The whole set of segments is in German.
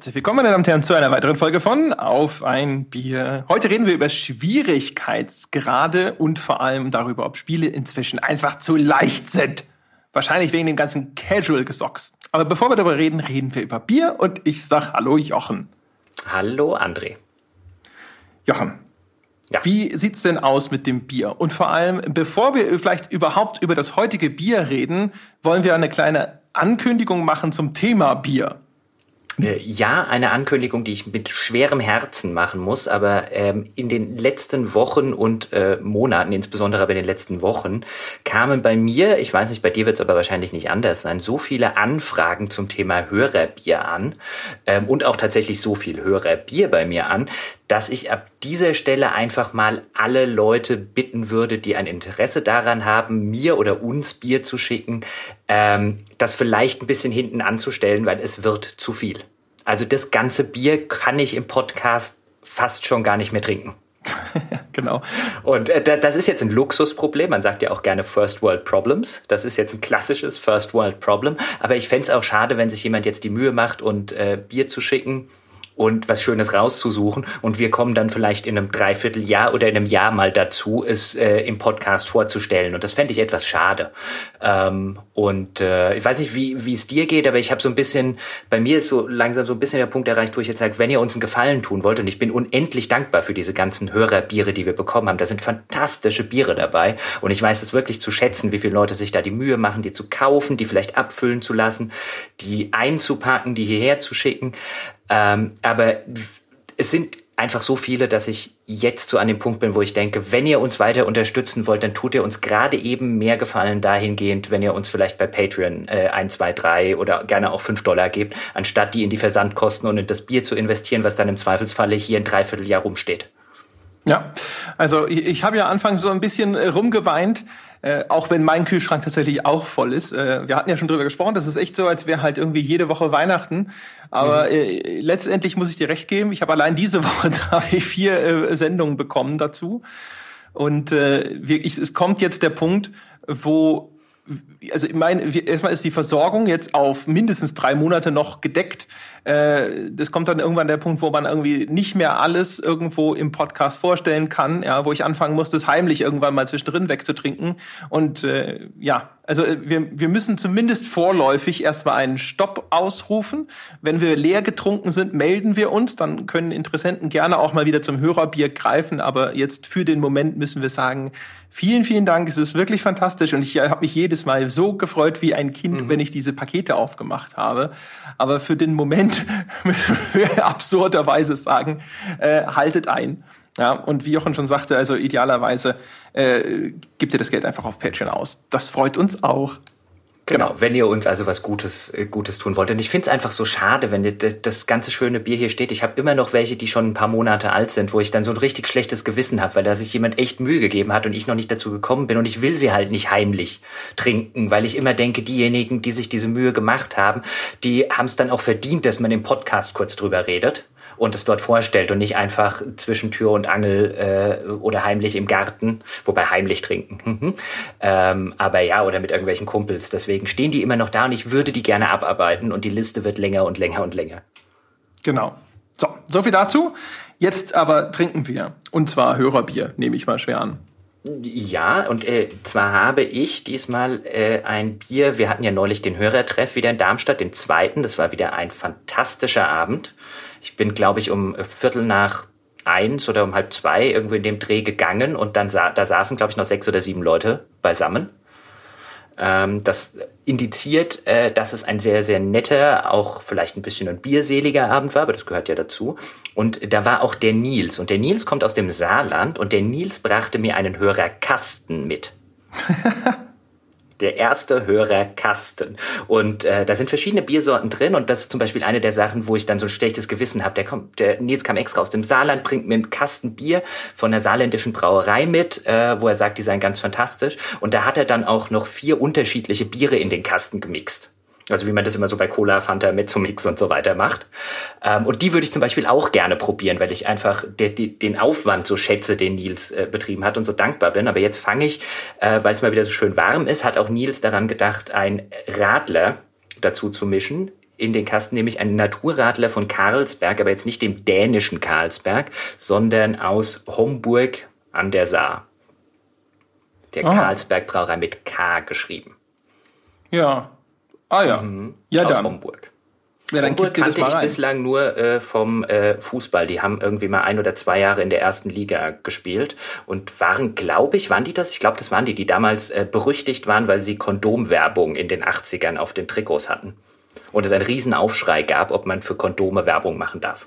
Herzlich willkommen, meine Damen und Herren, zu einer weiteren Folge von Auf ein Bier. Heute reden wir über Schwierigkeitsgrade und vor allem darüber, ob Spiele inzwischen einfach zu leicht sind. Wahrscheinlich wegen dem ganzen Casual-Gesocks. Aber bevor wir darüber reden, reden wir über Bier und ich sag Hallo Jochen. Hallo André. Jochen, ja. Wie sieht's denn aus mit dem Bier? Und vor allem, bevor wir vielleicht überhaupt über das heutige Bier reden, wollen wir eine kleine Ankündigung machen zum Thema Bier. Äh, ja, eine Ankündigung, die ich mit schwerem Herzen machen muss, aber ähm, in den letzten Wochen und äh, Monaten, insbesondere aber in den letzten Wochen, kamen bei mir, ich weiß nicht, bei dir wird es aber wahrscheinlich nicht anders sein, so viele Anfragen zum Thema Hörerbier an ähm, und auch tatsächlich so viel Hörerbier bei mir an, dass ich ab dieser Stelle einfach mal alle Leute bitten würde, die ein Interesse daran haben, mir oder uns Bier zu schicken, ähm, das vielleicht ein bisschen hinten anzustellen, weil es wird zu viel. Also das ganze Bier kann ich im Podcast fast schon gar nicht mehr trinken. genau. Und äh, das ist jetzt ein Luxusproblem. Man sagt ja auch gerne First World Problems. Das ist jetzt ein klassisches First World Problem. Aber ich fände es auch schade, wenn sich jemand jetzt die Mühe macht und äh, Bier zu schicken und was Schönes rauszusuchen. Und wir kommen dann vielleicht in einem Dreivierteljahr oder in einem Jahr mal dazu, es äh, im Podcast vorzustellen. Und das fände ich etwas schade. Ähm, und äh, ich weiß nicht, wie wie es dir geht, aber ich habe so ein bisschen, bei mir ist so langsam so ein bisschen der Punkt erreicht, wo ich jetzt sage, wenn ihr uns einen Gefallen tun wollt, und ich bin unendlich dankbar für diese ganzen Hörerbiere, die wir bekommen haben. Da sind fantastische Biere dabei. Und ich weiß es wirklich zu schätzen, wie viele Leute sich da die Mühe machen, die zu kaufen, die vielleicht abfüllen zu lassen, die einzupacken, die hierher zu schicken. Ähm, aber es sind einfach so viele, dass ich jetzt so an dem Punkt bin, wo ich denke, wenn ihr uns weiter unterstützen wollt, dann tut ihr uns gerade eben mehr Gefallen dahingehend, wenn ihr uns vielleicht bei Patreon äh, 1, 2, 3 oder gerne auch 5 Dollar gebt, anstatt die in die Versandkosten und in das Bier zu investieren, was dann im Zweifelsfalle hier ein Dreivierteljahr rumsteht. Ja, also ich, ich habe ja anfangs so ein bisschen äh, rumgeweint, äh, auch wenn mein Kühlschrank tatsächlich auch voll ist. Äh, wir hatten ja schon drüber gesprochen, das ist echt so, als wäre halt irgendwie jede Woche Weihnachten. Aber mhm. äh, letztendlich muss ich dir recht geben, ich habe allein diese Woche habe ich vier äh, Sendungen bekommen dazu. Und äh, wirklich, es kommt jetzt der Punkt, wo also ich meine, erstmal ist die Versorgung jetzt auf mindestens drei Monate noch gedeckt. Äh, das kommt dann irgendwann der Punkt, wo man irgendwie nicht mehr alles irgendwo im Podcast vorstellen kann, ja, wo ich anfangen muss, das heimlich irgendwann mal zwischendrin wegzutrinken. Und äh, ja, also äh, wir, wir müssen zumindest vorläufig erstmal einen Stopp ausrufen. Wenn wir leer getrunken sind, melden wir uns. Dann können Interessenten gerne auch mal wieder zum Hörerbier greifen. Aber jetzt für den Moment müssen wir sagen, vielen, vielen Dank. Es ist wirklich fantastisch. Und ich habe mich jedes Mal so gefreut wie ein Kind, mhm. wenn ich diese Pakete aufgemacht habe. Aber für den Moment wir absurderweise sagen, äh, haltet ein. Ja, und wie Jochen schon sagte, also idealerweise äh, gibt ihr das Geld einfach auf Patreon aus. Das freut uns auch. Genau, wenn ihr uns also was Gutes, äh, Gutes tun wollt. Und ich finde es einfach so schade, wenn das, das ganze schöne Bier hier steht. Ich habe immer noch welche, die schon ein paar Monate alt sind, wo ich dann so ein richtig schlechtes Gewissen habe, weil da sich jemand echt Mühe gegeben hat und ich noch nicht dazu gekommen bin. Und ich will sie halt nicht heimlich trinken, weil ich immer denke, diejenigen, die sich diese Mühe gemacht haben, die haben es dann auch verdient, dass man im Podcast kurz drüber redet und es dort vorstellt und nicht einfach zwischen Tür und Angel äh, oder heimlich im Garten, wobei heimlich trinken. Mhm. ähm, aber ja, oder mit irgendwelchen Kumpels. Deswegen stehen die immer noch da und ich würde die gerne abarbeiten und die Liste wird länger und länger und länger. Genau. So, so viel dazu. Jetzt aber trinken wir. Und zwar Hörerbier, nehme ich mal schwer an. Ja, und äh, zwar habe ich diesmal äh, ein Bier, wir hatten ja neulich den Hörertreff wieder in Darmstadt, den zweiten, das war wieder ein fantastischer Abend. Ich bin, glaube ich, um Viertel nach eins oder um halb zwei irgendwo in dem Dreh gegangen und dann sa da saßen, glaube ich, noch sechs oder sieben Leute beisammen. Ähm, das indiziert, äh, dass es ein sehr, sehr netter, auch vielleicht ein bisschen ein bierseliger Abend war, aber das gehört ja dazu. Und da war auch der Nils. Und der Nils kommt aus dem Saarland und der Nils brachte mir einen Hörerkasten mit. der erste Hörerkasten. Und äh, da sind verschiedene Biersorten drin und das ist zum Beispiel eine der Sachen, wo ich dann so ein schlechtes Gewissen habe. Der kommt, der Nils kam extra aus dem Saarland, bringt mir einen Kasten Bier von der saarländischen Brauerei mit, äh, wo er sagt, die seien ganz fantastisch. Und da hat er dann auch noch vier unterschiedliche Biere in den Kasten gemixt. Also wie man das immer so bei Cola, Fanta, Mezzomix und so weiter macht. Ähm, und die würde ich zum Beispiel auch gerne probieren, weil ich einfach de, de, den Aufwand so schätze, den Nils äh, betrieben hat und so dankbar bin. Aber jetzt fange ich, äh, weil es mal wieder so schön warm ist, hat auch Nils daran gedacht, ein Radler dazu zu mischen in den Kasten, nämlich einen Naturradler von Karlsberg, aber jetzt nicht dem dänischen Karlsberg, sondern aus Homburg an der Saar. Der Aha. Karlsberg Brauerei mit K geschrieben. Ja. Ah ja. Ja, aus dann. Homburg. Ja, dann Homburg kannte ich bislang nur äh, vom äh, Fußball. Die haben irgendwie mal ein oder zwei Jahre in der ersten Liga gespielt und waren, glaube ich, waren die das? Ich glaube, das waren die, die damals äh, berüchtigt waren, weil sie Kondomwerbung in den 80ern auf den Trikots hatten. Und es einen riesen Aufschrei gab, ob man für Kondome Werbung machen darf.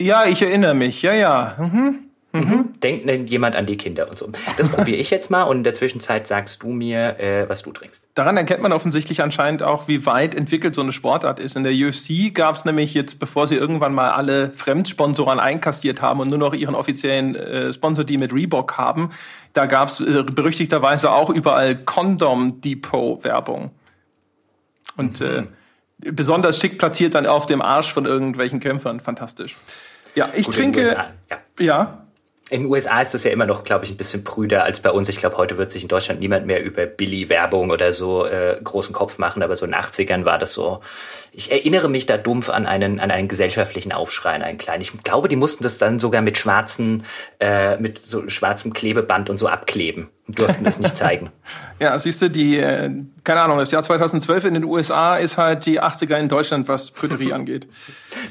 Ja, ich erinnere mich. Ja, ja. Mhm. Denkt denn jemand an die Kinder und so. Das probiere ich jetzt mal und in der Zwischenzeit sagst du mir, äh, was du trinkst. Daran erkennt man offensichtlich anscheinend auch, wie weit entwickelt so eine Sportart ist. In der UFC gab es nämlich jetzt, bevor sie irgendwann mal alle Fremdsponsoren einkassiert haben und nur noch ihren offiziellen äh, Sponsor, die mit Reebok haben, da gab es äh, berüchtigterweise auch überall Condom Depot Werbung. Und äh, besonders schick platziert dann auf dem Arsch von irgendwelchen Kämpfern. Fantastisch. Ja, ich Gut, trinke. USA, ja. Ja, In den USA ist das ja immer noch, glaube ich, ein bisschen prüder als bei uns. Ich glaube, heute wird sich in Deutschland niemand mehr über Billy-Werbung oder so äh, großen Kopf machen, aber so in den 80ern war das so. Ich erinnere mich da dumpf an einen, an einen gesellschaftlichen Aufschrei, an einen kleinen. Ich glaube, die mussten das dann sogar mit schwarzen, äh, mit so schwarzem Klebeband und so abkleben und durften das nicht zeigen. Ja, siehst du, die, äh, keine Ahnung, das Jahr 2012 in den USA ist halt die 80er in Deutschland, was Prüderie angeht.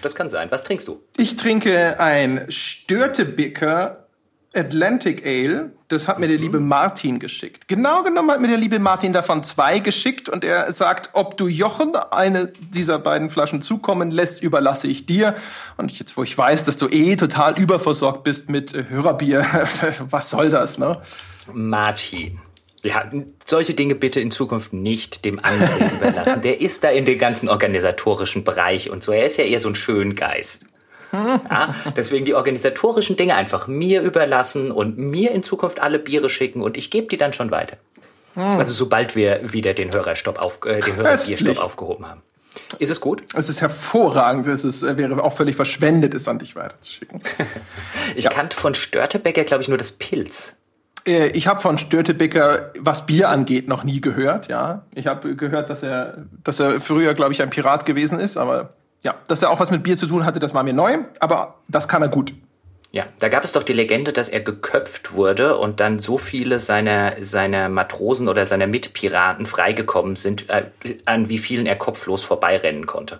Das kann sein. Was trinkst du? Ich trinke ein Störtebicker Atlantic Ale. Das hat mir der liebe Martin geschickt. Genau genommen hat mir der liebe Martin davon zwei geschickt und er sagt, ob du Jochen eine dieser beiden Flaschen zukommen lässt, überlasse ich dir. Und jetzt, wo ich weiß, dass du eh total überversorgt bist mit äh, Hörerbier, was soll das, ne? Martin. Ja, solche Dinge bitte in Zukunft nicht dem anderen überlassen. Der ist da in den ganzen organisatorischen Bereich und so. Er ist ja eher so ein Schöngeist. Ja, deswegen die organisatorischen Dinge einfach mir überlassen und mir in Zukunft alle Biere schicken und ich gebe die dann schon weiter. Also sobald wir wieder den Hörerstopp auf, äh, den. Hörerbierstopp aufgehoben haben. Ist es gut? Es ist hervorragend. Es ist, äh, wäre auch völlig verschwendet, es an dich weiterzuschicken. Ich kannte von Störtebecker, glaube ich, nur das Pilz. Äh, Ich habe von Störtebecker, was Bier angeht, noch nie gehört. Ja, ich habe gehört, dass er, dass er früher, glaube ich, ein Pirat gewesen ist. Aber ja, dass er auch was mit Bier zu tun hatte, das war mir neu. Aber das kann er gut. Ja, da gab es doch die Legende, dass er geköpft wurde und dann so viele seiner, seiner Matrosen oder seiner Mitpiraten freigekommen sind, äh, an wie vielen er kopflos vorbeirennen konnte.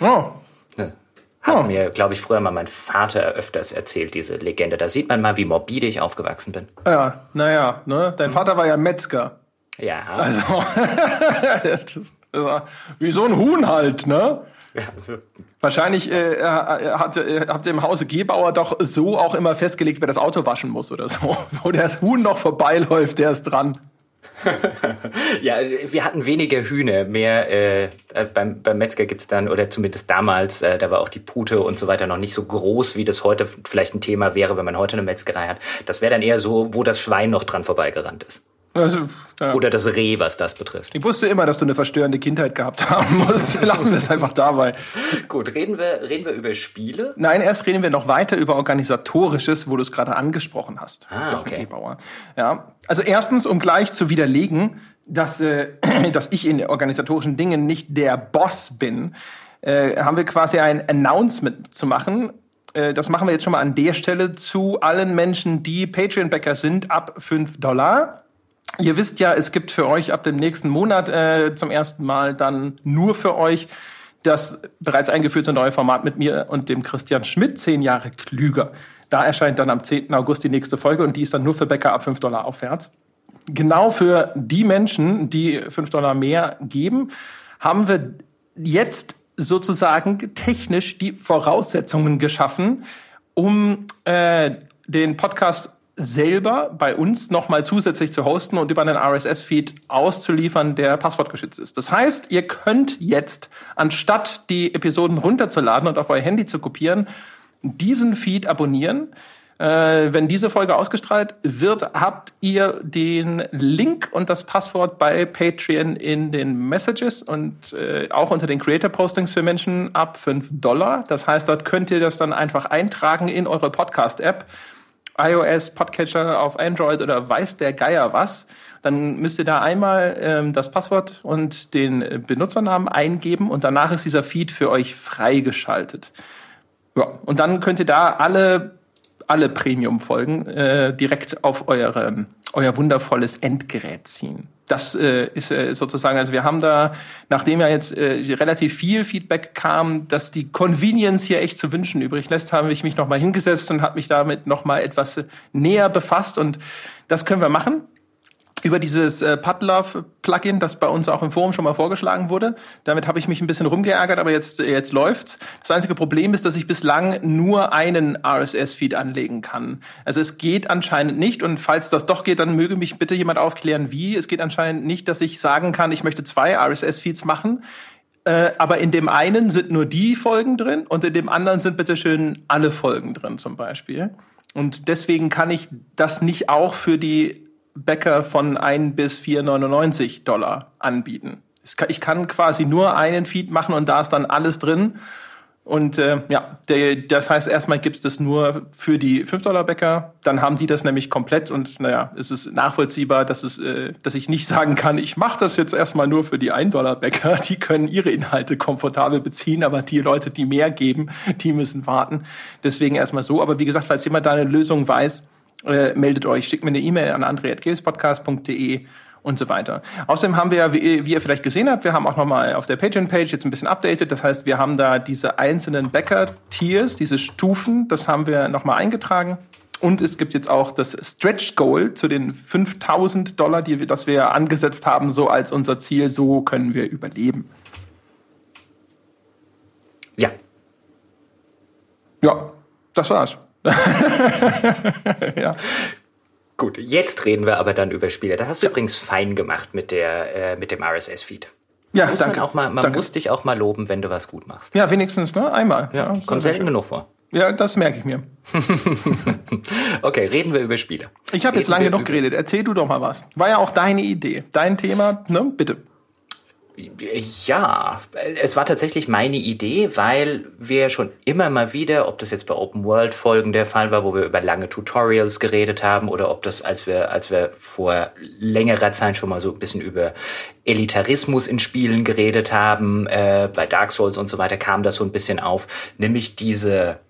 Oh, Ne? Hat Oh. mir, glaube ich, früher mal mein Vater öfters erzählt, diese Legende. Da sieht man mal, wie morbide ich aufgewachsen bin. ja, naja, ne? Dein Vater war ja Metzger. Ja, Also, war wie so ein Huhn halt, ne? Ja also, Wahrscheinlich äh, hat, äh, habt ihr im Hause Gebauer doch so auch immer festgelegt, wer das Auto waschen muss oder so. Wo das Huhn noch vorbeiläuft, der ist dran. ja, wir hatten weniger Hühner, mehr äh, äh, beim, beim Metzger gibt's dann, oder zumindest damals, äh, da war auch die Pute und so weiter noch nicht so groß, wie das heute vielleicht ein Thema wäre, wenn man heute eine Metzgerei hat. Das wäre dann eher so, wo das Schwein noch dran vorbeigerannt ist. Also, ja. Oder das Reh, was das betrifft. Ich wusste immer, dass du eine verstörende Kindheit gehabt haben musst. Lassen wir es einfach dabei. Gut, reden wir, reden wir über Spiele. Nein, erst reden wir noch weiter über Organisatorisches, wo du es gerade angesprochen hast. Ah, okay. Gebauer. Ja, also erstens, um gleich zu widerlegen, dass, äh, dass ich in organisatorischen Dingen nicht der Boss bin, äh, haben wir quasi ein Announcement zu machen. Äh, das machen wir jetzt schon mal an der Stelle zu allen Menschen, die Patreon-Bäcker sind, ab 5 Dollar. Ihr wisst ja, es gibt für euch ab dem nächsten Monat äh, zum ersten Mal dann nur für euch das bereits eingeführte neue Format mit mir und dem Christian Schmidt, zehn Jahre klüger. Da erscheint dann am 10. August die nächste Folge und die ist dann nur für Bäcker ab 5 Dollar aufwärts. Genau für die Menschen, die 5 Dollar mehr geben, haben wir jetzt sozusagen technisch die Voraussetzungen geschaffen, um äh, den Podcast selber bei uns nochmal zusätzlich zu hosten und über einen RSS-Feed auszuliefern, der passwortgeschützt ist. Das heißt, ihr könnt jetzt, anstatt die Episoden runterzuladen und auf euer Handy zu kopieren, diesen Feed abonnieren. Äh, wenn diese Folge ausgestrahlt wird, habt ihr den Link und das Passwort bei Patreon in den Messages und äh, auch unter den Creator-Postings für Menschen ab 5 Dollar. Das heißt, dort könnt ihr das dann einfach eintragen in eure Podcast-App iOS, Podcatcher auf Android oder weiß der Geier was, dann müsst ihr da einmal ähm, das Passwort und den Benutzernamen eingeben und danach ist dieser Feed für euch freigeschaltet. Ja, und dann könnt ihr da alle alle Premium-Folgen äh, direkt auf eure, euer wundervolles Endgerät ziehen. Das äh, ist äh, sozusagen, also wir haben da, nachdem ja jetzt äh, relativ viel Feedback kam, dass die Convenience hier echt zu wünschen übrig lässt, habe ich mich nochmal hingesetzt und habe mich damit nochmal etwas näher befasst. Und das können wir machen über dieses äh, Padlove-Plugin, das bei uns auch im Forum schon mal vorgeschlagen wurde. Damit habe ich mich ein bisschen rumgeärgert, aber jetzt, jetzt läuft's. Das einzige Problem ist, dass ich bislang nur einen RSS-Feed anlegen kann. Also es geht anscheinend nicht und falls das doch geht, dann möge mich bitte jemand aufklären, wie. Es geht anscheinend nicht, dass ich sagen kann, ich möchte zwei RSS-Feeds machen. Äh, aber in dem einen sind nur die Folgen drin und in dem anderen sind bitteschön alle Folgen drin zum Beispiel. Und deswegen kann ich das nicht auch für die Bäcker von 1 bis 4,99 Dollar anbieten. Ich kann quasi nur einen Feed machen und da ist dann alles drin. Und äh, ja, der, das heißt, erstmal gibt es das nur für die 5-Dollar-Bäcker, dann haben die das nämlich komplett und naja, es ist nachvollziehbar, dass, es, äh, dass ich nicht sagen kann, ich mache das jetzt erstmal nur für die 1-Dollar-Bäcker, die können ihre Inhalte komfortabel beziehen, aber die Leute, die mehr geben, die müssen warten. Deswegen erstmal so. Aber wie gesagt, falls jemand da eine Lösung weiß, äh, meldet euch, schickt mir eine E-Mail an andre.gamespodcast.de und so weiter. Außerdem haben wir, wie, wie ihr vielleicht gesehen habt, wir haben auch nochmal auf der Patreon-Page jetzt ein bisschen updated. Das heißt, wir haben da diese einzelnen Bäcker-Tiers, diese Stufen, das haben wir nochmal eingetragen. Und es gibt jetzt auch das Stretch Goal zu den 5000 Dollar, die wir, das wir angesetzt haben, so als unser Ziel. So können wir überleben. Ja. Ja, das war's. ja. Gut, jetzt reden wir aber dann über Spiele. Das hast du ja. übrigens fein gemacht mit, der, äh, mit dem RSS-Feed. Ja, muss danke. Man, auch mal, man danke. muss dich auch mal loben, wenn du was gut machst. Ja, wenigstens, ne? Einmal. Ja, ja kommt selten genug vor. Ja, das merke ich mir. okay, reden wir über Spiele. Ich habe jetzt lange genug geredet. Erzähl du doch mal was. War ja auch deine Idee, dein Thema, ne? Bitte. Ja, es war tatsächlich meine Idee, weil wir schon immer mal wieder, ob das jetzt bei Open World Folgen der Fall war, wo wir über lange Tutorials geredet haben, oder ob das, als wir, als wir vor längerer Zeit schon mal so ein bisschen über Elitarismus in Spielen geredet haben, äh, bei Dark Souls und so weiter, kam das so ein bisschen auf, nämlich diese,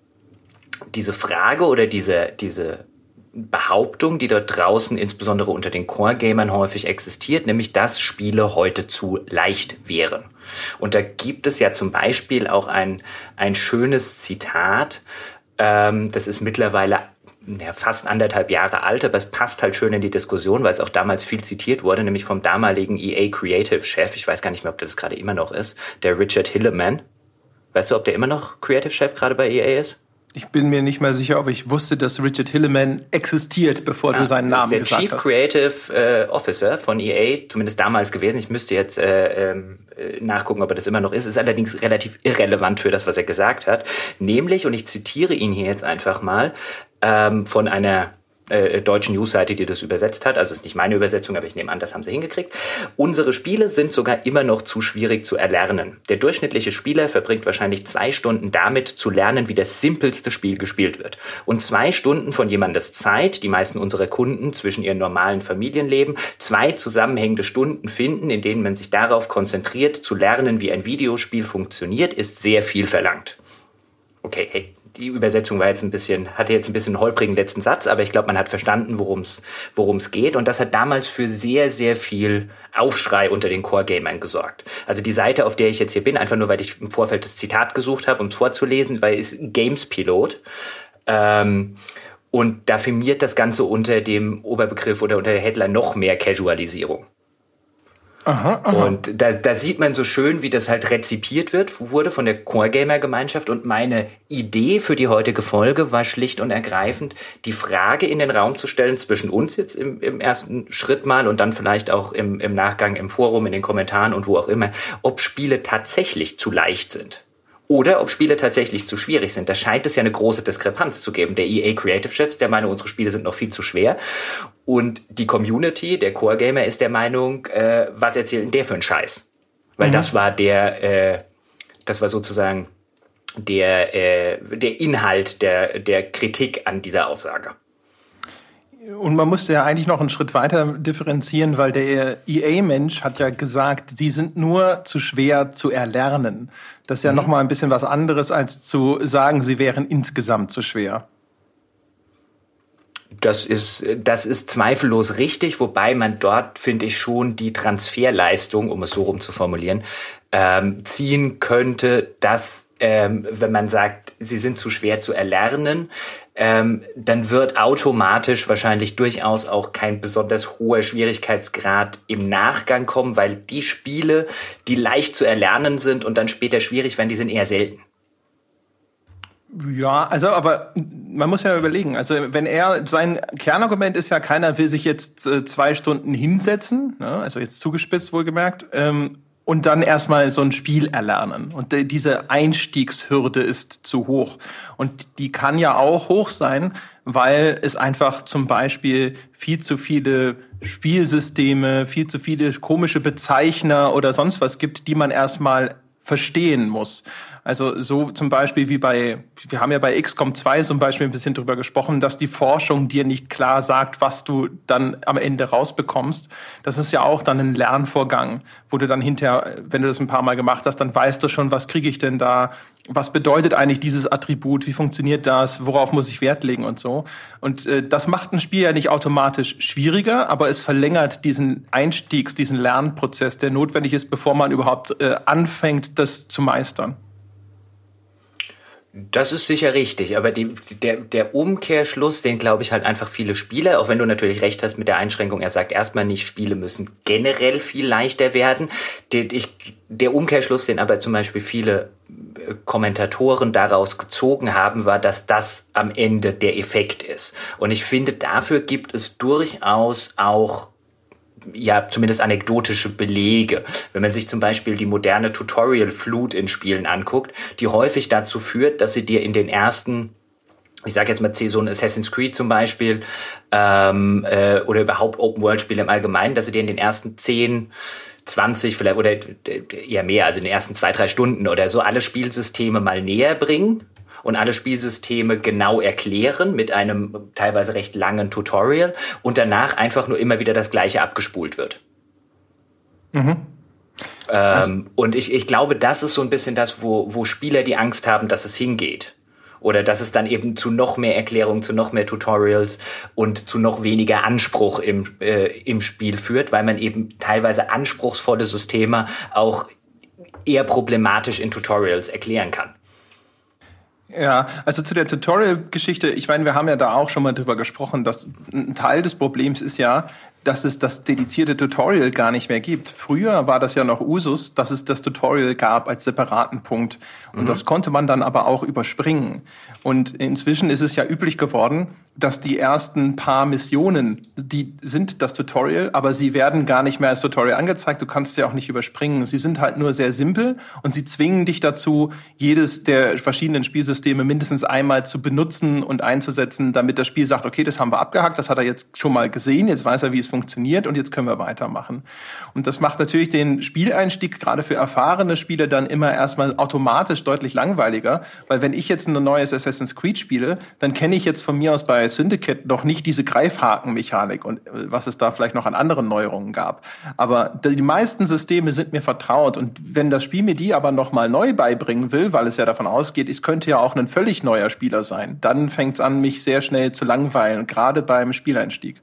diese Frage oder diese, diese Behauptung, die dort draußen insbesondere unter den Core-Gamern häufig existiert, nämlich dass Spiele heute zu leicht wären. Und da gibt es ja zum Beispiel auch ein, ein schönes Zitat, ähm, das ist mittlerweile ja, fast anderthalb Jahre alt, aber es passt halt schön in die Diskussion, weil es auch damals viel zitiert wurde, nämlich vom damaligen EA Creative Chef, ich weiß gar nicht mehr, ob das gerade immer noch ist, der Richard Hilleman. Weißt du, ob der immer noch Creative Chef gerade bei EA ist? Ich bin mir nicht mehr sicher, ob ich wusste, dass Richard Hilleman existiert, bevor ah, du seinen Namen gesagt hast. Der Chief Creative äh, Officer von EA, zumindest damals gewesen. Ich müsste jetzt äh, ähm, äh, nachgucken, ob er das immer noch ist. Ist allerdings relativ irrelevant für das, was er gesagt hat. Nämlich, und ich zitiere ihn hier jetzt einfach mal, ähm, von einer äh, deutschen Newsseite, die das übersetzt hat. Also ist nicht meine Übersetzung, aber ich nehme an, das haben sie hingekriegt. Unsere Spiele sind sogar immer noch zu schwierig zu erlernen. Der durchschnittliche Spieler verbringt wahrscheinlich zwei Stunden damit zu lernen, wie das simpelste Spiel gespielt wird. Und zwei Stunden von jemandes Zeit, die meisten unserer Kunden zwischen ihren normalen Familienleben, zwei zusammenhängende Stunden finden, in denen man sich darauf konzentriert, zu lernen, wie ein Videospiel funktioniert, ist sehr viel verlangt. Okay, hey, die Übersetzung war jetzt ein bisschen, hatte jetzt ein bisschen holprigen letzten Satz, aber ich glaube, man hat verstanden, worum es geht. Und das hat damals für sehr, sehr viel Aufschrei unter den Core-Gamern gesorgt. Also die Seite, auf der ich jetzt hier bin, einfach nur, weil ich im Vorfeld das Zitat gesucht habe, um es vorzulesen, weil es Games Pilot. Ähm, und da firmiert das Ganze unter dem Oberbegriff oder unter der Headline noch mehr Casualisierung. Aha, aha. Und da, da sieht man so schön, wie das halt rezipiert wird, wurde von der Core Gamer Gemeinschaft. Und meine Idee für die heutige Folge war schlicht und ergreifend, die Frage in den Raum zu stellen zwischen uns jetzt im, im ersten Schritt mal und dann vielleicht auch im, im Nachgang im Forum, in den Kommentaren und wo auch immer, ob Spiele tatsächlich zu leicht sind oder ob Spiele tatsächlich zu schwierig sind. Da scheint es ja eine große Diskrepanz zu geben. Der EA Creative Chefs, der Meinung, unsere Spiele sind noch viel zu schwer. Und die Community, der Core Gamer, ist der Meinung, äh, was erzählt denn der für einen Scheiß? Weil mhm. das war der, äh, das war sozusagen der, äh, der Inhalt der, der Kritik an dieser Aussage. Und man musste ja eigentlich noch einen Schritt weiter differenzieren, weil der EA-Mensch hat ja gesagt, sie sind nur zu schwer zu erlernen. Das ist ja mhm. noch mal ein bisschen was anderes, als zu sagen, sie wären insgesamt zu schwer. Das ist, das ist zweifellos richtig, wobei man dort, finde ich, schon die Transferleistung, um es so rum zu formulieren, ähm, ziehen könnte, dass ähm, wenn man sagt, sie sind zu schwer zu erlernen, ähm, dann wird automatisch wahrscheinlich durchaus auch kein besonders hoher Schwierigkeitsgrad im Nachgang kommen, weil die Spiele, die leicht zu erlernen sind und dann später schwierig werden, die sind eher selten. Ja, also aber man muss ja überlegen, also wenn er, sein Kernargument ist ja, keiner will sich jetzt äh, zwei Stunden hinsetzen, ne, also jetzt zugespitzt wohlgemerkt, ähm, und dann erstmal so ein Spiel erlernen. Und diese Einstiegshürde ist zu hoch. Und die kann ja auch hoch sein, weil es einfach zum Beispiel viel zu viele Spielsysteme, viel zu viele komische Bezeichner oder sonst was gibt, die man erstmal verstehen muss. Also so zum Beispiel wie bei, wir haben ja bei XCOM 2 zum Beispiel ein bisschen drüber gesprochen, dass die Forschung dir nicht klar sagt, was du dann am Ende rausbekommst. Das ist ja auch dann ein Lernvorgang, wo du dann hinterher, wenn du das ein paar Mal gemacht hast, dann weißt du schon, was kriege ich denn da, was bedeutet eigentlich dieses Attribut, wie funktioniert das, worauf muss ich Wert legen und so. Und äh, das macht ein Spiel ja nicht automatisch schwieriger, aber es verlängert diesen Einstiegs, diesen Lernprozess, der notwendig ist, bevor man überhaupt äh, anfängt, das zu meistern. Das ist sicher richtig, aber die, der, der Umkehrschluss, den glaube ich halt einfach viele Spieler, auch wenn du natürlich recht hast mit der Einschränkung, er sagt erstmal nicht, Spiele müssen generell viel leichter werden. Der, ich, der Umkehrschluss, den aber zum Beispiel viele äh, Kommentatoren daraus gezogen haben, war, dass das am Ende der Effekt ist. Und ich finde, dafür gibt es durchaus auch ja zumindest anekdotische Belege. Wenn man sich zum Beispiel die moderne Tutorial-Flut in Spielen anguckt, die häufig dazu führt, dass sie dir in den ersten ich sage jetzt mal so ein Assassin's Creed zum Beispiel ähm, äh, oder überhaupt Open-World-Spiele im Allgemeinen, dass sie dir in den ersten 10, 20 vielleicht oder eher mehr, also in den ersten zwei, drei Stunden oder so alle Spielsysteme mal näher bringen und alle Spielsysteme genau erklären mit einem teilweise recht langen Tutorial und danach einfach nur immer wieder das gleiche abgespult wird. Mhm. Ähm, also, und ich, ich glaube, das ist so ein bisschen das, wo, wo Spieler die Angst haben, dass es hingeht. Oder dass es dann eben zu noch mehr Erklärungen, zu noch mehr Tutorials und zu noch weniger Anspruch im, äh, im Spiel führt, weil man eben teilweise anspruchsvolle Systeme auch eher problematisch in Tutorials erklären kann. Ja, also zu der Tutorial-Geschichte, ich meine, wir haben ja da auch schon mal drüber gesprochen, dass ein Teil des Problems ist ja, dass es das dedizierte Tutorial gar nicht mehr gibt. Früher war das ja noch Usus, dass es das Tutorial gab als separaten Punkt. Und mhm. das konnte man dann aber auch überspringen. Und inzwischen ist es ja üblich geworden, dass die ersten paar Missionen, die sind das Tutorial, aber sie werden gar nicht mehr als Tutorial angezeigt. Du kannst sie auch nicht überspringen. Sie sind halt nur sehr simpel und sie zwingen dich dazu, jedes der verschiedenen Spielsysteme mindestens einmal zu benutzen und einzusetzen, damit das Spiel sagt, okay, das haben wir abgehakt, das hat er jetzt schon mal gesehen, jetzt weiß er, wie es funktioniert und jetzt können wir weitermachen. Und das macht natürlich den Spieleinstieg gerade für erfahrene Spieler dann immer erstmal automatisch deutlich langweiliger, weil wenn ich jetzt ein neues Assassin's Creed spiele, dann kenne ich jetzt von mir aus bei Syndicate noch nicht diese Greifhaken-Mechanik und äh, was es da vielleicht noch an anderen Neuerungen gab. Aber die meisten Systeme sind mir vertraut und wenn das Spiel mir die aber noch mal neu beibringen will, weil es ja davon ausgeht, es könnte ja auch ein völlig neuer Spieler sein, dann fängt es an, mich sehr schnell zu langweilen, gerade beim Spieleinstieg.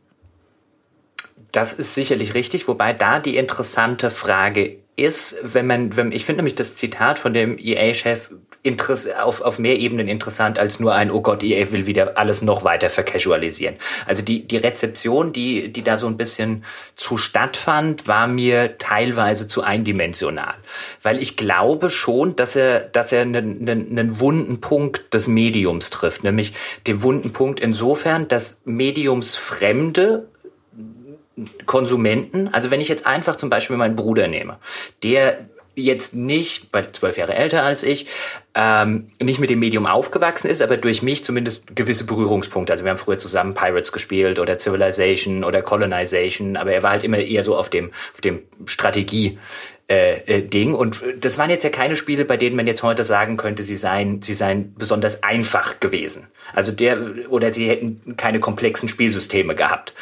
Das ist sicherlich richtig, wobei da die interessante Frage ist, wenn man, wenn, ich finde nämlich das Zitat von dem EA-Chef auf, auf mehr Ebenen interessant als nur ein, oh Gott, EA will wieder alles noch weiter vercasualisieren. Also die, die Rezeption, die, die da so ein bisschen zu stattfand, war mir teilweise zu eindimensional. Weil ich glaube schon, dass er, dass er einen, einen, einen wunden Punkt des Mediums trifft, nämlich den wunden Punkt insofern, dass Mediumsfremde Konsumenten, also wenn ich jetzt einfach zum Beispiel meinen Bruder nehme, der jetzt nicht, weil zwölf Jahre älter als ich, ähm, nicht mit dem Medium aufgewachsen ist, aber durch mich zumindest gewisse Berührungspunkte. Also wir haben früher zusammen Pirates gespielt oder Civilization oder Colonization, aber er war halt immer eher so auf dem, auf dem Strategie äh, äh, Ding. Und das waren jetzt ja keine Spiele, bei denen man jetzt heute sagen könnte, sie seien, sie seien besonders einfach gewesen. Also der, oder sie hätten keine komplexen Spielsysteme gehabt.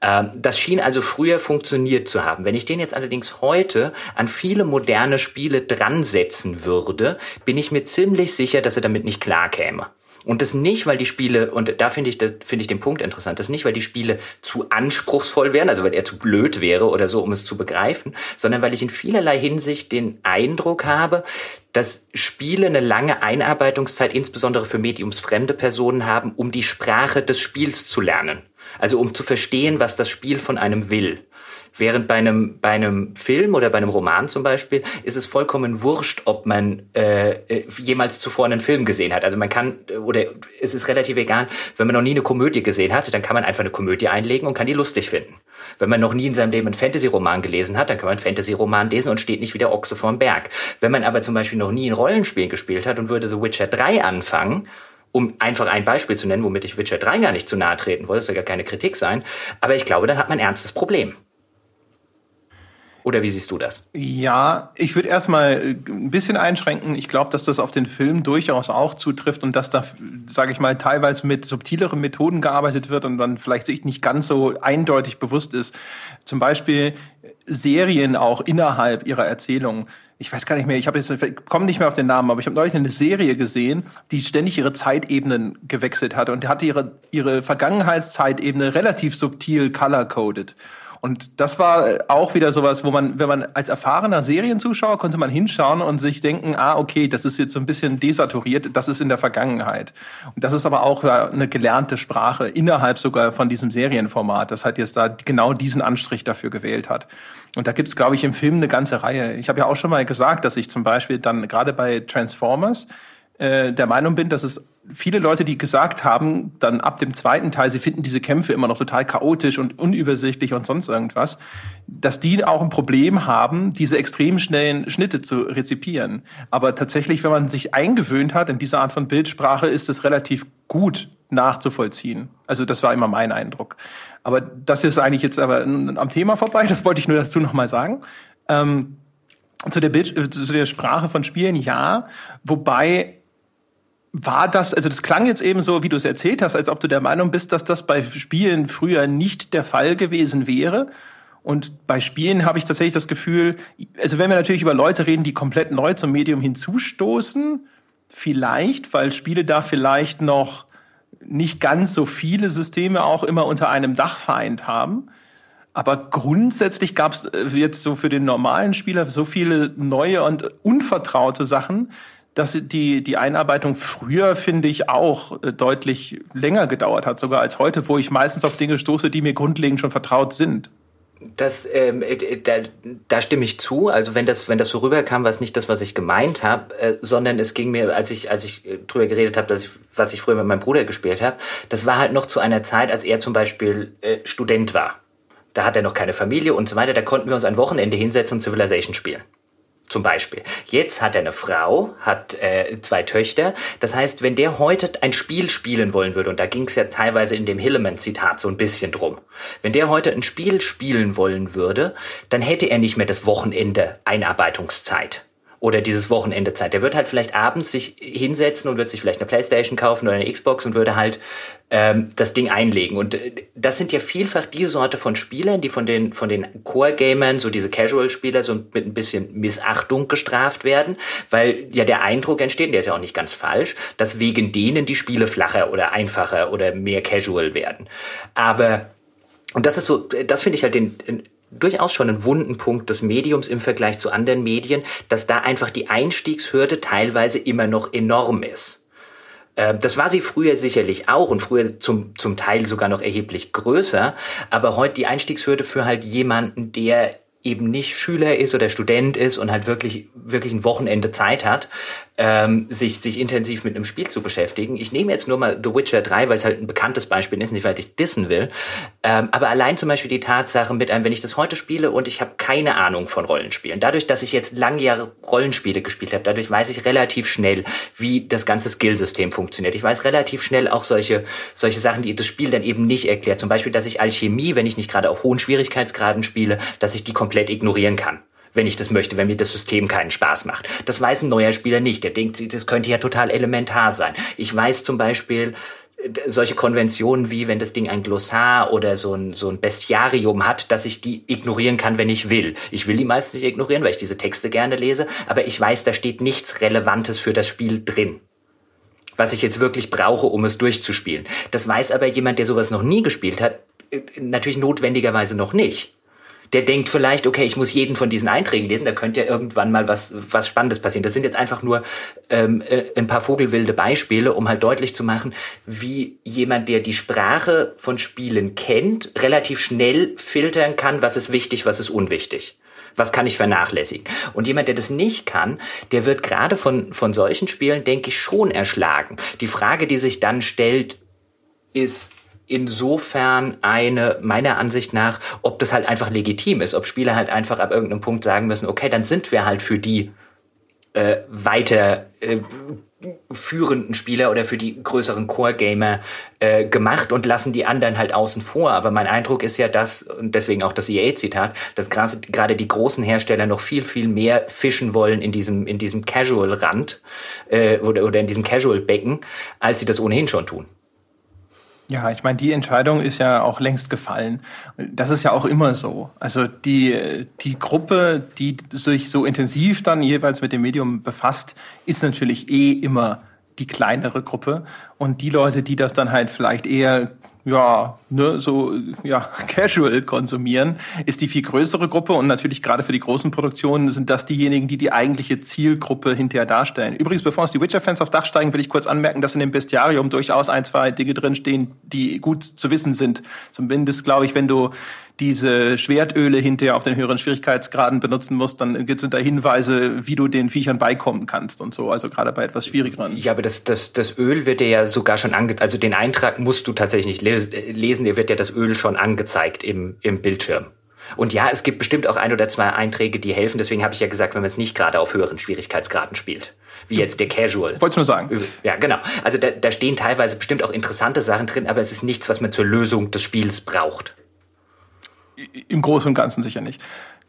Ähm, das schien also früher funktioniert zu haben. Wenn ich den jetzt allerdings heute an viele moderne Spiele dran setzen würde, bin ich mir ziemlich sicher, dass er damit nicht klarkäme. Und das nicht, weil die Spiele, und da finde ich, finde ich den Punkt interessant, das nicht, weil die Spiele zu anspruchsvoll wären, also weil er zu blöd wäre oder so, um es zu begreifen, sondern weil ich in vielerlei Hinsicht den Eindruck habe, dass Spiele eine lange Einarbeitungszeit, insbesondere für mediumsfremde Personen haben, um die Sprache des Spiels zu lernen. Also um zu verstehen, was das Spiel von einem will. Während bei einem, bei einem Film oder bei einem Roman zum Beispiel ist es vollkommen wurscht, ob man äh, äh, jemals zuvor einen Film gesehen hat. Also man kann, oder es ist relativ egal, wenn man noch nie eine Komödie gesehen hat, dann kann man einfach eine Komödie einlegen und kann die lustig finden. Wenn man noch nie in seinem Leben einen Fantasy-Roman gelesen hat, dann kann man einen Fantasy-Roman lesen und steht nicht wie der Ochse vorm Berg. Wenn man aber zum Beispiel noch nie ein Rollenspiel gespielt hat und würde The Witcher 3 anfangen, um einfach ein Beispiel zu nennen, womit ich Witcher 3 gar nicht zu nahe treten wollte, das soll ja keine Kritik sein, aber ich glaube, dann hat man ein ernstes Problem. Oder wie siehst du das? Ja, ich würde erstmal ein bisschen einschränken. Ich glaube, dass das auf den Film durchaus auch zutrifft und dass da, sage ich mal, teilweise mit subtileren Methoden gearbeitet wird und dann vielleicht sich nicht ganz so eindeutig bewusst ist. Zum Beispiel Serien auch innerhalb ihrer Erzählung. Ich weiß gar nicht mehr, ich habe jetzt komme nicht mehr auf den Namen, aber ich habe neulich eine Serie gesehen, die ständig ihre Zeitebenen gewechselt hat und hatte ihre ihre Vergangenheitszeitebene relativ subtil color coded. Und das war auch wieder sowas, wo man, wenn man als erfahrener Serienzuschauer konnte man hinschauen und sich denken, ah, okay, das ist jetzt so ein bisschen desaturiert, das ist in der Vergangenheit. Und das ist aber auch eine gelernte Sprache innerhalb sogar von diesem Serienformat, das halt jetzt da genau diesen Anstrich dafür gewählt hat. Und da gibt's, glaube ich, im Film eine ganze Reihe. Ich habe ja auch schon mal gesagt, dass ich zum Beispiel dann gerade bei Transformers äh, der Meinung bin, dass es viele Leute, die gesagt haben, dann ab dem zweiten Teil, sie finden diese Kämpfe immer noch total chaotisch und unübersichtlich und sonst irgendwas, dass die auch ein Problem haben, diese extrem schnellen Schnitte zu rezipieren. Aber tatsächlich, wenn man sich eingewöhnt hat in diese Art von Bildsprache, ist es relativ gut nachzuvollziehen. Also das war immer mein Eindruck. Aber das ist eigentlich jetzt aber am Thema vorbei. Das wollte ich nur dazu nochmal sagen. Ähm, zu der, Bild, äh, zu der Sprache von Spielen ja, wobei war das, also das klang jetzt eben so, wie du es erzählt hast, als ob du der Meinung bist, dass das bei Spielen früher nicht der Fall gewesen wäre. Und bei Spielen habe ich tatsächlich das Gefühl, also wenn wir natürlich über Leute reden, die komplett neu zum Medium hinzustoßen, vielleicht, weil Spiele da vielleicht noch nicht ganz so viele Systeme auch immer unter einem Dach vereint haben. Aber grundsätzlich gab es äh, jetzt so für den normalen Spieler so viele neue und unvertraute Sachen, dass die, die Einarbeitung früher, finde ich, auch äh, deutlich länger gedauert hat, sogar als heute, wo ich meistens auf Dinge stoße, die mir grundlegend schon vertraut sind. Das, ähm, äh, da, da stimme ich zu. Also wenn das, wenn das so rüberkam, war es nicht das, was ich gemeint habe, äh, sondern es ging mir, als ich, als ich äh, drüber geredet habe, dass ich, was ich früher mit meinem Bruder gespielt habe, das war halt noch zu einer Zeit, als er zum Beispiel äh, Student war. Da hat er noch keine Familie und so weiter. Da konnten wir uns ein Wochenende hinsetzen und Civilization spielen. Zum Beispiel. Jetzt hat er eine Frau, hat äh, zwei Töchter. Das heißt, wenn der heute ein Spiel spielen wollen würde, und da ging es ja teilweise in dem Hilleman-Zitat so ein bisschen drum, wenn der heute ein Spiel spielen wollen würde, dann hätte er nicht mehr das Wochenende Einarbeitungszeit oder dieses Wochenende Zeit. Der wird halt vielleicht abends sich hinsetzen und wird sich vielleicht eine Playstation kaufen oder eine Xbox und würde halt ähm, das Ding einlegen. Und äh, das sind ja vielfach die Sorte von Spielern, die von den, von den Core-Gamern, so diese Casual-Spieler, so mit ein bisschen Missachtung gestraft werden, weil ja der Eindruck entsteht, der ist ja auch nicht ganz falsch, dass wegen denen die Spiele flacher oder einfacher oder mehr casual werden. Aber und das ist so, das finde ich halt den, durchaus schon einen wunden Punkt des Mediums im Vergleich zu anderen Medien, dass da einfach die Einstiegshürde teilweise immer noch enorm ist. Ähm, das war sie früher sicherlich auch und früher zum, zum Teil sogar noch erheblich größer, aber heute die Einstiegshürde für halt jemanden, der eben nicht Schüler ist oder Student ist und halt wirklich, wirklich ein Wochenende Zeit hat, ähm, sich, sich intensiv mit einem Spiel zu beschäftigen. Ich nehme jetzt nur mal The Witcher 3, weil es halt ein bekanntes Beispiel ist, nicht weil ich dissen will. Ähm, aber allein zum Beispiel die Tatsache mit einem, wenn ich das heute spiele und ich habe keine Ahnung von Rollenspielen, dadurch, dass ich jetzt lange Jahre Rollenspiele gespielt habe, dadurch weiß ich relativ schnell, wie das ganze Skillsystem funktioniert. Ich weiß relativ schnell auch solche, solche Sachen, die das Spiel dann eben nicht erklärt. Zum Beispiel, dass ich Alchemie, wenn ich nicht gerade auf hohen Schwierigkeitsgraden spiele, dass ich die komplett ignorieren kann wenn ich das möchte, wenn mir das System keinen Spaß macht. Das weiß ein neuer Spieler nicht. Der denkt, das könnte ja total elementar sein. Ich weiß zum Beispiel, solche Konventionen wie, wenn das Ding ein Glossar oder so ein, so ein Bestiarium hat, dass ich die ignorieren kann, wenn ich will. Ich will die meist nicht ignorieren, weil ich diese Texte gerne lese, aber ich weiß, da steht nichts Relevantes für das Spiel drin. Was ich jetzt wirklich brauche, um es durchzuspielen. Das weiß aber jemand, der sowas noch nie gespielt hat, äh, natürlich notwendigerweise noch nicht der denkt vielleicht, okay, ich muss jeden von diesen Einträgen lesen, da könnte ja irgendwann mal was, was Spannendes passieren. Das sind jetzt einfach nur ähm, äh, ein paar vogelwilde Beispiele, um halt deutlich zu machen, wie jemand, der die Sprache von Spielen kennt, relativ schnell filtern kann, was ist wichtig, was ist unwichtig. Was kann ich vernachlässigen? Und jemand, der das nicht kann, der wird gerade von, von solchen Spielen, denke ich, schon erschlagen. Die Frage, die sich dann stellt, ist, insofern eine, meiner Ansicht nach, ob das halt einfach legitim ist, ob Spieler halt einfach ab irgendeinem Punkt sagen müssen, okay, dann sind wir halt für die äh, weiter äh, führenden Spieler oder für die größeren Core-Gamer äh, gemacht und lassen die anderen halt außen vor. Aber mein Eindruck ist ja, dass, und deswegen auch das EA-Zitat, dass gerade die großen Hersteller noch viel, viel mehr fischen wollen in diesem, in diesem Casual-Rand äh, oder, oder in diesem Casual-Becken, als sie das ohnehin schon tun. Ja, ich meine, die Entscheidung ist ja auch längst gefallen. Das ist ja auch immer so. Also die, die Gruppe, die sich so intensiv dann jeweils mit dem Medium befasst, ist natürlich eh immer die kleinere Gruppe. Und die Leute, die das dann halt vielleicht eher ja, ne, so ja, casual konsumieren, ist die viel größere Gruppe und natürlich gerade für die großen Produktionen sind das diejenigen, die die eigentliche Zielgruppe hinterher darstellen. Übrigens, bevor uns die Witcher-Fans auf Dach steigen, will ich kurz anmerken, dass in dem Bestiarium durchaus ein, zwei Dinge drinstehen, die gut zu wissen sind. Zumindest, glaube ich, wenn du diese Schwertöle hinterher auf den höheren Schwierigkeitsgraden benutzen musst, dann gibt es da Hinweise, wie du den Viechern beikommen kannst und so, also gerade bei etwas schwierigeren. Ja, aber das, das, das Öl wird dir ja sogar schon ange... Also den Eintrag musst du tatsächlich nicht lesen, dir wird ja das Öl schon angezeigt im, im Bildschirm. Und ja, es gibt bestimmt auch ein oder zwei Einträge, die helfen. Deswegen habe ich ja gesagt, wenn man es nicht gerade auf höheren Schwierigkeitsgraden spielt. Wie jetzt der Casual. Wolltest du nur sagen. Ja, genau. Also da, da stehen teilweise bestimmt auch interessante Sachen drin, aber es ist nichts, was man zur Lösung des Spiels braucht. Im Großen und Ganzen sicher nicht.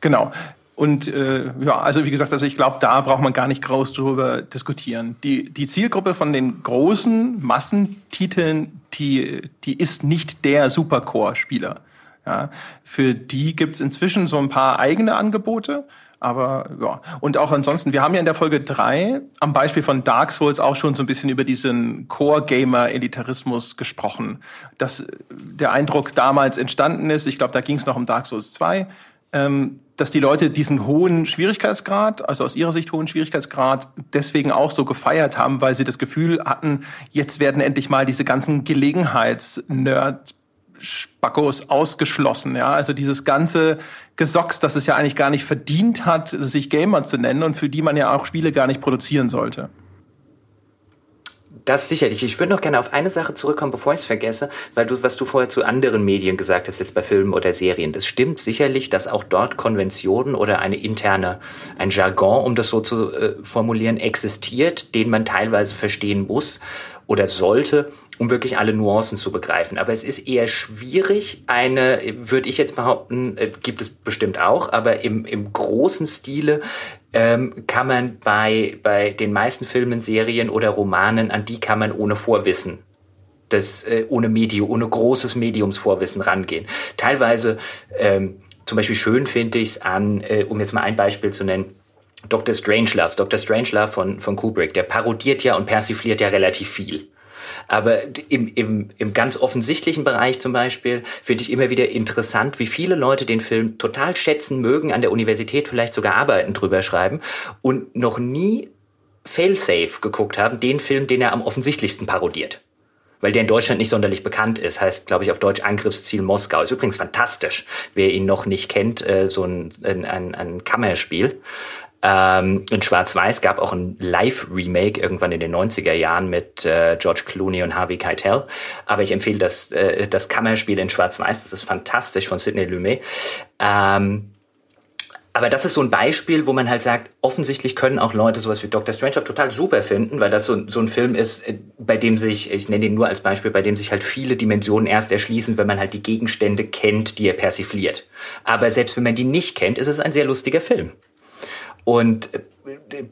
Genau. Und äh, ja, also wie gesagt, also ich glaube, da braucht man gar nicht groß drüber diskutieren. Die, die Zielgruppe von den großen Massentiteln, die, die ist nicht der Supercore-Spieler. Ja, für die gibt's inzwischen so ein paar eigene Angebote. Aber ja, und auch ansonsten, wir haben ja in der Folge drei am Beispiel von Dark Souls auch schon so ein bisschen über diesen Core-Gamer-Elitarismus gesprochen. Dass der Eindruck damals entstanden ist, ich glaube, da ging es noch um Dark Souls 2, ähm, dass die Leute diesen hohen Schwierigkeitsgrad, also aus ihrer Sicht hohen Schwierigkeitsgrad, deswegen auch so gefeiert haben, weil sie das Gefühl hatten, jetzt werden endlich mal diese ganzen Gelegenheits-Nerds Spackos ausgeschlossen. Ja, also dieses ganze Gesocks, das es ja eigentlich gar nicht verdient hat, sich Gamer zu nennen und für die man ja auch Spiele gar nicht produzieren sollte. Das sicherlich. Ich würde noch gerne auf eine Sache zurückkommen, bevor ich es vergesse, weil du, was du vorher zu anderen Medien gesagt hast, jetzt bei Filmen oder Serien. Das stimmt sicherlich, dass auch dort Konventionen oder eine interne, ein Jargon, um das so zu äh, formulieren, existiert, den man teilweise verstehen muss oder sollte, um wirklich alle Nuancen zu begreifen. Aber es ist eher schwierig, eine, würde ich jetzt behaupten, äh, gibt es bestimmt auch, aber im, im großen Stile ähm, kann man bei, bei den meisten Filmen, Serien oder Romanen, an die kann man ohne Vorwissen das äh, ohne Medium, ohne großes Mediumsvorwissen rangehen. Teilweise, ähm, zum Beispiel schön finde ich es an, äh, um jetzt mal ein Beispiel zu nennen, Dr. Strangelove. Dr. Strangelove von, von Kubrick, der parodiert ja und persifliert ja relativ viel. Aber im, im, im ganz offensichtlichen Bereich zum Beispiel finde ich immer wieder interessant, wie viele Leute den Film total schätzen mögen, an der Universität vielleicht sogar Arbeiten drüber schreiben und noch nie Failsafe geguckt haben, den Film, den er am offensichtlichsten parodiert weil der in Deutschland nicht sonderlich bekannt ist. Heißt, glaube ich, auf Deutsch Angriffsziel Moskau. Ist übrigens fantastisch. Wer ihn noch nicht kennt, äh, so ein, ein, ein Kammerspiel. Ähm, in Schwarz-Weiß gab auch ein Live-Remake irgendwann in den 90er Jahren mit äh, George Clooney und Harvey Keitel. Aber ich empfehle das, äh, das Kammerspiel in Schwarz-Weiß. Das ist fantastisch von Sidney Lumet. Ähm, aber das ist so ein Beispiel, wo man halt sagt, offensichtlich können auch Leute sowas wie Dr. Strange total super finden, weil das so, so ein Film ist, äh, bei dem sich, ich nenne ihn nur als Beispiel, bei dem sich halt viele Dimensionen erst erschließen, wenn man halt die Gegenstände kennt, die er persifliert. Aber selbst wenn man die nicht kennt, ist es ein sehr lustiger Film. Und äh,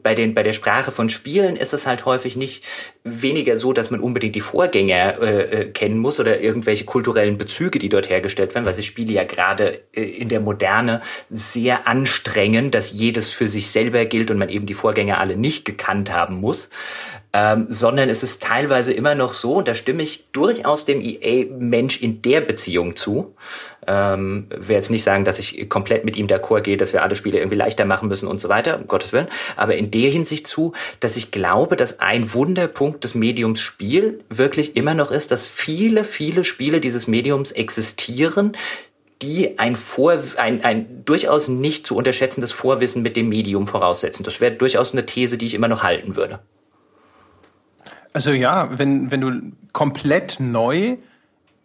bei, den, bei der Sprache von Spielen ist es halt häufig nicht weniger so, dass man unbedingt die Vorgänger äh, äh, kennen muss oder irgendwelche kulturellen Bezüge, die dort hergestellt werden, weil sich Spiele ja gerade äh, in der Moderne sehr anstrengen, dass jedes für sich selber gilt und man eben die Vorgänger alle nicht gekannt haben muss ähm, sondern es ist teilweise immer noch so, und da stimme ich durchaus dem EA-Mensch in der Beziehung zu. Ähm, will jetzt nicht sagen, dass ich komplett mit ihm d'accord gehe, dass wir alle Spiele irgendwie leichter machen müssen und so weiter, um Gottes Willen, aber in der Hinsicht zu, dass ich glaube, dass ein Wunderpunkt des Mediums Spiel wirklich immer noch ist, dass viele, viele Spiele dieses Mediums existieren, die ein, Vor, ein, ein durchaus nicht zu unterschätzendes Vorwissen mit dem Medium voraussetzen. Das wäre durchaus eine These, die ich immer noch halten würde. Also ja, wenn, wenn du komplett neu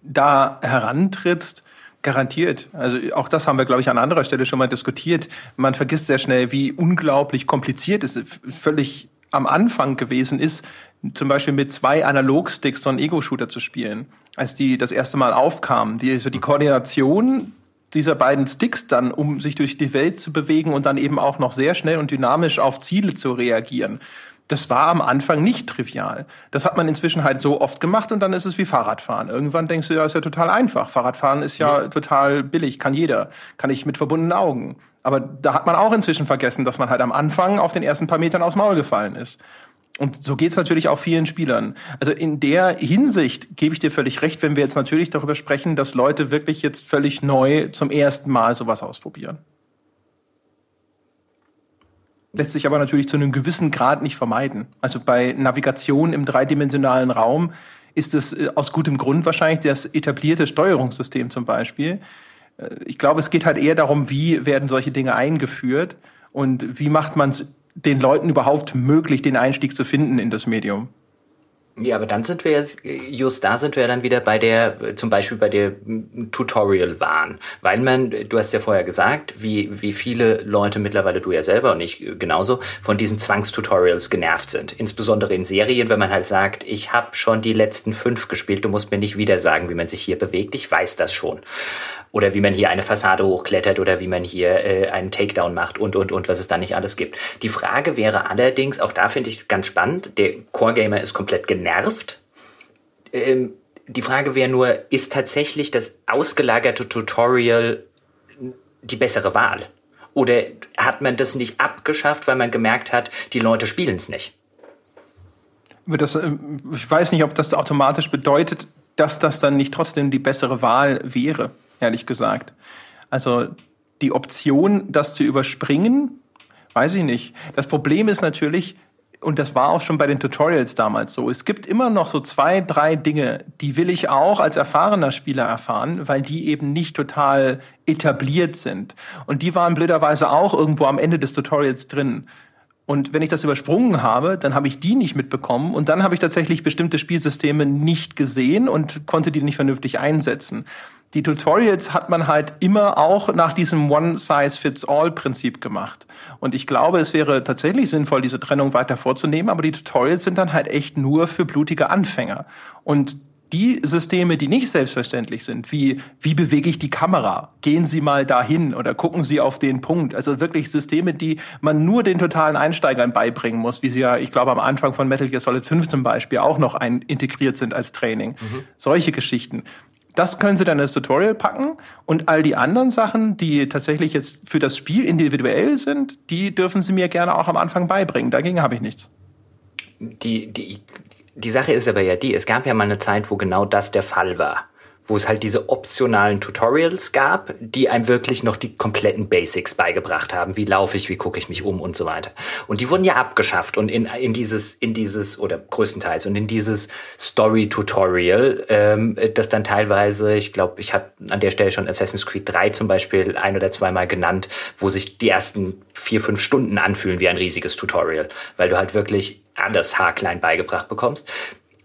da herantrittst, garantiert. Also auch das haben wir, glaube ich, an anderer Stelle schon mal diskutiert. Man vergisst sehr schnell, wie unglaublich kompliziert es völlig am Anfang gewesen ist, zum Beispiel mit zwei Analogsticks so einen Ego-Shooter zu spielen, als die das erste Mal aufkamen. Die, so die Koordination dieser beiden Sticks dann, um sich durch die Welt zu bewegen und dann eben auch noch sehr schnell und dynamisch auf Ziele zu reagieren das war am Anfang nicht trivial. Das hat man inzwischen halt so oft gemacht und dann ist es wie Fahrradfahren. Irgendwann denkst du, ja, ist ja total einfach. Fahrradfahren ist ja, ja. total billig, kann jeder, kann ich mit verbundenen Augen. Aber da hat man auch inzwischen vergessen, dass man halt am Anfang auf den ersten paar Metern aufs Maul gefallen ist. Und so geht's natürlich auch vielen Spielern. Also in der Hinsicht gebe ich dir völlig recht, wenn wir jetzt natürlich darüber sprechen, dass Leute wirklich jetzt völlig neu zum ersten Mal sowas ausprobieren lässt sich aber natürlich zu einem gewissen Grad nicht vermeiden. Also bei Navigation im dreidimensionalen Raum ist es äh, aus gutem Grund wahrscheinlich das etablierte Steuerungssystem zum Beispiel. Äh, ich glaube, es geht halt eher darum, wie werden solche Dinge eingeführt und wie macht man es den Leuten überhaupt möglich, den Einstieg zu finden in das Medium. Ja, aber dann sind wir jetzt, just da sind wir dann wieder bei der, zum Beispiel bei der Tutorial-Wahn. Weil man, du hast ja vorher gesagt, wie, wie viele Leute mittlerweile, du ja selber und ich genauso, von diesen Zwangstutorials genervt sind. Insbesondere in Serien, wenn man halt sagt, ich habe schon die letzten fünf gespielt, du musst mir nicht wieder sagen, wie man sich hier bewegt, ich weiß das schon oder wie man hier eine Fassade hochklettert oder wie man hier äh, einen Takedown macht und, und, und, was es da nicht alles gibt. Die Frage wäre allerdings, auch da finde ich es ganz spannend, der Core-Gamer ist komplett genervt. Ähm, die Frage wäre nur, ist tatsächlich das ausgelagerte Tutorial die bessere Wahl? Oder hat man das nicht abgeschafft, weil man gemerkt hat, die Leute spielen es nicht? Das, ähm, ich weiß nicht, ob das automatisch bedeutet, dass das dann nicht trotzdem die bessere Wahl wäre ehrlich gesagt. Also die Option, das zu überspringen, weiß ich nicht. Das Problem ist natürlich, und das war auch schon bei den Tutorials damals so, es gibt immer noch so zwei, drei Dinge, die will ich auch als erfahrener Spieler erfahren, weil die eben nicht total etabliert sind. Und die waren blöderweise auch irgendwo am Ende des Tutorials drin. Und wenn ich das übersprungen habe, dann habe ich die nicht mitbekommen und dann habe ich tatsächlich bestimmte Spielsysteme nicht gesehen und konnte die nicht vernünftig einsetzen die Tutorials hat man halt immer auch nach diesem One-Size-Fits-All-Prinzip gemacht. Und ich glaube, es wäre tatsächlich sinnvoll, diese Trennung weiter vorzunehmen, aber die Tutorials sind dann halt echt nur für blutige Anfänger. Und die Systeme, die nicht selbstverständlich sind, wie wie bewege ich die Kamera, gehen Sie mal dahin oder gucken Sie auf den Punkt. Also wirklich Systeme, die man nur den totalen Einsteigern beibringen muss, wie sie ja, ich glaube, am Anfang von Metal Gear Solid 5 zum Beispiel auch noch ein, integriert sind als Training. Mhm. Solche Geschichten. Das können Sie dann ins Tutorial packen und all die anderen Sachen, die tatsächlich jetzt für das Spiel individuell sind, die dürfen Sie mir gerne auch am Anfang beibringen. Dagegen habe ich nichts. Die, die, die Sache ist aber ja die, es gab ja mal eine Zeit, wo genau das der Fall war wo es halt diese optionalen Tutorials gab, die einem wirklich noch die kompletten Basics beigebracht haben. Wie laufe ich, wie gucke ich mich um und so weiter. Und die wurden ja abgeschafft und in, in dieses, in dieses, oder größtenteils, und in dieses Story-Tutorial, ähm, das dann teilweise, ich glaube, ich habe an der Stelle schon Assassin's Creed 3 zum Beispiel ein oder zweimal genannt, wo sich die ersten vier, fünf Stunden anfühlen wie ein riesiges Tutorial, weil du halt wirklich alles haarklein beigebracht bekommst.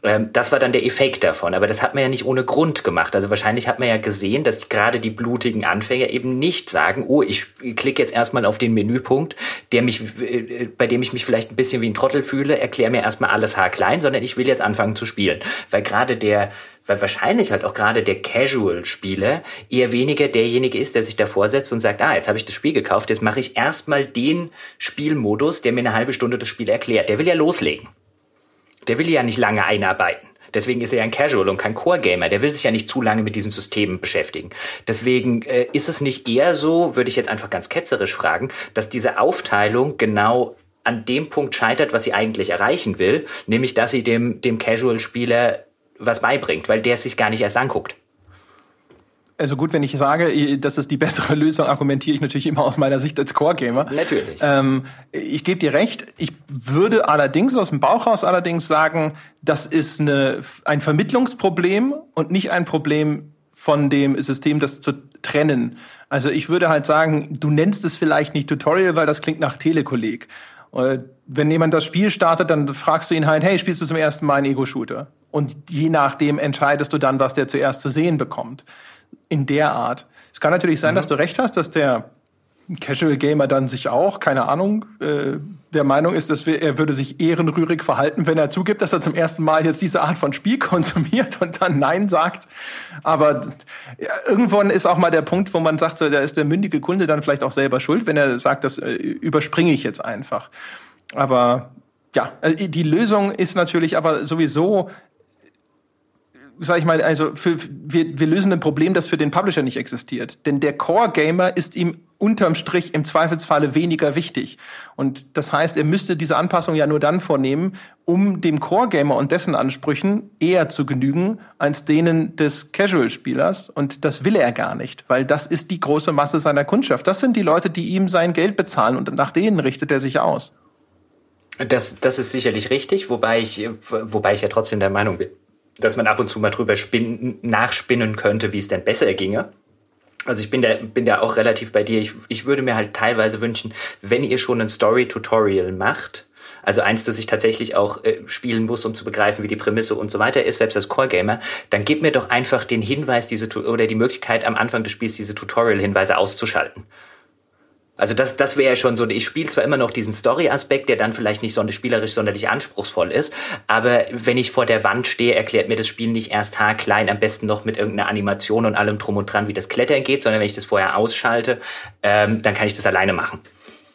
Ähm, das war dann der Effekt davon. Aber das hat man ja nicht ohne Grund gemacht. Also wahrscheinlich hat man ja gesehen, dass gerade die blutigen Anfänger eben nicht sagen, oh, ich klicke jetzt erstmal auf den Menüpunkt, der mich, äh, bei dem ich mich vielleicht ein bisschen wie ein Trottel fühle, erkläre mir erstmal alles haarklein, sondern ich will jetzt anfangen zu spielen. Weil gerade der weil wahrscheinlich halt auch gerade der Casual-Spieler eher weniger derjenige ist, der sich davor setzt und sagt, ah, jetzt habe ich das Spiel gekauft, jetzt mache ich erstmal den Spielmodus, der mir eine halbe Stunde das Spiel erklärt. Der will ja loslegen. Der will ja nicht lange einarbeiten. Deswegen ist er ja ein Casual und kein Core-Gamer. Der will sich ja nicht zu lange mit diesen Systemen beschäftigen. Deswegen äh, ist es nicht eher so, würde ich jetzt einfach ganz ketzerisch fragen, dass diese Aufteilung genau an dem Punkt scheitert, was sie eigentlich erreichen will, nämlich dass sie dem, dem Casual-Spieler was beibringt, weil der es sich gar nicht erst anguckt. Also gut, wenn ich sage, das ist die bessere Lösung, argumentiere ich natürlich immer aus meiner Sicht als Core-Gamer. Natürlich. Ähm, ich gebe dir recht. Ich würde allerdings aus dem Bauch raus allerdings sagen, das ist eine, ein Vermittlungsproblem und nicht ein Problem von dem System, das zu trennen. Also ich würde halt sagen, du nennst es vielleicht nicht Tutorial, weil das klingt nach Telekolleg. Äh, wenn jemand das Spiel startet, dann fragst du ihn halt, hey, spielst du zum ersten Mal einen Ego-Shooter? Und je nachdem entscheidest du dann, was der zuerst zu sehen bekommt. In der Art. Es kann natürlich sein, mhm. dass du recht hast, dass der Casual Gamer dann sich auch, keine Ahnung, äh, der Meinung ist, dass wir, er würde sich ehrenrührig verhalten, wenn er zugibt, dass er zum ersten Mal jetzt diese Art von Spiel konsumiert und dann Nein sagt. Aber ja, irgendwann ist auch mal der Punkt, wo man sagt, so, da ist der mündige Kunde dann vielleicht auch selber schuld, wenn er sagt, das äh, überspringe ich jetzt einfach. Aber ja, äh, die Lösung ist natürlich aber sowieso sag ich mal, also für, wir, wir lösen ein Problem, das für den Publisher nicht existiert. Denn der Core-Gamer ist ihm unterm Strich im Zweifelsfalle weniger wichtig. Und das heißt, er müsste diese Anpassung ja nur dann vornehmen, um dem Core-Gamer und dessen Ansprüchen eher zu genügen als denen des Casual-Spielers. Und das will er gar nicht, weil das ist die große Masse seiner Kundschaft. Das sind die Leute, die ihm sein Geld bezahlen und nach denen richtet er sich aus. Das, das ist sicherlich richtig, wobei ich, wobei ich ja trotzdem der Meinung bin, dass man ab und zu mal drüber spinnen, nachspinnen könnte, wie es denn besser ginge. Also ich bin da, bin da auch relativ bei dir. Ich, ich würde mir halt teilweise wünschen, wenn ihr schon ein Story-Tutorial macht, also eins, das ich tatsächlich auch äh, spielen muss, um zu begreifen, wie die Prämisse und so weiter ist, selbst als Core-Gamer, dann gebt mir doch einfach den Hinweis, diese oder die Möglichkeit, am Anfang des Spiels diese Tutorial-Hinweise auszuschalten. Also das, das wäre ja schon so, ich spiele zwar immer noch diesen Story-Aspekt, der dann vielleicht nicht sonderlich spielerisch sonderlich anspruchsvoll ist, aber wenn ich vor der Wand stehe, erklärt mir das Spiel nicht erst haarklein, am besten noch mit irgendeiner Animation und allem drum und dran, wie das Klettern geht, sondern wenn ich das vorher ausschalte, ähm, dann kann ich das alleine machen.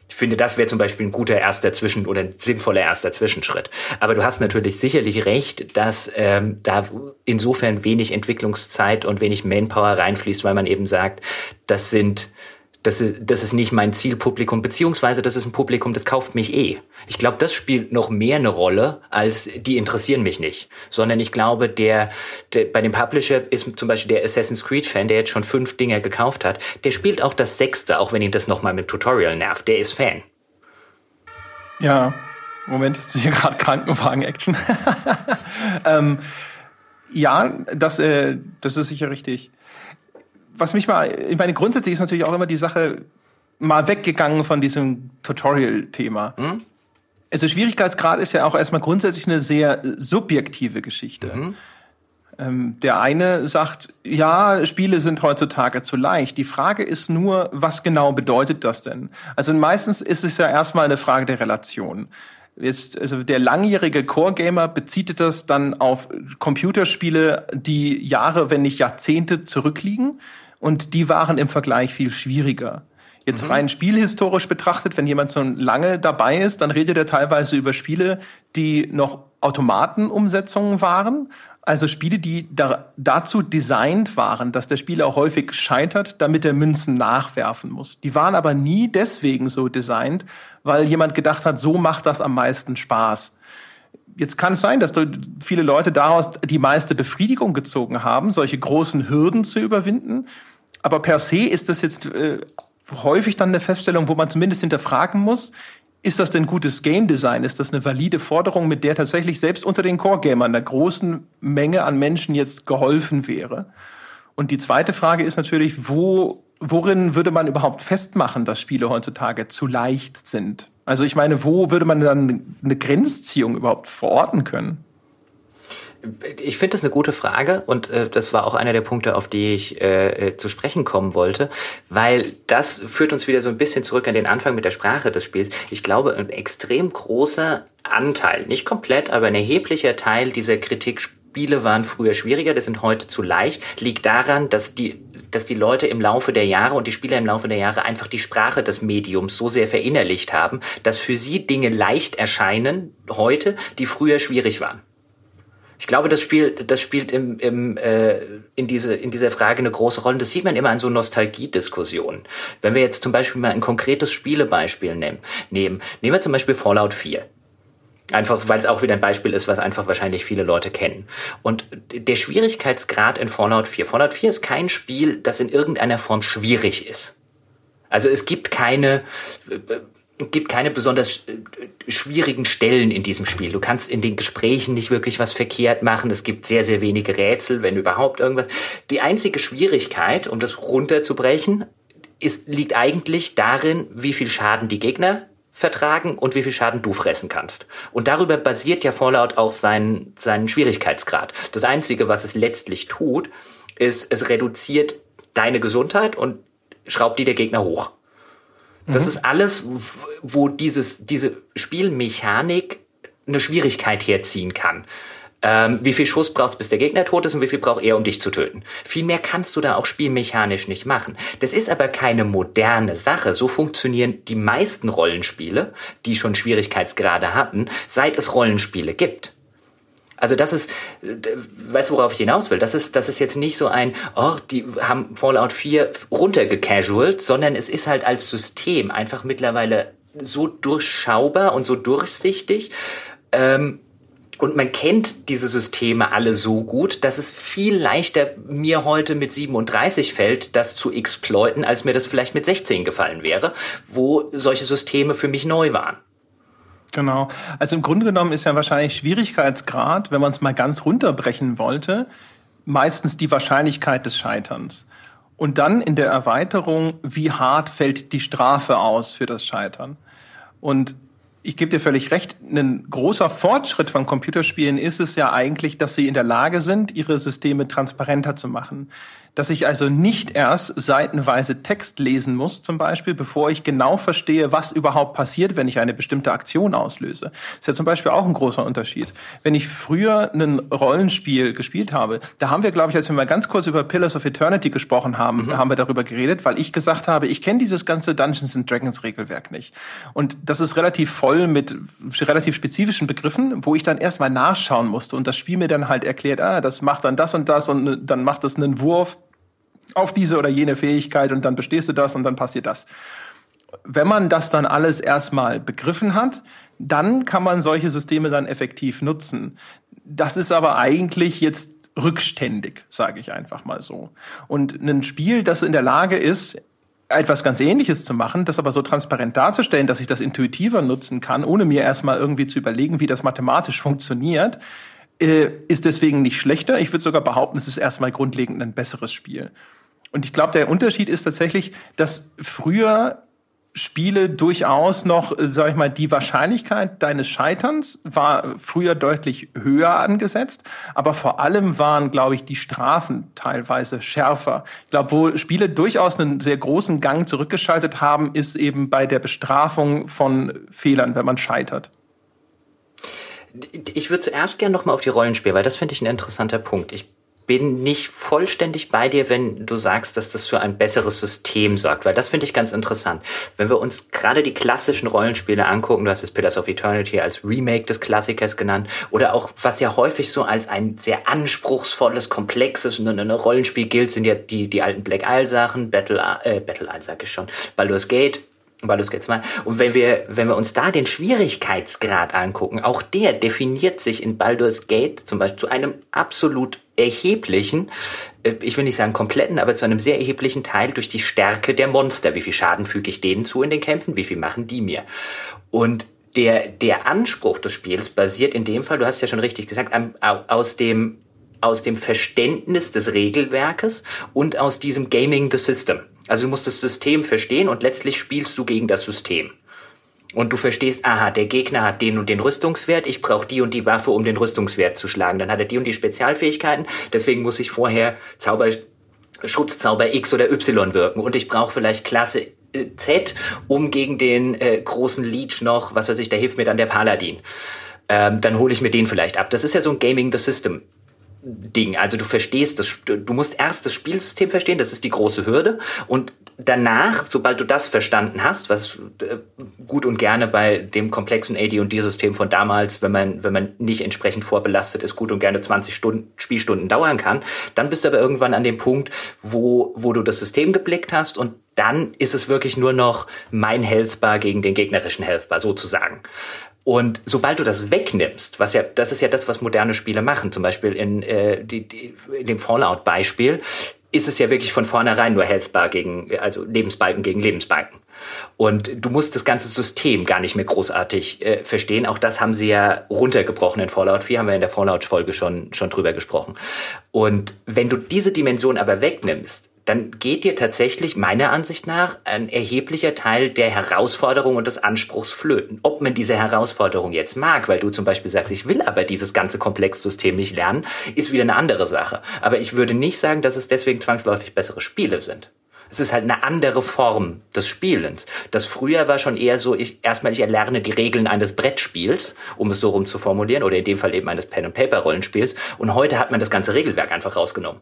Ich finde, das wäre zum Beispiel ein guter erster Zwischen- oder sinnvoller erster Zwischenschritt. Aber du hast natürlich sicherlich recht, dass ähm, da insofern wenig Entwicklungszeit und wenig Manpower reinfließt, weil man eben sagt, das sind das ist, das ist nicht mein Zielpublikum, beziehungsweise das ist ein Publikum, das kauft mich eh. Ich glaube, das spielt noch mehr eine Rolle, als die interessieren mich nicht. Sondern ich glaube, der, der bei dem Publisher ist zum Beispiel der Assassin's Creed-Fan, der jetzt schon fünf Dinger gekauft hat, der spielt auch das sechste, auch wenn ihn das nochmal mit Tutorial nervt. Der ist Fan. Ja, Moment, ist hier gerade Krankenwagen-Action. ähm, ja, das, äh, das ist sicher richtig was mich mal, ich meine, grundsätzlich ist natürlich auch immer die Sache mal weggegangen von diesem Tutorial-Thema. Mhm. Also Schwierigkeitsgrad ist ja auch erstmal grundsätzlich eine sehr subjektive Geschichte. Mhm. Ähm, der eine sagt, ja, Spiele sind heutzutage zu leicht. Die Frage ist nur, was genau bedeutet das denn? Also meistens ist es ja erstmal eine Frage der Relation. Jetzt, also der langjährige Core-Gamer bezieht das dann auf Computerspiele, die Jahre, wenn nicht Jahrzehnte zurückliegen und die waren im Vergleich viel schwieriger. Jetzt mhm. rein spielhistorisch betrachtet, wenn jemand so lange dabei ist, dann redet er teilweise über Spiele, die noch Automatenumsetzungen waren. Also Spiele, die da, dazu designt waren, dass der Spieler auch häufig scheitert, damit er Münzen nachwerfen muss. Die waren aber nie deswegen so designt, weil jemand gedacht hat, so macht das am meisten Spaß. Jetzt kann es sein, dass viele Leute daraus die meiste Befriedigung gezogen haben, solche großen Hürden zu überwinden. Aber per se ist das jetzt äh, häufig dann eine Feststellung, wo man zumindest hinterfragen muss, ist das denn gutes Game Design? Ist das eine valide Forderung, mit der tatsächlich selbst unter den Core-Gamern einer großen Menge an Menschen jetzt geholfen wäre? Und die zweite Frage ist natürlich, wo, worin würde man überhaupt festmachen, dass Spiele heutzutage zu leicht sind? Also ich meine, wo würde man dann eine Grenzziehung überhaupt verorten können? Ich finde das eine gute Frage und äh, das war auch einer der Punkte, auf die ich äh, äh, zu sprechen kommen wollte, weil das führt uns wieder so ein bisschen zurück an den Anfang mit der Sprache des Spiels. Ich glaube, ein extrem großer Anteil, nicht komplett, aber ein erheblicher Teil dieser Kritik Spiele waren früher schwieriger, das sind heute zu leicht, liegt daran, dass die, dass die Leute im Laufe der Jahre und die Spieler im Laufe der Jahre einfach die Sprache des Mediums so sehr verinnerlicht haben, dass für sie Dinge leicht erscheinen heute, die früher schwierig waren. Ich glaube, das spielt, das spielt im, im, äh, in, diese, in dieser Frage eine große Rolle. Das sieht man immer an so Nostalgiediskussionen. Wenn wir jetzt zum Beispiel mal ein konkretes Spielebeispiel nehmen, nehmen, nehmen wir zum Beispiel Fallout 4. Einfach, weil es auch wieder ein Beispiel ist, was einfach wahrscheinlich viele Leute kennen. Und der Schwierigkeitsgrad in Fallout 4. Fallout 4 ist kein Spiel, das in irgendeiner Form schwierig ist. Also es gibt keine, gibt keine besonders äh, schwierigen Stellen in diesem Spiel. Du kannst in den Gesprächen nicht wirklich was verkehrt machen. Es gibt sehr, sehr wenige Rätsel, wenn überhaupt irgendwas. Die einzige Schwierigkeit, um das runterzubrechen, ist, liegt eigentlich darin, wie viel Schaden die Gegner vertragen und wie viel Schaden du fressen kannst. Und darüber basiert ja Fallout auch seinen, seinen Schwierigkeitsgrad. Das Einzige, was es letztlich tut, ist, es reduziert deine Gesundheit und schraubt die der Gegner hoch. Das mhm. ist alles, wo dieses, diese Spielmechanik eine Schwierigkeit herziehen kann. Ähm, wie viel Schuss braucht bis der Gegner tot ist und wie viel braucht er, um dich zu töten. Viel mehr kannst du da auch spielmechanisch nicht machen. Das ist aber keine moderne Sache. So funktionieren die meisten Rollenspiele, die schon Schwierigkeitsgrade hatten, seit es Rollenspiele gibt. Also das ist, weißt du, worauf ich hinaus will? Das ist, das ist jetzt nicht so ein, oh, die haben Fallout 4 runtergecasualt, sondern es ist halt als System einfach mittlerweile so durchschaubar und so durchsichtig. Ähm, und man kennt diese Systeme alle so gut, dass es viel leichter mir heute mit 37 fällt, das zu exploiten, als mir das vielleicht mit 16 gefallen wäre, wo solche Systeme für mich neu waren. Genau. Also im Grunde genommen ist ja wahrscheinlich Schwierigkeitsgrad, wenn man es mal ganz runterbrechen wollte, meistens die Wahrscheinlichkeit des Scheiterns. Und dann in der Erweiterung, wie hart fällt die Strafe aus für das Scheitern. Und ich gebe dir völlig recht, ein großer Fortschritt von Computerspielen ist es ja eigentlich, dass sie in der Lage sind, ihre Systeme transparenter zu machen dass ich also nicht erst seitenweise Text lesen muss, zum Beispiel, bevor ich genau verstehe, was überhaupt passiert, wenn ich eine bestimmte Aktion auslöse. Das ist ja zum Beispiel auch ein großer Unterschied. Wenn ich früher ein Rollenspiel gespielt habe, da haben wir, glaube ich, als wir mal ganz kurz über Pillars of Eternity gesprochen haben, mhm. haben wir darüber geredet, weil ich gesagt habe, ich kenne dieses ganze Dungeons and Dragons Regelwerk nicht. Und das ist relativ voll mit relativ spezifischen Begriffen, wo ich dann erstmal nachschauen musste und das Spiel mir dann halt erklärt, ah, das macht dann das und das und dann macht es einen Wurf auf diese oder jene Fähigkeit und dann bestehst du das und dann passiert das. Wenn man das dann alles erstmal begriffen hat, dann kann man solche Systeme dann effektiv nutzen. Das ist aber eigentlich jetzt rückständig, sage ich einfach mal so. Und ein Spiel, das in der Lage ist, etwas ganz Ähnliches zu machen, das aber so transparent darzustellen, dass ich das intuitiver nutzen kann, ohne mir erstmal irgendwie zu überlegen, wie das mathematisch funktioniert, äh, ist deswegen nicht schlechter. Ich würde sogar behaupten, es ist erstmal grundlegend ein besseres Spiel. Und ich glaube, der Unterschied ist tatsächlich, dass früher Spiele durchaus noch, äh, sag ich mal, die Wahrscheinlichkeit deines Scheiterns war früher deutlich höher angesetzt, aber vor allem waren, glaube ich, die Strafen teilweise schärfer. Ich glaube, wo Spiele durchaus einen sehr großen Gang zurückgeschaltet haben, ist eben bei der Bestrafung von Fehlern, wenn man scheitert. Ich würde zuerst gerne nochmal auf die Rollenspiele, weil das finde ich ein interessanter Punkt. Ich bin nicht vollständig bei dir, wenn du sagst, dass das für ein besseres System sorgt, weil das finde ich ganz interessant. Wenn wir uns gerade die klassischen Rollenspiele angucken, du hast es Pillars of Eternity als Remake des Klassikers genannt, oder auch, was ja häufig so als ein sehr anspruchsvolles, komplexes und ein Rollenspiel gilt, sind ja die, die alten Black Isle Sachen, Battle, äh, Battle Isle sag ich schon, Baldur's Gate, Baldur's Gate 2. Und wenn wir, wenn wir uns da den Schwierigkeitsgrad angucken, auch der definiert sich in Baldur's Gate zum Beispiel zu einem absolut erheblichen, äh, ich will nicht sagen kompletten, aber zu einem sehr erheblichen Teil durch die Stärke der Monster. Wie viel Schaden füge ich denen zu in den Kämpfen? Wie viel machen die mir? Und der, der Anspruch des Spiels basiert in dem Fall, du hast ja schon richtig gesagt, aus dem, aus dem Verständnis des Regelwerkes und aus diesem Gaming the System. Also du musst das System verstehen und letztlich spielst du gegen das System. Und du verstehst, aha, der Gegner hat den und den Rüstungswert, ich brauche die und die Waffe, um den Rüstungswert zu schlagen. Dann hat er die und die Spezialfähigkeiten, deswegen muss ich vorher Zauber, Schutzzauber X oder Y wirken. Und ich brauche vielleicht Klasse äh, Z, um gegen den äh, großen Leech noch, was weiß ich, der hilft mir dann der Paladin. Ähm, dann hole ich mir den vielleicht ab. Das ist ja so ein Gaming the System Ding. Also du verstehst das, du musst erst das Spielsystem verstehen, das ist die große Hürde. Und danach, sobald du das verstanden hast, was äh, gut und gerne bei dem komplexen AD&D-System von damals, wenn man, wenn man nicht entsprechend vorbelastet ist, gut und gerne 20 Stunden, Spielstunden dauern kann, dann bist du aber irgendwann an dem Punkt, wo, wo du das System geblickt hast und dann ist es wirklich nur noch mein Healthbar gegen den gegnerischen Healthbar sozusagen. Und sobald du das wegnimmst, was ja, das ist ja das, was moderne Spiele machen, zum Beispiel in, äh, die, die, in dem Fallout-Beispiel, ist es ja wirklich von vornherein nur Healthbar gegen, also Lebensbalken gegen Lebensbalken. Und du musst das ganze System gar nicht mehr großartig äh, verstehen. Auch das haben sie ja runtergebrochen in Fallout 4, haben wir in der Fallout-Folge schon, schon drüber gesprochen. Und wenn du diese Dimension aber wegnimmst, dann geht dir tatsächlich meiner Ansicht nach ein erheblicher Teil der Herausforderung und des Anspruchs flöten. Ob man diese Herausforderung jetzt mag, weil du zum Beispiel sagst, ich will aber dieses ganze Komplexsystem nicht lernen, ist wieder eine andere Sache. Aber ich würde nicht sagen, dass es deswegen zwangsläufig bessere Spiele sind. Es ist halt eine andere Form des Spielens. Das früher war schon eher so, ich erstmal ich erlerne die Regeln eines Brettspiels, um es so rum zu formulieren, oder in dem Fall eben eines Pen and Paper Rollenspiels. Und heute hat man das ganze Regelwerk einfach rausgenommen.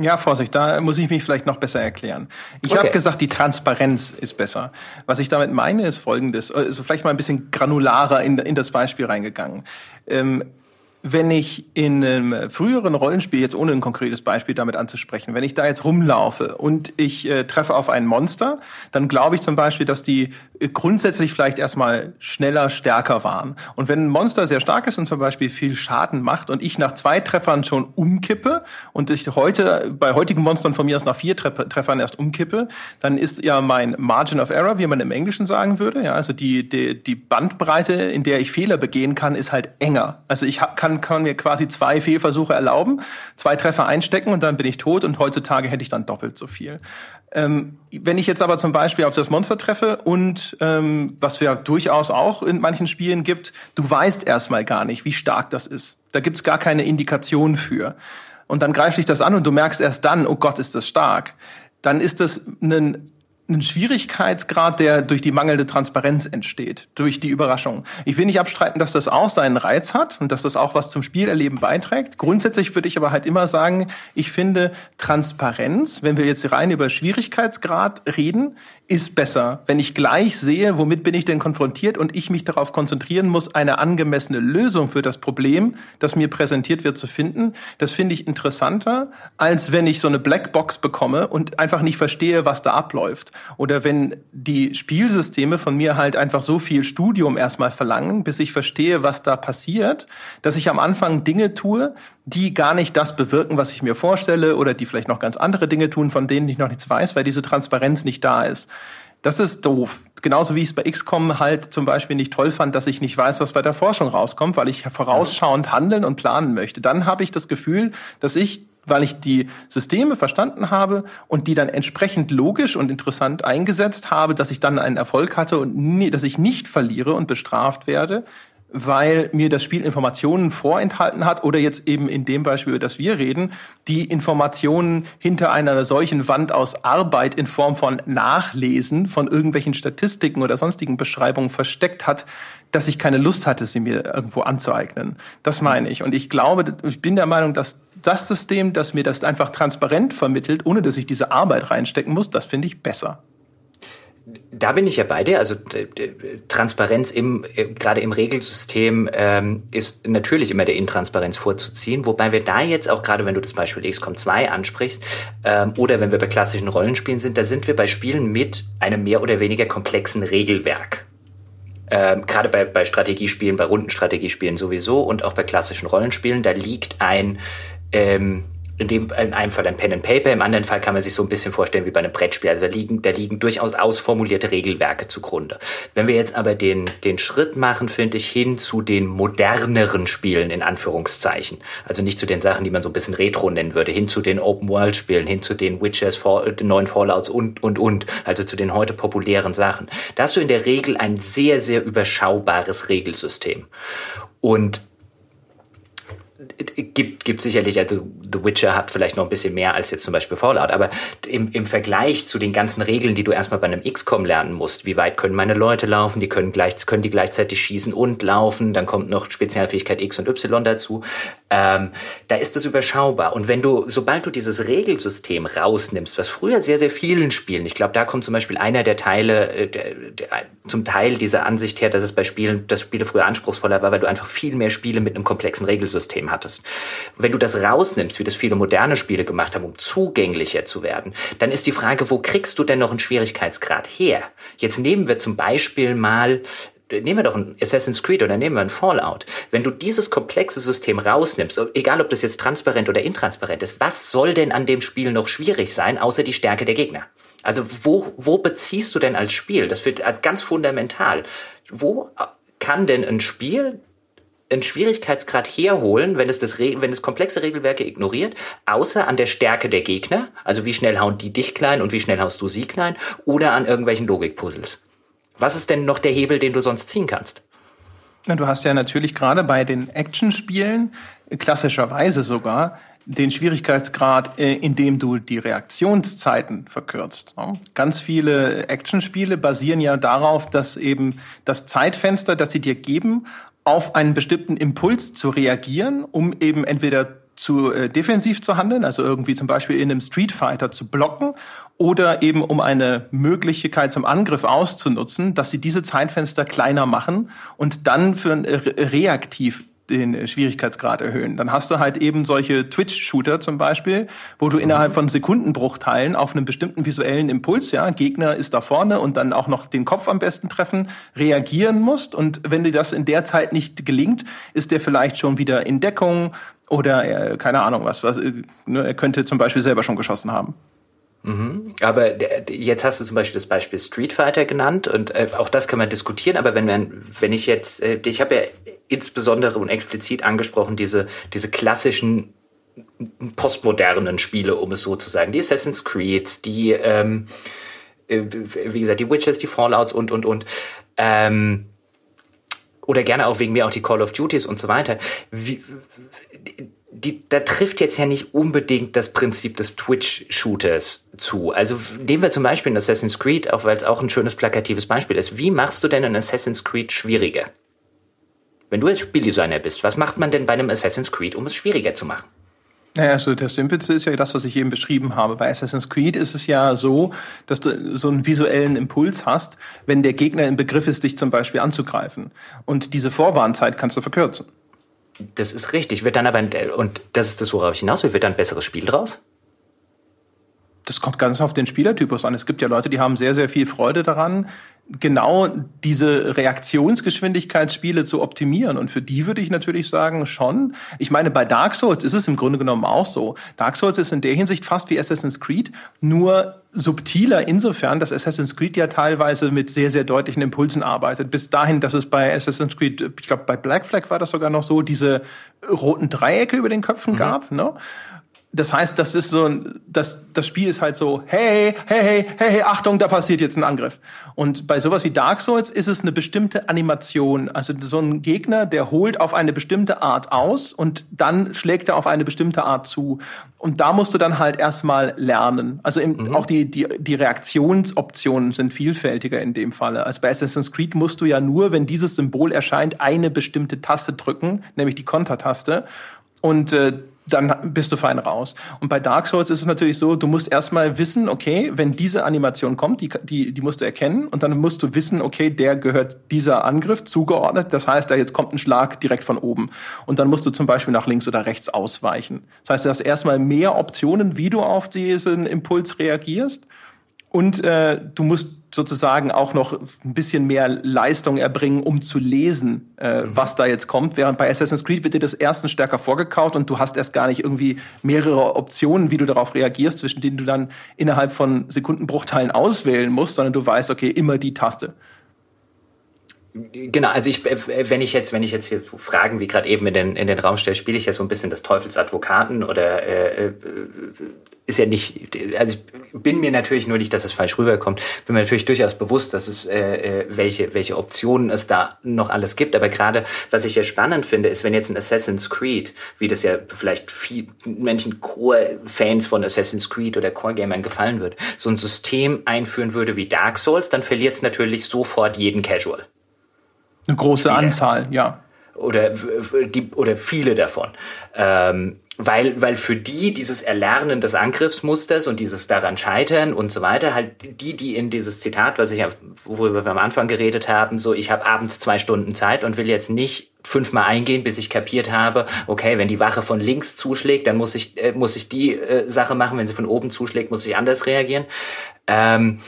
Ja, Vorsicht, da muss ich mich vielleicht noch besser erklären. Ich okay. habe gesagt, die Transparenz ist besser. Was ich damit meine, ist folgendes, also vielleicht mal ein bisschen granularer in, in das Beispiel reingegangen. Ähm, wenn ich in einem früheren Rollenspiel, jetzt ohne ein konkretes Beispiel damit anzusprechen, wenn ich da jetzt rumlaufe und ich äh, treffe auf ein Monster, dann glaube ich zum Beispiel, dass die äh, grundsätzlich vielleicht erstmal schneller, stärker waren. Und wenn ein Monster sehr stark ist und zum Beispiel viel Schaden macht und ich nach zwei Treffern schon umkippe und ich heute bei heutigen Monstern von mir aus nach vier Tre Treffern erst umkippe, dann ist ja mein Margin of Error, wie man im Englischen sagen würde, ja, also die, die, die Bandbreite, in der ich Fehler begehen kann, ist halt enger. Also ich kann kann, kann mir quasi zwei Fehlversuche erlauben, zwei Treffer einstecken und dann bin ich tot und heutzutage hätte ich dann doppelt so viel. Ähm, wenn ich jetzt aber zum Beispiel auf das Monster treffe und ähm, was ja durchaus auch in manchen Spielen gibt, du weißt erstmal gar nicht, wie stark das ist. Da gibt's gar keine Indikation für. Und dann greift dich das an und du merkst erst dann, oh Gott, ist das stark. Dann ist das ein ein Schwierigkeitsgrad, der durch die mangelnde Transparenz entsteht, durch die Überraschung. Ich will nicht abstreiten, dass das auch seinen Reiz hat und dass das auch was zum Spielerleben beiträgt. Grundsätzlich würde ich aber halt immer sagen, ich finde Transparenz, wenn wir jetzt rein über Schwierigkeitsgrad reden, ist besser. Wenn ich gleich sehe, womit bin ich denn konfrontiert und ich mich darauf konzentrieren muss, eine angemessene Lösung für das Problem, das mir präsentiert wird, zu finden, das finde ich interessanter, als wenn ich so eine Blackbox bekomme und einfach nicht verstehe, was da abläuft. Oder wenn die Spielsysteme von mir halt einfach so viel Studium erstmal verlangen, bis ich verstehe, was da passiert, dass ich am Anfang Dinge tue, die gar nicht das bewirken, was ich mir vorstelle, oder die vielleicht noch ganz andere Dinge tun, von denen ich noch nichts weiß, weil diese Transparenz nicht da ist. Das ist doof. Genauso wie ich es bei XCOM halt zum Beispiel nicht toll fand, dass ich nicht weiß, was bei der Forschung rauskommt, weil ich vorausschauend handeln und planen möchte. Dann habe ich das Gefühl, dass ich, weil ich die Systeme verstanden habe und die dann entsprechend logisch und interessant eingesetzt habe, dass ich dann einen Erfolg hatte und nie, dass ich nicht verliere und bestraft werde, weil mir das Spiel Informationen vorenthalten hat oder jetzt eben in dem Beispiel, über das wir reden, die Informationen hinter einer solchen Wand aus Arbeit in Form von Nachlesen von irgendwelchen Statistiken oder sonstigen Beschreibungen versteckt hat, dass ich keine Lust hatte, sie mir irgendwo anzueignen. Das meine ich. Und ich glaube, ich bin der Meinung, dass das System, das mir das einfach transparent vermittelt, ohne dass ich diese Arbeit reinstecken muss, das finde ich besser. Da bin ich ja bei dir. Also Transparenz im äh, gerade im Regelsystem ähm, ist natürlich immer der Intransparenz vorzuziehen. Wobei wir da jetzt auch gerade, wenn du das Beispiel XCOM 2 ansprichst ähm, oder wenn wir bei klassischen Rollenspielen sind, da sind wir bei Spielen mit einem mehr oder weniger komplexen Regelwerk. Ähm, gerade bei, bei Strategiespielen, bei Rundenstrategiespielen sowieso und auch bei klassischen Rollenspielen, da liegt ein ähm, in dem in einem Fall ein Pen and Paper, im anderen Fall kann man sich so ein bisschen vorstellen wie bei einem Brettspiel. Also da liegen, da liegen durchaus ausformulierte Regelwerke zugrunde. Wenn wir jetzt aber den, den Schritt machen, finde ich, hin zu den moderneren Spielen, in Anführungszeichen. Also nicht zu den Sachen, die man so ein bisschen Retro nennen würde, hin zu den Open-World-Spielen, hin zu den Witchers, Fall, den neuen Fallouts und, und, und. Also zu den heute populären Sachen. Da hast du in der Regel ein sehr, sehr überschaubares Regelsystem. Und gibt, gibt sicherlich, also The Witcher hat vielleicht noch ein bisschen mehr als jetzt zum Beispiel Fallout, aber im, im Vergleich zu den ganzen Regeln, die du erstmal bei einem XCOM lernen musst, wie weit können meine Leute laufen, die können gleich, können die gleichzeitig schießen und laufen, dann kommt noch Spezialfähigkeit X und Y dazu. Ähm, da ist es überschaubar. Und wenn du, sobald du dieses Regelsystem rausnimmst, was früher sehr, sehr vielen Spielen, ich glaube, da kommt zum Beispiel einer der Teile, äh, der, der, zum Teil dieser Ansicht her, dass es bei Spielen, dass Spiele früher anspruchsvoller war, weil du einfach viel mehr Spiele mit einem komplexen Regelsystem hattest. Wenn du das rausnimmst, wie das viele moderne Spiele gemacht haben, um zugänglicher zu werden, dann ist die Frage, wo kriegst du denn noch einen Schwierigkeitsgrad her? Jetzt nehmen wir zum Beispiel mal nehmen wir doch ein Assassin's Creed oder nehmen wir ein Fallout. Wenn du dieses komplexe System rausnimmst, egal ob das jetzt transparent oder intransparent ist, was soll denn an dem Spiel noch schwierig sein, außer die Stärke der Gegner? Also wo, wo beziehst du denn als Spiel? Das wird als ganz fundamental. Wo kann denn ein Spiel einen Schwierigkeitsgrad herholen, wenn es das, wenn es komplexe Regelwerke ignoriert, außer an der Stärke der Gegner, also wie schnell hauen die dich klein und wie schnell haust du sie klein, oder an irgendwelchen Logikpuzzles. Was ist denn noch der Hebel, den du sonst ziehen kannst? Du hast ja natürlich gerade bei den Actionspielen klassischerweise sogar den Schwierigkeitsgrad, äh, indem du die Reaktionszeiten verkürzt. Ganz viele Actionspiele basieren ja darauf, dass eben das Zeitfenster, das sie dir geben, auf einen bestimmten Impuls zu reagieren, um eben entweder zu äh, defensiv zu handeln, also irgendwie zum Beispiel in einem Street Fighter zu blocken oder eben um eine Möglichkeit zum Angriff auszunutzen, dass sie diese Zeitfenster kleiner machen und dann für äh, reaktiv den Schwierigkeitsgrad erhöhen. Dann hast du halt eben solche Twitch-Shooter zum Beispiel, wo du innerhalb mhm. von Sekundenbruchteilen auf einen bestimmten visuellen Impuls, ja, Gegner ist da vorne und dann auch noch den Kopf am besten treffen, reagieren musst. Und wenn dir das in der Zeit nicht gelingt, ist der vielleicht schon wieder in Deckung oder er, keine Ahnung was, was ne, er könnte zum Beispiel selber schon geschossen haben. Mhm. Aber jetzt hast du zum Beispiel das Beispiel Street Fighter genannt und äh, auch das kann man diskutieren. Aber wenn man, wenn ich jetzt, äh, ich habe ja insbesondere und explizit angesprochen diese diese klassischen postmodernen Spiele, um es so zu sagen, die Assassin's Creed, die ähm, äh, wie gesagt die Witches, die Fallouts und und und ähm, oder gerne auch wegen mir auch die Call of Duties und so weiter. Wie, die, da trifft jetzt ja nicht unbedingt das Prinzip des Twitch-Shooters zu. Also nehmen wir zum Beispiel ein Assassin's Creed, auch weil es auch ein schönes plakatives Beispiel ist. Wie machst du denn ein Assassin's Creed schwieriger? Wenn du jetzt Spieldesigner bist, was macht man denn bei einem Assassin's Creed, um es schwieriger zu machen? Naja, also das Simpelste ist ja das, was ich eben beschrieben habe. Bei Assassin's Creed ist es ja so, dass du so einen visuellen Impuls hast, wenn der Gegner im Begriff ist, dich zum Beispiel anzugreifen. Und diese Vorwarnzeit kannst du verkürzen. Das ist richtig. Wird dann aber, und das ist das, worauf ich hinaus will, wird dann ein besseres Spiel draus? Das kommt ganz auf den Spielertypus an. Es gibt ja Leute, die haben sehr, sehr viel Freude daran, genau diese Reaktionsgeschwindigkeitsspiele zu optimieren. Und für die würde ich natürlich sagen, schon. Ich meine, bei Dark Souls ist es im Grunde genommen auch so. Dark Souls ist in der Hinsicht fast wie Assassin's Creed, nur subtiler insofern, dass Assassin's Creed ja teilweise mit sehr, sehr deutlichen Impulsen arbeitet. Bis dahin, dass es bei Assassin's Creed, ich glaube, bei Black Flag war das sogar noch so, diese roten Dreiecke über den Köpfen mhm. gab. Ne? Das heißt, das ist so ein, das, das Spiel ist halt so, hey, hey, hey, hey, hey, Achtung, da passiert jetzt ein Angriff. Und bei sowas wie Dark Souls ist es eine bestimmte Animation. Also so ein Gegner, der holt auf eine bestimmte Art aus und dann schlägt er auf eine bestimmte Art zu. Und da musst du dann halt erstmal lernen. Also im, mhm. auch die, die, die Reaktionsoptionen sind vielfältiger in dem Falle. Also bei Assassin's Creed musst du ja nur, wenn dieses Symbol erscheint, eine bestimmte Taste drücken, nämlich die Kontertaste. Und äh, dann bist du fein raus. Und bei Dark Souls ist es natürlich so, du musst erstmal wissen, okay, wenn diese Animation kommt, die, die, die musst du erkennen und dann musst du wissen, okay, der gehört dieser Angriff zugeordnet. Das heißt, da jetzt kommt ein Schlag direkt von oben. Und dann musst du zum Beispiel nach links oder rechts ausweichen. Das heißt, du hast erstmal mehr Optionen, wie du auf diesen Impuls reagierst. Und äh, du musst sozusagen auch noch ein bisschen mehr Leistung erbringen, um zu lesen, äh, mhm. was da jetzt kommt. Während bei Assassin's Creed wird dir das ersten stärker vorgekaut und du hast erst gar nicht irgendwie mehrere Optionen, wie du darauf reagierst, zwischen denen du dann innerhalb von Sekundenbruchteilen auswählen musst, sondern du weißt, okay, immer die Taste. Genau, also ich, wenn ich jetzt, wenn ich jetzt hier Fragen wie gerade eben in den, in den Raum stelle, spiele ich ja so ein bisschen des Teufelsadvokaten oder äh, äh, ist ja nicht, also ich bin mir natürlich nur nicht, dass es falsch rüberkommt, bin mir natürlich durchaus bewusst, dass es äh, äh, welche, welche Optionen es da noch alles gibt. Aber gerade, was ich ja spannend finde, ist, wenn jetzt ein Assassin's Creed, wie das ja vielleicht viel Menschen Core-Fans von Assassin's Creed oder Core-Gamern gefallen wird, so ein System einführen würde wie Dark Souls, dann verliert es natürlich sofort jeden Casual. Eine große Anzahl, ja. oder die oder viele davon. Ähm, weil, weil für die dieses Erlernen des Angriffsmusters und dieses daran scheitern und so weiter, halt die, die in dieses Zitat, was ich, worüber wir am Anfang geredet haben, so ich habe abends zwei Stunden Zeit und will jetzt nicht fünfmal eingehen, bis ich kapiert habe, okay, wenn die Wache von links zuschlägt, dann muss ich, äh, muss ich die äh, Sache machen, wenn sie von oben zuschlägt, muss ich anders reagieren. Ähm,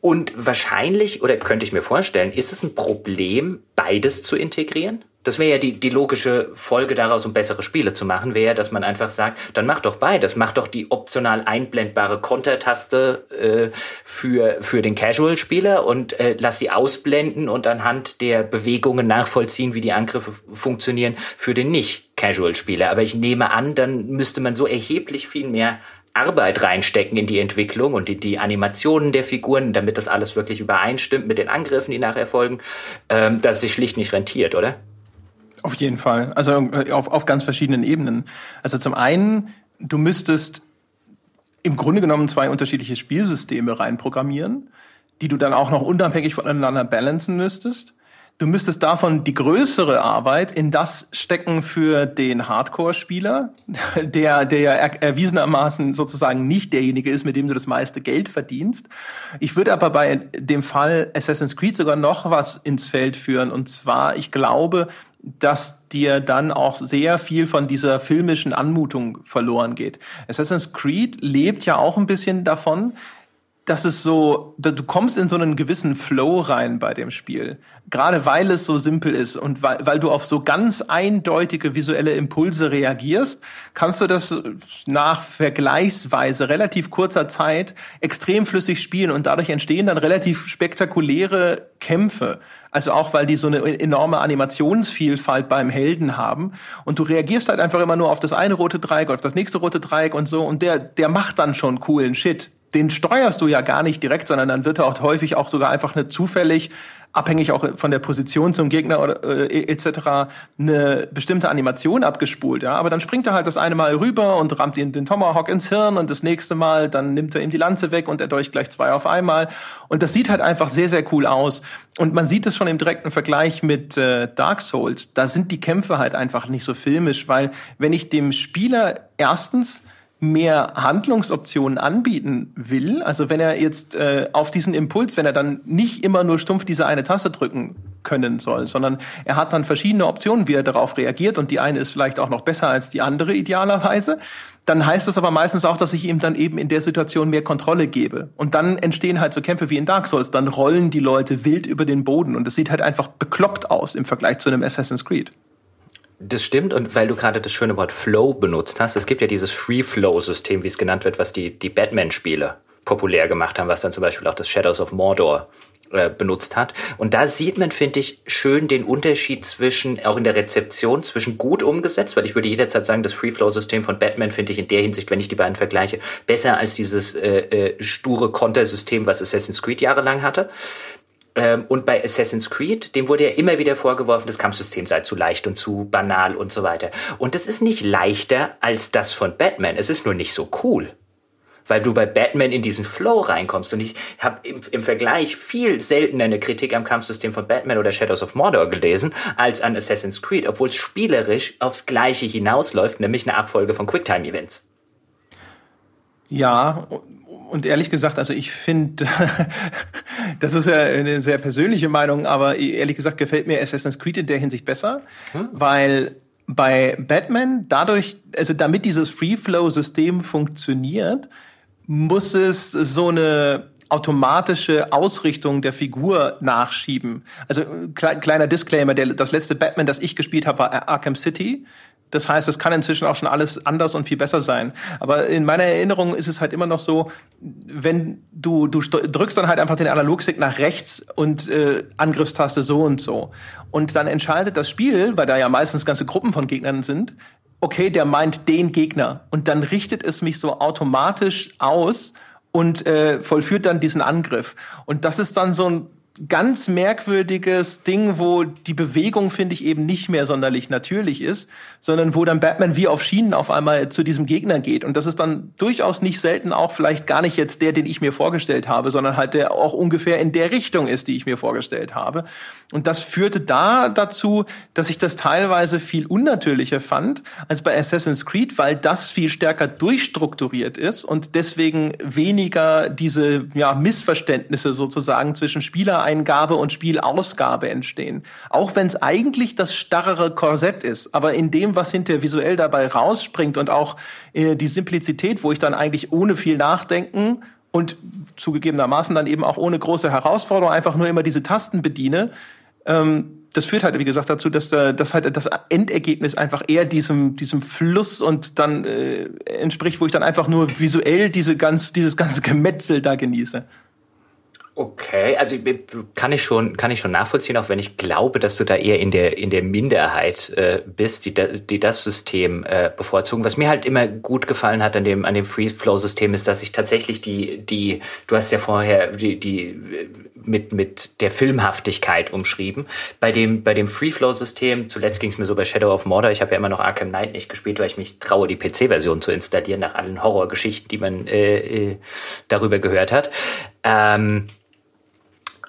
und wahrscheinlich, oder könnte ich mir vorstellen, ist es ein Problem, beides zu integrieren? Das wäre ja die, die logische Folge daraus, um bessere Spiele zu machen, wäre, dass man einfach sagt, dann mach doch beides. Mach doch die optional einblendbare Kontertaste äh, für, für den Casual-Spieler und äh, lass sie ausblenden und anhand der Bewegungen nachvollziehen, wie die Angriffe funktionieren für den Nicht-Casual-Spieler. Aber ich nehme an, dann müsste man so erheblich viel mehr Arbeit reinstecken in die Entwicklung und die, die Animationen der Figuren, damit das alles wirklich übereinstimmt mit den Angriffen, die nachher folgen, ähm, dass es sich schlicht nicht rentiert, oder? Auf jeden Fall. Also äh, auf, auf ganz verschiedenen Ebenen. Also zum einen, du müsstest im Grunde genommen zwei unterschiedliche Spielsysteme reinprogrammieren, die du dann auch noch unabhängig voneinander balancen müsstest. Du müsstest davon die größere Arbeit in das stecken für den Hardcore-Spieler, der, der ja erwiesenermaßen sozusagen nicht derjenige ist, mit dem du das meiste Geld verdienst. Ich würde aber bei dem Fall Assassin's Creed sogar noch was ins Feld führen. Und zwar, ich glaube, dass dir dann auch sehr viel von dieser filmischen Anmutung verloren geht. Assassin's Creed lebt ja auch ein bisschen davon, dass es so, du kommst in so einen gewissen Flow rein bei dem Spiel. Gerade weil es so simpel ist und weil, weil du auf so ganz eindeutige visuelle Impulse reagierst, kannst du das nach vergleichsweise relativ kurzer Zeit extrem flüssig spielen und dadurch entstehen dann relativ spektakuläre Kämpfe. Also auch, weil die so eine enorme Animationsvielfalt beim Helden haben. Und du reagierst halt einfach immer nur auf das eine rote Dreieck, auf das nächste rote Dreieck und so. Und der, der macht dann schon coolen Shit den steuerst du ja gar nicht direkt, sondern dann wird er auch häufig auch sogar einfach eine zufällig abhängig auch von der Position zum Gegner oder äh, etc. eine bestimmte Animation abgespult, ja, aber dann springt er halt das eine Mal rüber und rammt ihn den Tomahawk ins Hirn und das nächste Mal dann nimmt er ihm die Lanze weg und er durch gleich zwei auf einmal. Und das sieht halt einfach sehr sehr cool aus. Und man sieht es schon im direkten Vergleich mit äh, Dark Souls, da sind die Kämpfe halt einfach nicht so filmisch, weil wenn ich dem Spieler erstens mehr Handlungsoptionen anbieten will, also wenn er jetzt äh, auf diesen Impuls, wenn er dann nicht immer nur stumpf diese eine Taste drücken können soll, sondern er hat dann verschiedene Optionen, wie er darauf reagiert und die eine ist vielleicht auch noch besser als die andere idealerweise, dann heißt das aber meistens auch, dass ich ihm dann eben in der Situation mehr Kontrolle gebe. Und dann entstehen halt so Kämpfe wie in Dark Souls, dann rollen die Leute wild über den Boden und es sieht halt einfach bekloppt aus im Vergleich zu einem Assassin's Creed. Das stimmt und weil du gerade das schöne Wort Flow benutzt hast, es gibt ja dieses Free-Flow-System, wie es genannt wird, was die, die Batman-Spiele populär gemacht haben, was dann zum Beispiel auch das Shadows of Mordor äh, benutzt hat. Und da sieht man, finde ich, schön den Unterschied zwischen, auch in der Rezeption, zwischen gut umgesetzt, weil ich würde jederzeit sagen, das Free-Flow-System von Batman finde ich in der Hinsicht, wenn ich die beiden vergleiche, besser als dieses äh, äh, sture Kontersystem, was Assassin's Creed jahrelang hatte. Ähm, und bei Assassin's Creed, dem wurde ja immer wieder vorgeworfen, das Kampfsystem sei zu leicht und zu banal und so weiter. Und das ist nicht leichter als das von Batman. Es ist nur nicht so cool. Weil du bei Batman in diesen Flow reinkommst. Und ich habe im, im, Vergleich viel seltener eine Kritik am Kampfsystem von Batman oder Shadows of Mordor gelesen, als an Assassin's Creed, obwohl es spielerisch aufs Gleiche hinausläuft, nämlich eine Abfolge von Quicktime-Events. Ja, und ehrlich gesagt, also ich finde, das ist ja eine sehr persönliche Meinung, aber ehrlich gesagt gefällt mir Assassin's Creed in der Hinsicht besser, hm? weil bei Batman dadurch, also damit dieses Free-Flow-System funktioniert, muss es so eine automatische Ausrichtung der Figur nachschieben. Also kleiner Disclaimer, der, das letzte Batman, das ich gespielt habe, war Arkham City. Das heißt, es kann inzwischen auch schon alles anders und viel besser sein. Aber in meiner Erinnerung ist es halt immer noch so, wenn du, du drückst dann halt einfach den Analogstick nach rechts und äh, Angriffstaste so und so. Und dann entscheidet das Spiel, weil da ja meistens ganze Gruppen von Gegnern sind, okay, der meint den Gegner. Und dann richtet es mich so automatisch aus und äh, vollführt dann diesen Angriff. Und das ist dann so ein ganz merkwürdiges Ding, wo die Bewegung, finde ich, eben nicht mehr sonderlich natürlich ist, sondern wo dann Batman wie auf Schienen auf einmal zu diesem Gegner geht. Und das ist dann durchaus nicht selten auch vielleicht gar nicht jetzt der, den ich mir vorgestellt habe, sondern halt der auch ungefähr in der Richtung ist, die ich mir vorgestellt habe. Und das führte da dazu, dass ich das teilweise viel unnatürlicher fand als bei Assassin's Creed, weil das viel stärker durchstrukturiert ist und deswegen weniger diese ja, Missverständnisse sozusagen zwischen Spielereingabe und Spielausgabe entstehen. Auch wenn es eigentlich das starrere Korsett ist, aber in dem, was hinterher visuell dabei rausspringt und auch äh, die Simplizität, wo ich dann eigentlich ohne viel Nachdenken und zugegebenermaßen dann eben auch ohne große Herausforderung einfach nur immer diese Tasten bediene, ähm, das führt halt, wie gesagt, dazu, dass, da, dass halt das Endergebnis einfach eher diesem, diesem Fluss und dann äh, entspricht, wo ich dann einfach nur visuell diese ganz, dieses ganze Gemetzel da genieße. Okay, also kann ich schon kann ich schon nachvollziehen, auch wenn ich glaube, dass du da eher in der in der Minderheit äh, bist, die, die das System äh, bevorzugen. Was mir halt immer gut gefallen hat an dem an dem Free Flow System ist, dass ich tatsächlich die die du hast ja vorher die die mit mit der Filmhaftigkeit umschrieben. Bei dem bei dem Free Flow System, zuletzt ging es mir so bei Shadow of Mordor, ich habe ja immer noch Arkham Knight nicht gespielt, weil ich mich traue, die PC Version zu installieren nach allen Horrorgeschichten, die man äh, äh, darüber gehört hat. Ähm,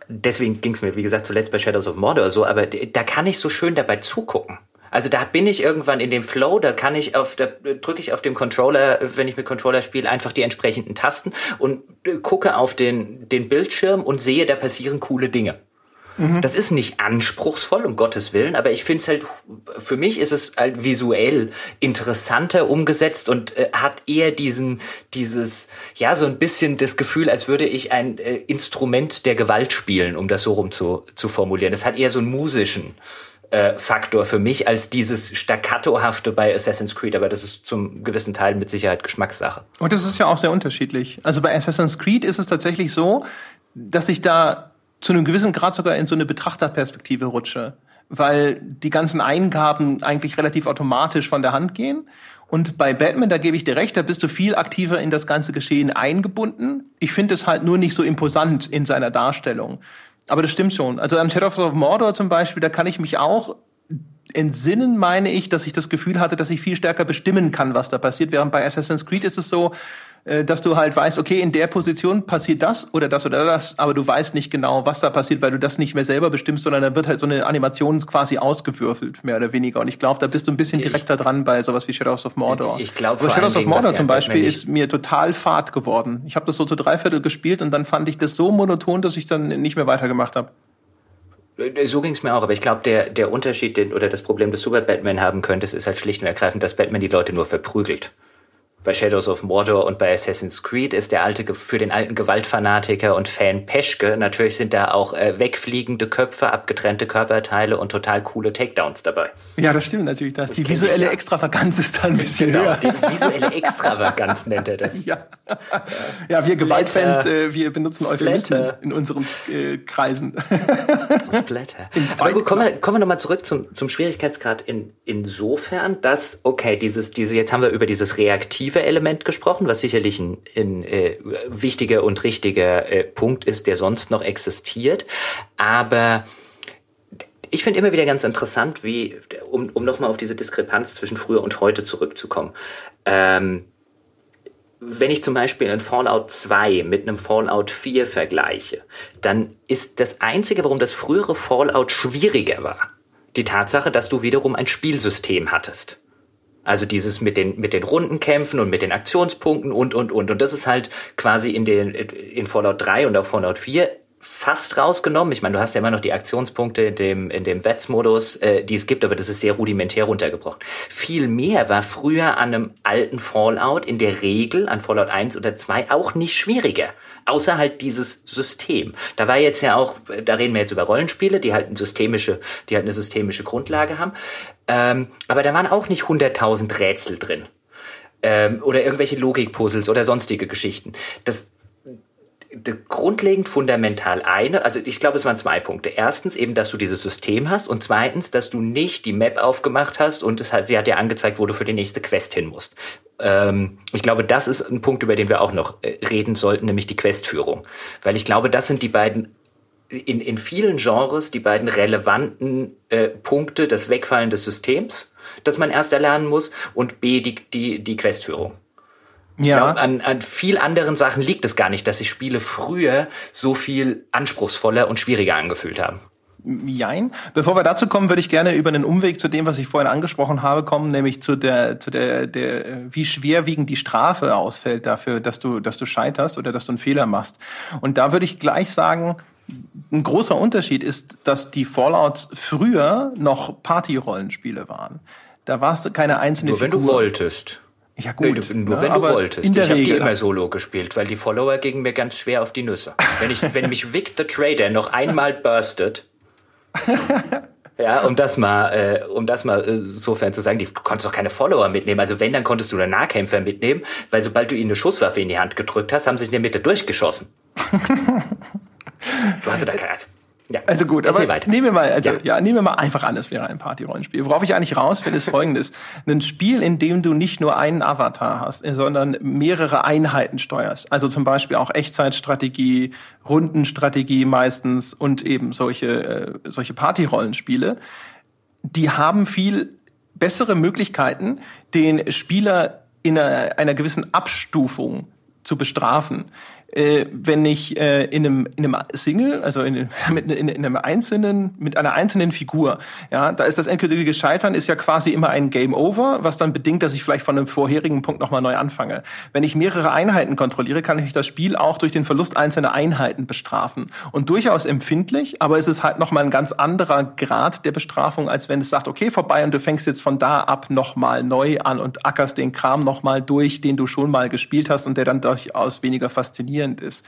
deswegen ging es mir, wie gesagt, zuletzt bei Shadows of Mordor so, aber da kann ich so schön dabei zugucken. Also da bin ich irgendwann in dem Flow, da kann ich auf, da drücke ich auf dem Controller, wenn ich mit Controller spiele, einfach die entsprechenden Tasten und gucke auf den, den Bildschirm und sehe, da passieren coole Dinge. Mhm. Das ist nicht anspruchsvoll, um Gottes Willen, aber ich finde es halt, für mich ist es halt visuell interessanter umgesetzt und äh, hat eher diesen, dieses, ja, so ein bisschen das Gefühl, als würde ich ein äh, Instrument der Gewalt spielen, um das so rum zu, zu formulieren. Das hat eher so einen musischen äh, Faktor für mich als dieses staccatohafte bei Assassin's Creed, aber das ist zum gewissen Teil mit Sicherheit Geschmackssache. Und das ist ja auch sehr unterschiedlich. Also bei Assassin's Creed ist es tatsächlich so, dass ich da zu einem gewissen Grad sogar in so eine Betrachterperspektive rutsche, weil die ganzen Eingaben eigentlich relativ automatisch von der Hand gehen. Und bei Batman, da gebe ich dir recht, da bist du viel aktiver in das ganze Geschehen eingebunden. Ich finde es halt nur nicht so imposant in seiner Darstellung. Aber das stimmt schon. Also an Shadows of Mordor zum Beispiel, da kann ich mich auch entsinnen, meine ich, dass ich das Gefühl hatte, dass ich viel stärker bestimmen kann, was da passiert. Während bei Assassin's Creed ist es so, dass du halt weißt, okay, in der Position passiert das oder das oder das, aber du weißt nicht genau, was da passiert, weil du das nicht mehr selber bestimmst, sondern da wird halt so eine Animation quasi ausgewürfelt, mehr oder weniger. Und ich glaube, da bist du ein bisschen direkter dran bei sowas wie Shadows of Mordor. Ich, ich glaube, Shadows of Mordor zum Beispiel ist mir total fad geworden. Ich habe das so zu dreiviertel gespielt und dann fand ich das so monoton, dass ich dann nicht mehr weitergemacht habe. Äh, so ging es mir auch, aber ich glaube, der, der Unterschied den, oder das Problem, das du bei Batman haben könntest, ist halt schlicht und ergreifend, dass Batman die Leute nur verprügelt bei Shadows of Mordor und bei Assassin's Creed ist der alte für den alten Gewaltfanatiker und Fan Peschke. Natürlich sind da auch äh, wegfliegende Köpfe, abgetrennte Körperteile und total coole Takedowns dabei. Ja, das stimmt natürlich. Das die visuelle ja. Extravaganz ist da ein bisschen genau, höher. Die visuelle Extravaganz nennt er das. Ja, ja wir Gewaltfans, äh, wir benutzen Euphemismen in unseren äh, Kreisen. Splatter. Aber gut, kommen wir, kommen wir nochmal zurück zum, zum Schwierigkeitsgrad in, insofern, dass, okay, dieses, diese, jetzt haben wir über dieses reaktive kreative Element gesprochen, was sicherlich ein, ein äh, wichtiger und richtiger äh, Punkt ist, der sonst noch existiert. Aber ich finde immer wieder ganz interessant, wie, um, um nochmal auf diese Diskrepanz zwischen früher und heute zurückzukommen. Ähm, wenn ich zum Beispiel einen Fallout 2 mit einem Fallout 4 vergleiche, dann ist das Einzige, warum das frühere Fallout schwieriger war, die Tatsache, dass du wiederum ein Spielsystem hattest. Also dieses mit den, mit den Rundenkämpfen und mit den Aktionspunkten und, und, und. Und das ist halt quasi in den, in Fallout 3 und auch Fallout 4 fast rausgenommen. Ich meine, du hast ja immer noch die Aktionspunkte in dem, in dem Wets-Modus, äh, die es gibt, aber das ist sehr rudimentär runtergebrochen. Viel mehr war früher an einem alten Fallout in der Regel, an Fallout 1 oder 2, auch nicht schwieriger. Außer halt dieses System. Da war jetzt ja auch, da reden wir jetzt über Rollenspiele, die halt eine systemische, die halt eine systemische Grundlage haben. Ähm, aber da waren auch nicht 100.000 Rätsel drin. Ähm, oder irgendwelche Logikpuzzles oder sonstige Geschichten. Das, das grundlegend fundamental eine, also ich glaube, es waren zwei Punkte. Erstens eben, dass du dieses System hast und zweitens, dass du nicht die Map aufgemacht hast und es hat, sie hat dir angezeigt, wo du für die nächste Quest hin musst. Ähm, ich glaube, das ist ein Punkt, über den wir auch noch äh, reden sollten, nämlich die Questführung. Weil ich glaube, das sind die beiden in, in vielen Genres die beiden relevanten äh, Punkte, das Wegfallen des Systems, das man erst erlernen muss, und B, die, die, die Questführung. Ja. Ich glaube, an, an viel anderen Sachen liegt es gar nicht, dass sich Spiele früher so viel anspruchsvoller und schwieriger angefühlt haben. Jein. Bevor wir dazu kommen, würde ich gerne über einen Umweg zu dem, was ich vorhin angesprochen habe, kommen, nämlich zu der, zu der, der, wie schwerwiegend die Strafe ausfällt dafür, dass du, dass du scheiterst oder dass du einen Fehler machst. Und da würde ich gleich sagen, ein großer Unterschied ist, dass die Fallouts früher noch Party-Rollenspiele waren. Da warst du keine einzelne Nur wenn Figur. du wolltest. Ja gut. Nee, nur ne, wenn du wolltest. Ich habe die immer solo gespielt, weil die Follower gingen mir ganz schwer auf die Nüsse. Wenn, ich, wenn mich Vic the Trader noch einmal burstet, ja, um das mal, äh, um das mal äh, sofern zu sagen, die, du konntest doch keine Follower mitnehmen. Also wenn, dann konntest du einen Nahkämpfer mitnehmen, weil sobald du ihnen eine Schusswaffe in die Hand gedrückt hast, haben sie in der Mitte durchgeschossen. du hast ja da keine. Also, ja. Also gut, Erzähl aber weiter. nehmen wir mal, also ja. Ja. nehmen wir mal einfach an, es wäre ein Party-Rollenspiel. Worauf ich eigentlich raus will, ist folgendes. Ein Spiel, in dem du nicht nur einen Avatar hast, sondern mehrere Einheiten steuerst. Also zum Beispiel auch Echtzeitstrategie, Rundenstrategie meistens und eben solche, äh, solche Party-Rollenspiele. Die haben viel bessere Möglichkeiten, den Spieler in einer, einer gewissen Abstufung zu bestrafen. Äh, wenn ich äh, in, einem, in einem Single, also in, mit, in, in einem einzelnen, mit einer einzelnen Figur, ja, da ist das endgültige Scheitern ist ja quasi immer ein Game Over, was dann bedingt, dass ich vielleicht von einem vorherigen Punkt nochmal neu anfange. Wenn ich mehrere Einheiten kontrolliere, kann ich das Spiel auch durch den Verlust einzelner Einheiten bestrafen. Und durchaus empfindlich, aber es ist halt nochmal ein ganz anderer Grad der Bestrafung, als wenn es sagt, okay, vorbei und du fängst jetzt von da ab nochmal neu an und ackerst den Kram nochmal durch, den du schon mal gespielt hast und der dann durchaus weniger faszinierend ist.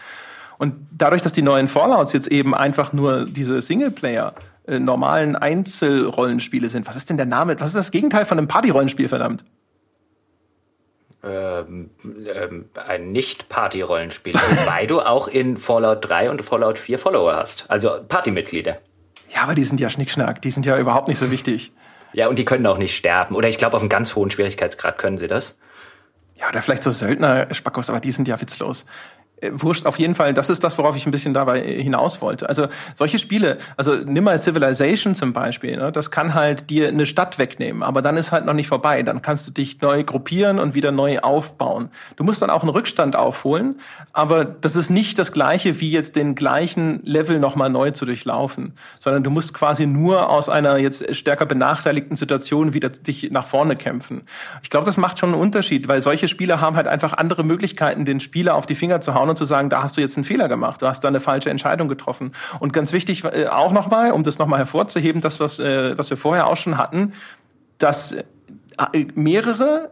Und dadurch, dass die neuen Fallouts jetzt eben einfach nur diese Singleplayer äh, normalen Einzelrollenspiele sind, was ist denn der Name? Was ist das Gegenteil von einem Party-Rollenspiel, verdammt? Ähm, ähm, ein Nicht-Party-Rollenspiel, wobei du auch in Fallout 3 und Fallout 4 Follower hast, also Partymitglieder. Ja, aber die sind ja Schnickschnack, die sind ja überhaupt nicht so wichtig. Ja, und die können auch nicht sterben. Oder ich glaube, auf einem ganz hohen Schwierigkeitsgrad können sie das. Ja, oder vielleicht so Söldner-Spackos, aber die sind ja witzlos. Äh, Wurscht, auf jeden Fall, das ist das, worauf ich ein bisschen dabei hinaus wollte. Also solche Spiele, also nimm mal Civilization zum Beispiel, ne, das kann halt dir eine Stadt wegnehmen, aber dann ist halt noch nicht vorbei. Dann kannst du dich neu gruppieren und wieder neu aufbauen. Du musst dann auch einen Rückstand aufholen, aber das ist nicht das Gleiche, wie jetzt den gleichen Level nochmal neu zu durchlaufen, sondern du musst quasi nur aus einer jetzt stärker benachteiligten Situation wieder dich nach vorne kämpfen. Ich glaube, das macht schon einen Unterschied, weil solche Spiele haben halt einfach andere Möglichkeiten, den Spieler auf die Finger zu hauen und zu sagen, da hast du jetzt einen Fehler gemacht, du hast da eine falsche Entscheidung getroffen. Und ganz wichtig äh, auch nochmal, um das nochmal hervorzuheben, das, was, äh, was wir vorher auch schon hatten, dass äh, mehrere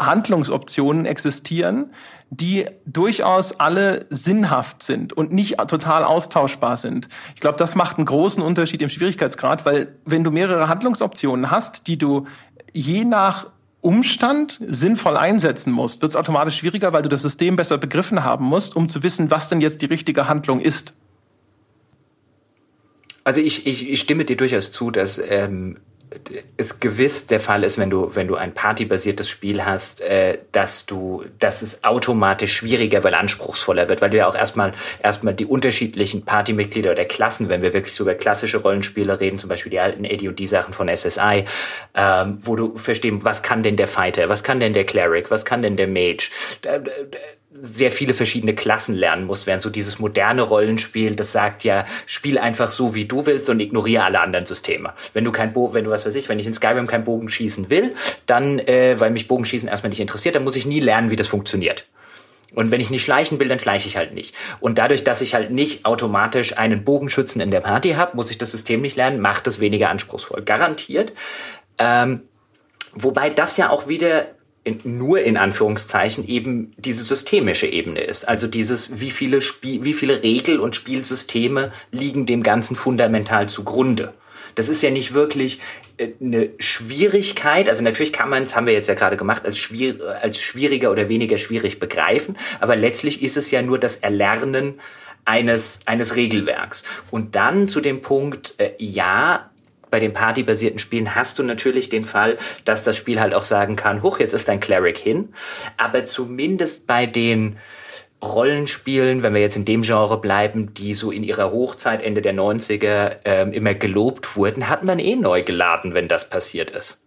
Handlungsoptionen existieren, die durchaus alle sinnhaft sind und nicht total austauschbar sind. Ich glaube, das macht einen großen Unterschied im Schwierigkeitsgrad, weil wenn du mehrere Handlungsoptionen hast, die du je nach Umstand sinnvoll einsetzen musst, wird es automatisch schwieriger, weil du das System besser begriffen haben musst, um zu wissen, was denn jetzt die richtige Handlung ist. Also ich, ich, ich stimme dir durchaus zu, dass ähm, es gewiss der Fall ist, wenn du, wenn du ein partybasiertes Spiel hast, äh, dass du, dass es automatisch schwieriger, weil anspruchsvoller wird, weil du ja auch erstmal, erstmal die unterschiedlichen Partymitglieder oder Klassen, wenn wir wirklich so über klassische Rollenspiele reden, zum Beispiel die alten AD&D-Sachen von SSI, ähm, wo du verstehen, was kann denn der Fighter, was kann denn der Cleric, was kann denn der Mage, sehr viele verschiedene Klassen lernen muss, während so dieses moderne Rollenspiel, das sagt ja, spiel einfach so, wie du willst und ignoriere alle anderen Systeme. Wenn du kein Bo wenn du was weiß ich, wenn ich in Skyrim kein Bogen schießen will, dann, äh, weil mich Bogenschießen erstmal nicht interessiert, dann muss ich nie lernen, wie das funktioniert. Und wenn ich nicht schleichen will, dann schleiche ich halt nicht. Und dadurch, dass ich halt nicht automatisch einen Bogenschützen in der Party habe, muss ich das System nicht lernen, macht es weniger anspruchsvoll. Garantiert. Ähm, wobei das ja auch wieder in, nur in Anführungszeichen eben diese systemische Ebene ist. Also dieses, wie viele, Spiel, wie viele Regel- und Spielsysteme liegen dem Ganzen fundamental zugrunde. Das ist ja nicht wirklich eine Schwierigkeit. Also natürlich kann man es, haben wir jetzt ja gerade gemacht, als, schwier als schwieriger oder weniger schwierig begreifen. Aber letztlich ist es ja nur das Erlernen eines, eines Regelwerks. Und dann zu dem Punkt, äh, ja, bei den partybasierten Spielen hast du natürlich den Fall, dass das Spiel halt auch sagen kann, hoch, jetzt ist dein Cleric hin. Aber zumindest bei den Rollenspielen, wenn wir jetzt in dem Genre bleiben, die so in ihrer Hochzeit Ende der 90er ähm, immer gelobt wurden, hat man eh neu geladen, wenn das passiert ist.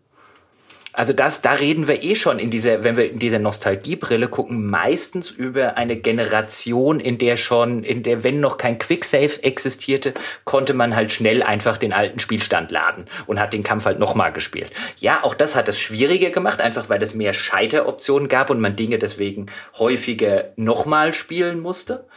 Also das, da reden wir eh schon in dieser, wenn wir in dieser Nostalgiebrille gucken, meistens über eine Generation, in der schon, in der, wenn noch kein Quicksave existierte, konnte man halt schnell einfach den alten Spielstand laden und hat den Kampf halt nochmal gespielt. Ja, auch das hat es schwieriger gemacht, einfach weil es mehr Scheiteroptionen gab und man Dinge deswegen häufiger nochmal spielen musste.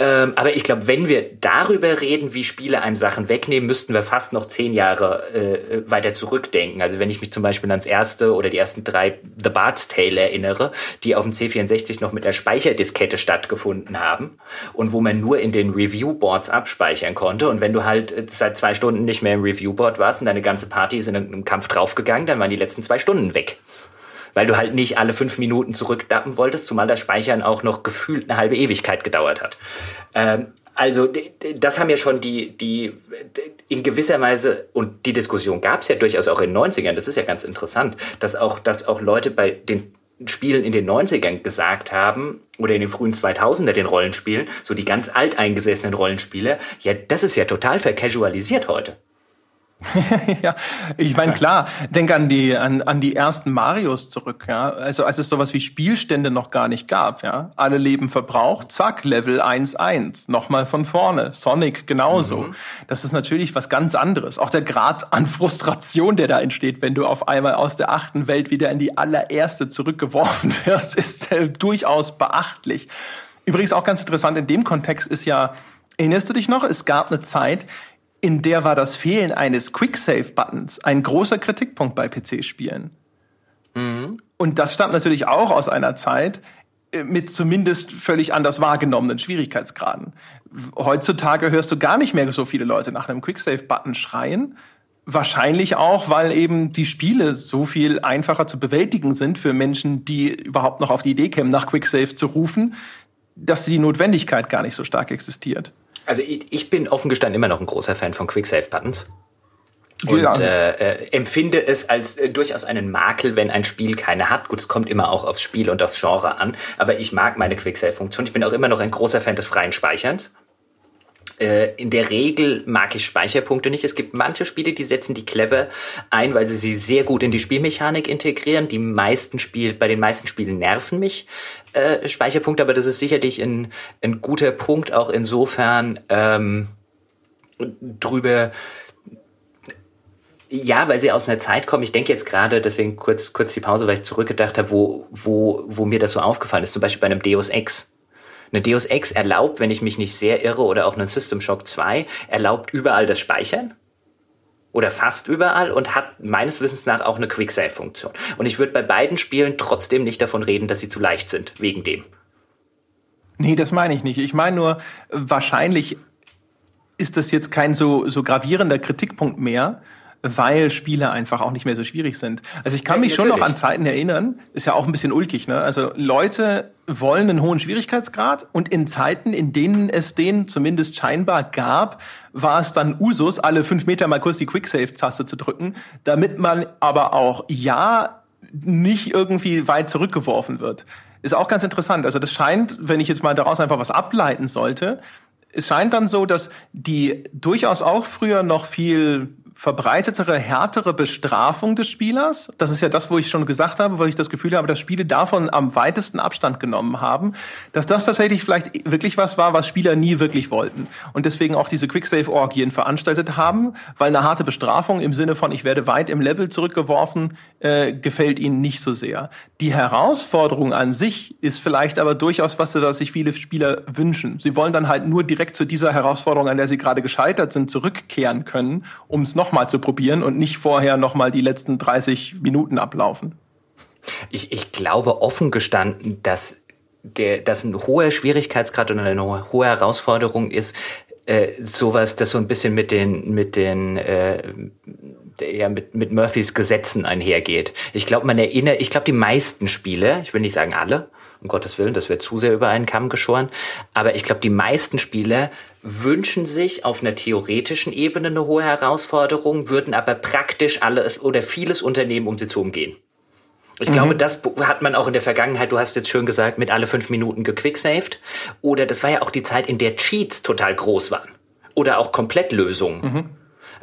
Ähm, aber ich glaube, wenn wir darüber reden, wie Spiele einem Sachen wegnehmen, müssten wir fast noch zehn Jahre äh, weiter zurückdenken. Also wenn ich mich zum Beispiel ans erste oder die ersten drei The Bard's Tale erinnere, die auf dem C64 noch mit der Speicherdiskette stattgefunden haben und wo man nur in den Review-Boards abspeichern konnte. Und wenn du halt äh, seit zwei Stunden nicht mehr im Review-Board warst und deine ganze Party ist in einem Kampf draufgegangen, dann waren die letzten zwei Stunden weg weil du halt nicht alle fünf Minuten zurückdappen wolltest, zumal das Speichern auch noch gefühlt eine halbe Ewigkeit gedauert hat. Ähm, also das haben ja schon die, die in gewisser Weise, und die Diskussion gab es ja durchaus auch in den 90ern, das ist ja ganz interessant, dass auch, dass auch Leute bei den Spielen in den 90ern gesagt haben, oder in den frühen 2000er den Rollenspielen, so die ganz alteingesessenen Rollenspiele, ja, das ist ja total vercasualisiert heute. ja, ich meine klar, denk an die an, an die ersten Marios zurück, ja. Also als es sowas wie Spielstände noch gar nicht gab, ja. Alle Leben verbraucht, zack, Level 1-1, nochmal von vorne. Sonic genauso. Mhm. Das ist natürlich was ganz anderes. Auch der Grad an Frustration, der da entsteht, wenn du auf einmal aus der achten Welt wieder in die allererste zurückgeworfen wirst, ist äh, durchaus beachtlich. Übrigens auch ganz interessant in dem Kontext ist ja, erinnerst du dich noch, es gab eine Zeit, in der war das Fehlen eines Quick-Save-Buttons ein großer Kritikpunkt bei PC-Spielen. Mhm. Und das stammt natürlich auch aus einer Zeit äh, mit zumindest völlig anders wahrgenommenen Schwierigkeitsgraden. Heutzutage hörst du gar nicht mehr so viele Leute nach einem Quick-Save-Button schreien. Wahrscheinlich auch, weil eben die Spiele so viel einfacher zu bewältigen sind für Menschen, die überhaupt noch auf die Idee kämen, nach Quick-Save zu rufen, dass die Notwendigkeit gar nicht so stark existiert. Also ich, ich bin offen gestanden immer noch ein großer Fan von Quick-Save-Buttons. Und ja. äh, äh, empfinde es als äh, durchaus einen Makel, wenn ein Spiel keine hat. Gut, es kommt immer auch aufs Spiel und aufs Genre an, aber ich mag meine Quick-Save-Funktion. Ich bin auch immer noch ein großer Fan des freien Speicherns. Äh, in der Regel mag ich Speicherpunkte nicht. Es gibt manche Spiele, die setzen die clever ein, weil sie sie sehr gut in die Spielmechanik integrieren. Die meisten Spiel, bei den meisten Spielen nerven mich äh, Speicherpunkte, aber das ist sicherlich ein, ein guter Punkt, auch insofern ähm, drüber ja, weil sie aus einer Zeit kommen. Ich denke jetzt gerade, deswegen kurz, kurz die Pause, weil ich zurückgedacht habe, wo, wo, wo mir das so aufgefallen ist. Zum Beispiel bei einem Deus Ex eine Deus Ex erlaubt, wenn ich mich nicht sehr irre, oder auch ein System Shock 2, erlaubt überall das Speichern. Oder fast überall und hat meines Wissens nach auch eine Quick-Save-Funktion. Und ich würde bei beiden Spielen trotzdem nicht davon reden, dass sie zu leicht sind, wegen dem. Nee, das meine ich nicht. Ich meine nur, wahrscheinlich ist das jetzt kein so, so gravierender Kritikpunkt mehr, weil Spiele einfach auch nicht mehr so schwierig sind. Also ich kann ja, mich natürlich. schon noch an Zeiten erinnern, ist ja auch ein bisschen ulkig, ne? Also Leute wollen einen hohen Schwierigkeitsgrad und in Zeiten, in denen es den zumindest scheinbar gab, war es dann Usus, alle fünf Meter mal kurz die Quicksave-Taste zu drücken, damit man aber auch ja nicht irgendwie weit zurückgeworfen wird. Ist auch ganz interessant. Also das scheint, wenn ich jetzt mal daraus einfach was ableiten sollte, es scheint dann so, dass die durchaus auch früher noch viel verbreitetere, härtere Bestrafung des Spielers. Das ist ja das, wo ich schon gesagt habe, weil ich das Gefühl habe, dass Spiele davon am weitesten Abstand genommen haben, dass das tatsächlich vielleicht wirklich was war, was Spieler nie wirklich wollten. Und deswegen auch diese Quicksave-Orgien veranstaltet haben, weil eine harte Bestrafung im Sinne von, ich werde weit im Level zurückgeworfen, äh, gefällt ihnen nicht so sehr. Die Herausforderung an sich ist vielleicht aber durchaus was, was sich viele Spieler wünschen. Sie wollen dann halt nur direkt zu dieser Herausforderung, an der sie gerade gescheitert sind, zurückkehren können, um es noch nochmal zu probieren und nicht vorher nochmal die letzten 30 Minuten ablaufen. Ich, ich glaube offen gestanden, dass der, dass ein hoher Schwierigkeitsgrad und eine hohe Herausforderung ist, äh, sowas, das so ein bisschen mit den, mit den, äh, ja, mit, mit Murphys Gesetzen einhergeht. Ich glaube, man erinnert, ich glaube, die meisten Spiele, ich will nicht sagen alle, um Gottes Willen, das wäre zu sehr über einen Kamm geschoren. Aber ich glaube, die meisten Spieler wünschen sich auf einer theoretischen Ebene eine hohe Herausforderung, würden aber praktisch alles oder vieles unternehmen, um sie zu umgehen. Ich mhm. glaube, das hat man auch in der Vergangenheit, du hast jetzt schön gesagt, mit alle fünf Minuten gequicksaved. Oder das war ja auch die Zeit, in der Cheats total groß waren. Oder auch Komplettlösungen. Mhm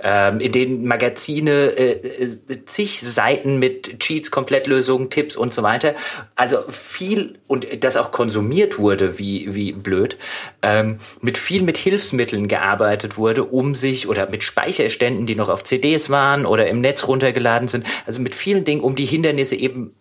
ähm, in denen Magazine äh, äh, zig Seiten mit Cheats, Komplettlösungen, Tipps und so weiter. Also viel und das auch konsumiert wurde, wie, wie blöd, ähm, mit viel mit Hilfsmitteln gearbeitet wurde, um sich oder mit Speicherständen, die noch auf CDs waren oder im Netz runtergeladen sind, also mit vielen Dingen, um die Hindernisse eben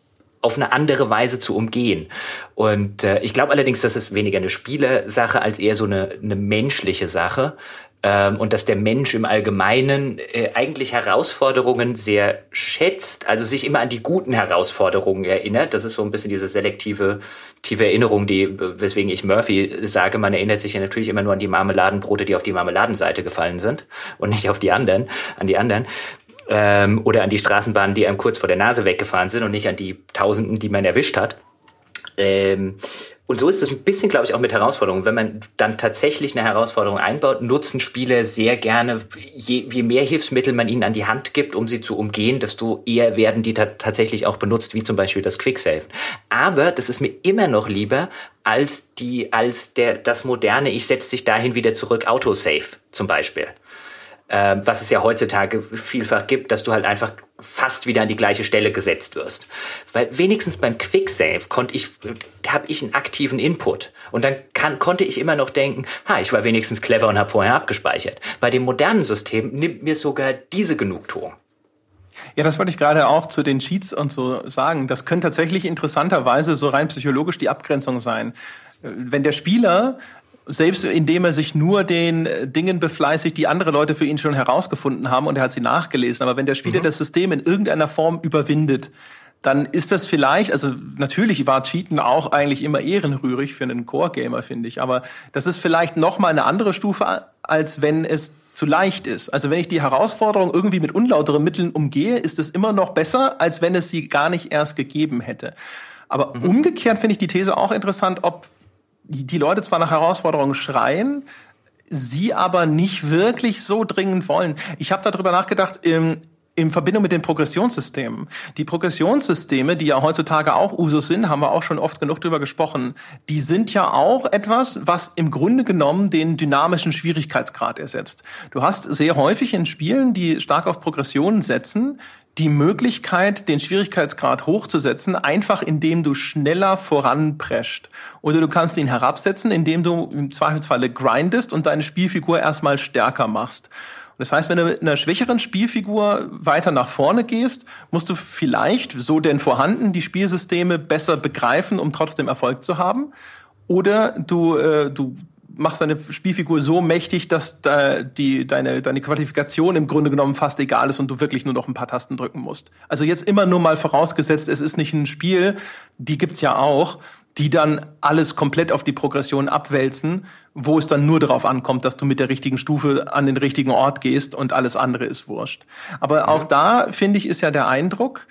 auf eine andere Weise zu umgehen. Und äh, ich glaube allerdings, das ist weniger eine Spielersache als eher so eine, eine menschliche Sache und dass der Mensch im Allgemeinen äh, eigentlich Herausforderungen sehr schätzt, also sich immer an die guten Herausforderungen erinnert. Das ist so ein bisschen diese selektive tiefe Erinnerung, die, weswegen ich Murphy sage, man erinnert sich ja natürlich immer nur an die Marmeladenbrote, die auf die Marmeladenseite gefallen sind und nicht auf die anderen, an die anderen. Ähm, oder an die Straßenbahnen, die einem kurz vor der Nase weggefahren sind und nicht an die Tausenden, die man erwischt hat. Ähm, und so ist es ein bisschen, glaube ich, auch mit Herausforderungen. Wenn man dann tatsächlich eine Herausforderung einbaut, nutzen Spieler sehr gerne, je, je mehr Hilfsmittel man ihnen an die Hand gibt, um sie zu umgehen, desto eher werden die tatsächlich auch benutzt, wie zum Beispiel das Quicksave. Aber das ist mir immer noch lieber als die, als der, das moderne, ich setze dich dahin wieder zurück, Autosave zum Beispiel äh, was es ja heutzutage vielfach gibt, dass du halt einfach fast wieder an die gleiche Stelle gesetzt wirst. Weil wenigstens beim Quicksave konnte ich, habe ich einen aktiven Input. Und dann kann, konnte ich immer noch denken, ha, ich war wenigstens clever und habe vorher abgespeichert. Bei dem modernen System nimmt mir sogar diese Genugtuung. Ja, das wollte ich gerade auch zu den Cheats und so sagen. Das könnte tatsächlich interessanterweise so rein psychologisch die Abgrenzung sein. Wenn der Spieler selbst indem er sich nur den äh, Dingen befleißigt, die andere Leute für ihn schon herausgefunden haben und er hat sie nachgelesen. Aber wenn der Spieler mhm. das System in irgendeiner Form überwindet, dann ist das vielleicht, also natürlich war Cheaten auch eigentlich immer ehrenrührig für einen Core-Gamer, finde ich, aber das ist vielleicht noch mal eine andere Stufe, als wenn es zu leicht ist. Also wenn ich die Herausforderung irgendwie mit unlauteren Mitteln umgehe, ist es immer noch besser, als wenn es sie gar nicht erst gegeben hätte. Aber mhm. umgekehrt finde ich die These auch interessant, ob die, die Leute zwar nach Herausforderungen schreien, sie aber nicht wirklich so dringend wollen. Ich habe darüber nachgedacht, im, in Verbindung mit den Progressionssystemen. Die Progressionssysteme, die ja heutzutage auch Usus sind, haben wir auch schon oft genug drüber gesprochen, die sind ja auch etwas, was im Grunde genommen den dynamischen Schwierigkeitsgrad ersetzt. Du hast sehr häufig in Spielen, die stark auf Progressionen setzen, die Möglichkeit, den Schwierigkeitsgrad hochzusetzen, einfach indem du schneller voranprescht. Oder du kannst ihn herabsetzen, indem du im Zweifelsfalle grindest und deine Spielfigur erstmal stärker machst. Das heißt, wenn du mit einer schwächeren Spielfigur weiter nach vorne gehst, musst du vielleicht, so denn vorhanden, die Spielsysteme besser begreifen, um trotzdem Erfolg zu haben. Oder du, äh, du machst deine Spielfigur so mächtig, dass da die, deine, deine Qualifikation im Grunde genommen fast egal ist und du wirklich nur noch ein paar Tasten drücken musst. Also jetzt immer nur mal vorausgesetzt, es ist nicht ein Spiel, die gibt's ja auch, die dann alles komplett auf die Progression abwälzen, wo es dann nur darauf ankommt, dass du mit der richtigen Stufe an den richtigen Ort gehst und alles andere ist wurscht. Aber auch da, finde ich, ist ja der Eindruck,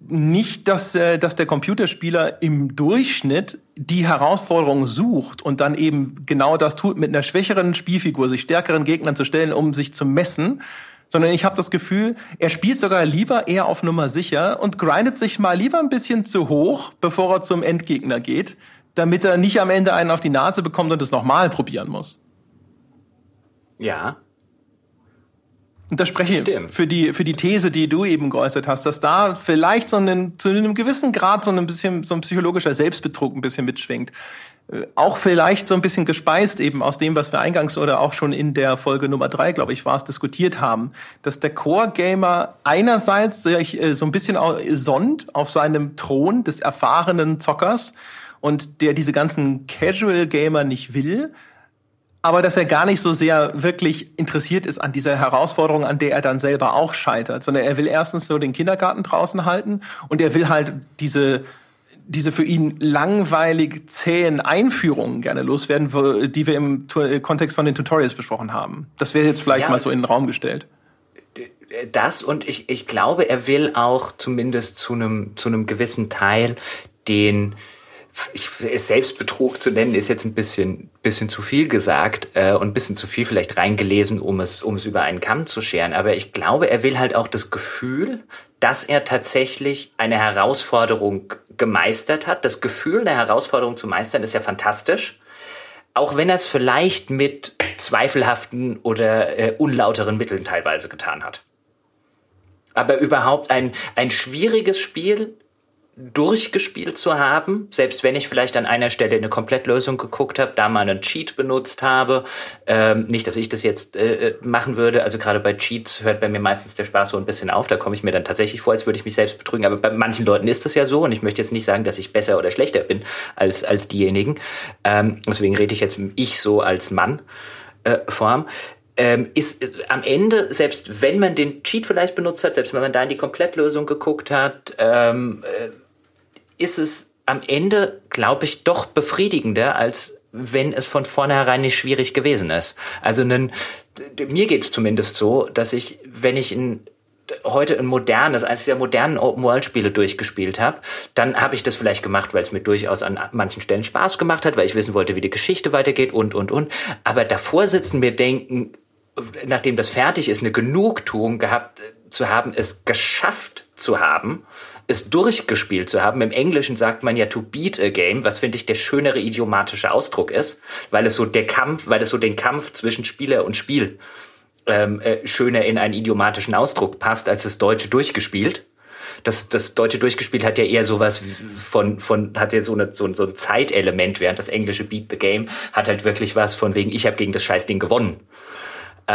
nicht, dass, äh, dass der Computerspieler im Durchschnitt die Herausforderung sucht und dann eben genau das tut, mit einer schwächeren Spielfigur sich stärkeren Gegnern zu stellen, um sich zu messen, sondern ich habe das Gefühl, er spielt sogar lieber eher auf Nummer sicher und grindet sich mal lieber ein bisschen zu hoch, bevor er zum Endgegner geht, damit er nicht am Ende einen auf die Nase bekommt und es nochmal probieren muss. Ja, und das spreche ich für die, für die These, die du eben geäußert hast, dass da vielleicht so einen, zu einem gewissen Grad so ein bisschen, so ein psychologischer Selbstbetrug ein bisschen mitschwingt. Äh, auch vielleicht so ein bisschen gespeist eben aus dem, was wir eingangs oder auch schon in der Folge Nummer drei, glaube ich, war es, diskutiert haben, dass der Core-Gamer einerseits sich äh, so ein bisschen sonnt auf seinem Thron des erfahrenen Zockers und der diese ganzen Casual-Gamer nicht will, aber dass er gar nicht so sehr wirklich interessiert ist an dieser Herausforderung, an der er dann selber auch scheitert, sondern er will erstens nur den Kindergarten draußen halten und er will halt diese diese für ihn langweilig zähen Einführungen gerne loswerden, die wir im Kontext von den Tutorials besprochen haben. Das wäre jetzt vielleicht ja, mal so in den Raum gestellt. Das und ich, ich glaube, er will auch zumindest zu einem zu einem gewissen Teil den ich, Selbstbetrug zu nennen, ist jetzt ein bisschen, bisschen zu viel gesagt äh, und ein bisschen zu viel vielleicht reingelesen, um es, um es über einen Kamm zu scheren. Aber ich glaube, er will halt auch das Gefühl, dass er tatsächlich eine Herausforderung gemeistert hat. Das Gefühl, eine Herausforderung zu meistern, ist ja fantastisch. Auch wenn er es vielleicht mit zweifelhaften oder äh, unlauteren Mitteln teilweise getan hat. Aber überhaupt ein, ein schwieriges Spiel durchgespielt zu haben, selbst wenn ich vielleicht an einer Stelle eine Komplettlösung geguckt habe, da mal einen Cheat benutzt habe. Ähm, nicht, dass ich das jetzt äh, äh, machen würde. Also gerade bei Cheats hört bei mir meistens der Spaß so ein bisschen auf. Da komme ich mir dann tatsächlich vor, als würde ich mich selbst betrügen. Aber bei manchen Leuten ist das ja so. Und ich möchte jetzt nicht sagen, dass ich besser oder schlechter bin als, als diejenigen. Ähm, deswegen rede ich jetzt ich so als Mann äh, Form ähm, ist äh, am Ende, selbst wenn man den Cheat vielleicht benutzt hat, selbst wenn man da in die Komplettlösung geguckt hat, ähm, äh, ist es am Ende, glaube ich, doch befriedigender, als wenn es von vornherein nicht schwierig gewesen ist. Also einen, mir geht es zumindest so, dass ich, wenn ich ein heute ein modernes, eines der modernen Open-World-Spiele durchgespielt habe, dann habe ich das vielleicht gemacht, weil es mir durchaus an manchen Stellen Spaß gemacht hat, weil ich wissen wollte, wie die Geschichte weitergeht und, und, und. Aber davor sitzen mir denken, nachdem das fertig ist, eine Genugtuung gehabt zu haben, es geschafft zu haben, es durchgespielt zu haben. Im Englischen sagt man ja to beat a game, was finde ich der schönere idiomatische Ausdruck ist, weil es so der Kampf, weil es so den Kampf zwischen Spieler und Spiel ähm, äh, schöner in einen idiomatischen Ausdruck passt als das Deutsche durchgespielt. Das, das Deutsche durchgespielt hat ja eher sowas von, von hat ja so, eine, so, so ein Zeitelement, während das Englische Beat the Game hat halt wirklich was von wegen, ich habe gegen das Scheißding gewonnen.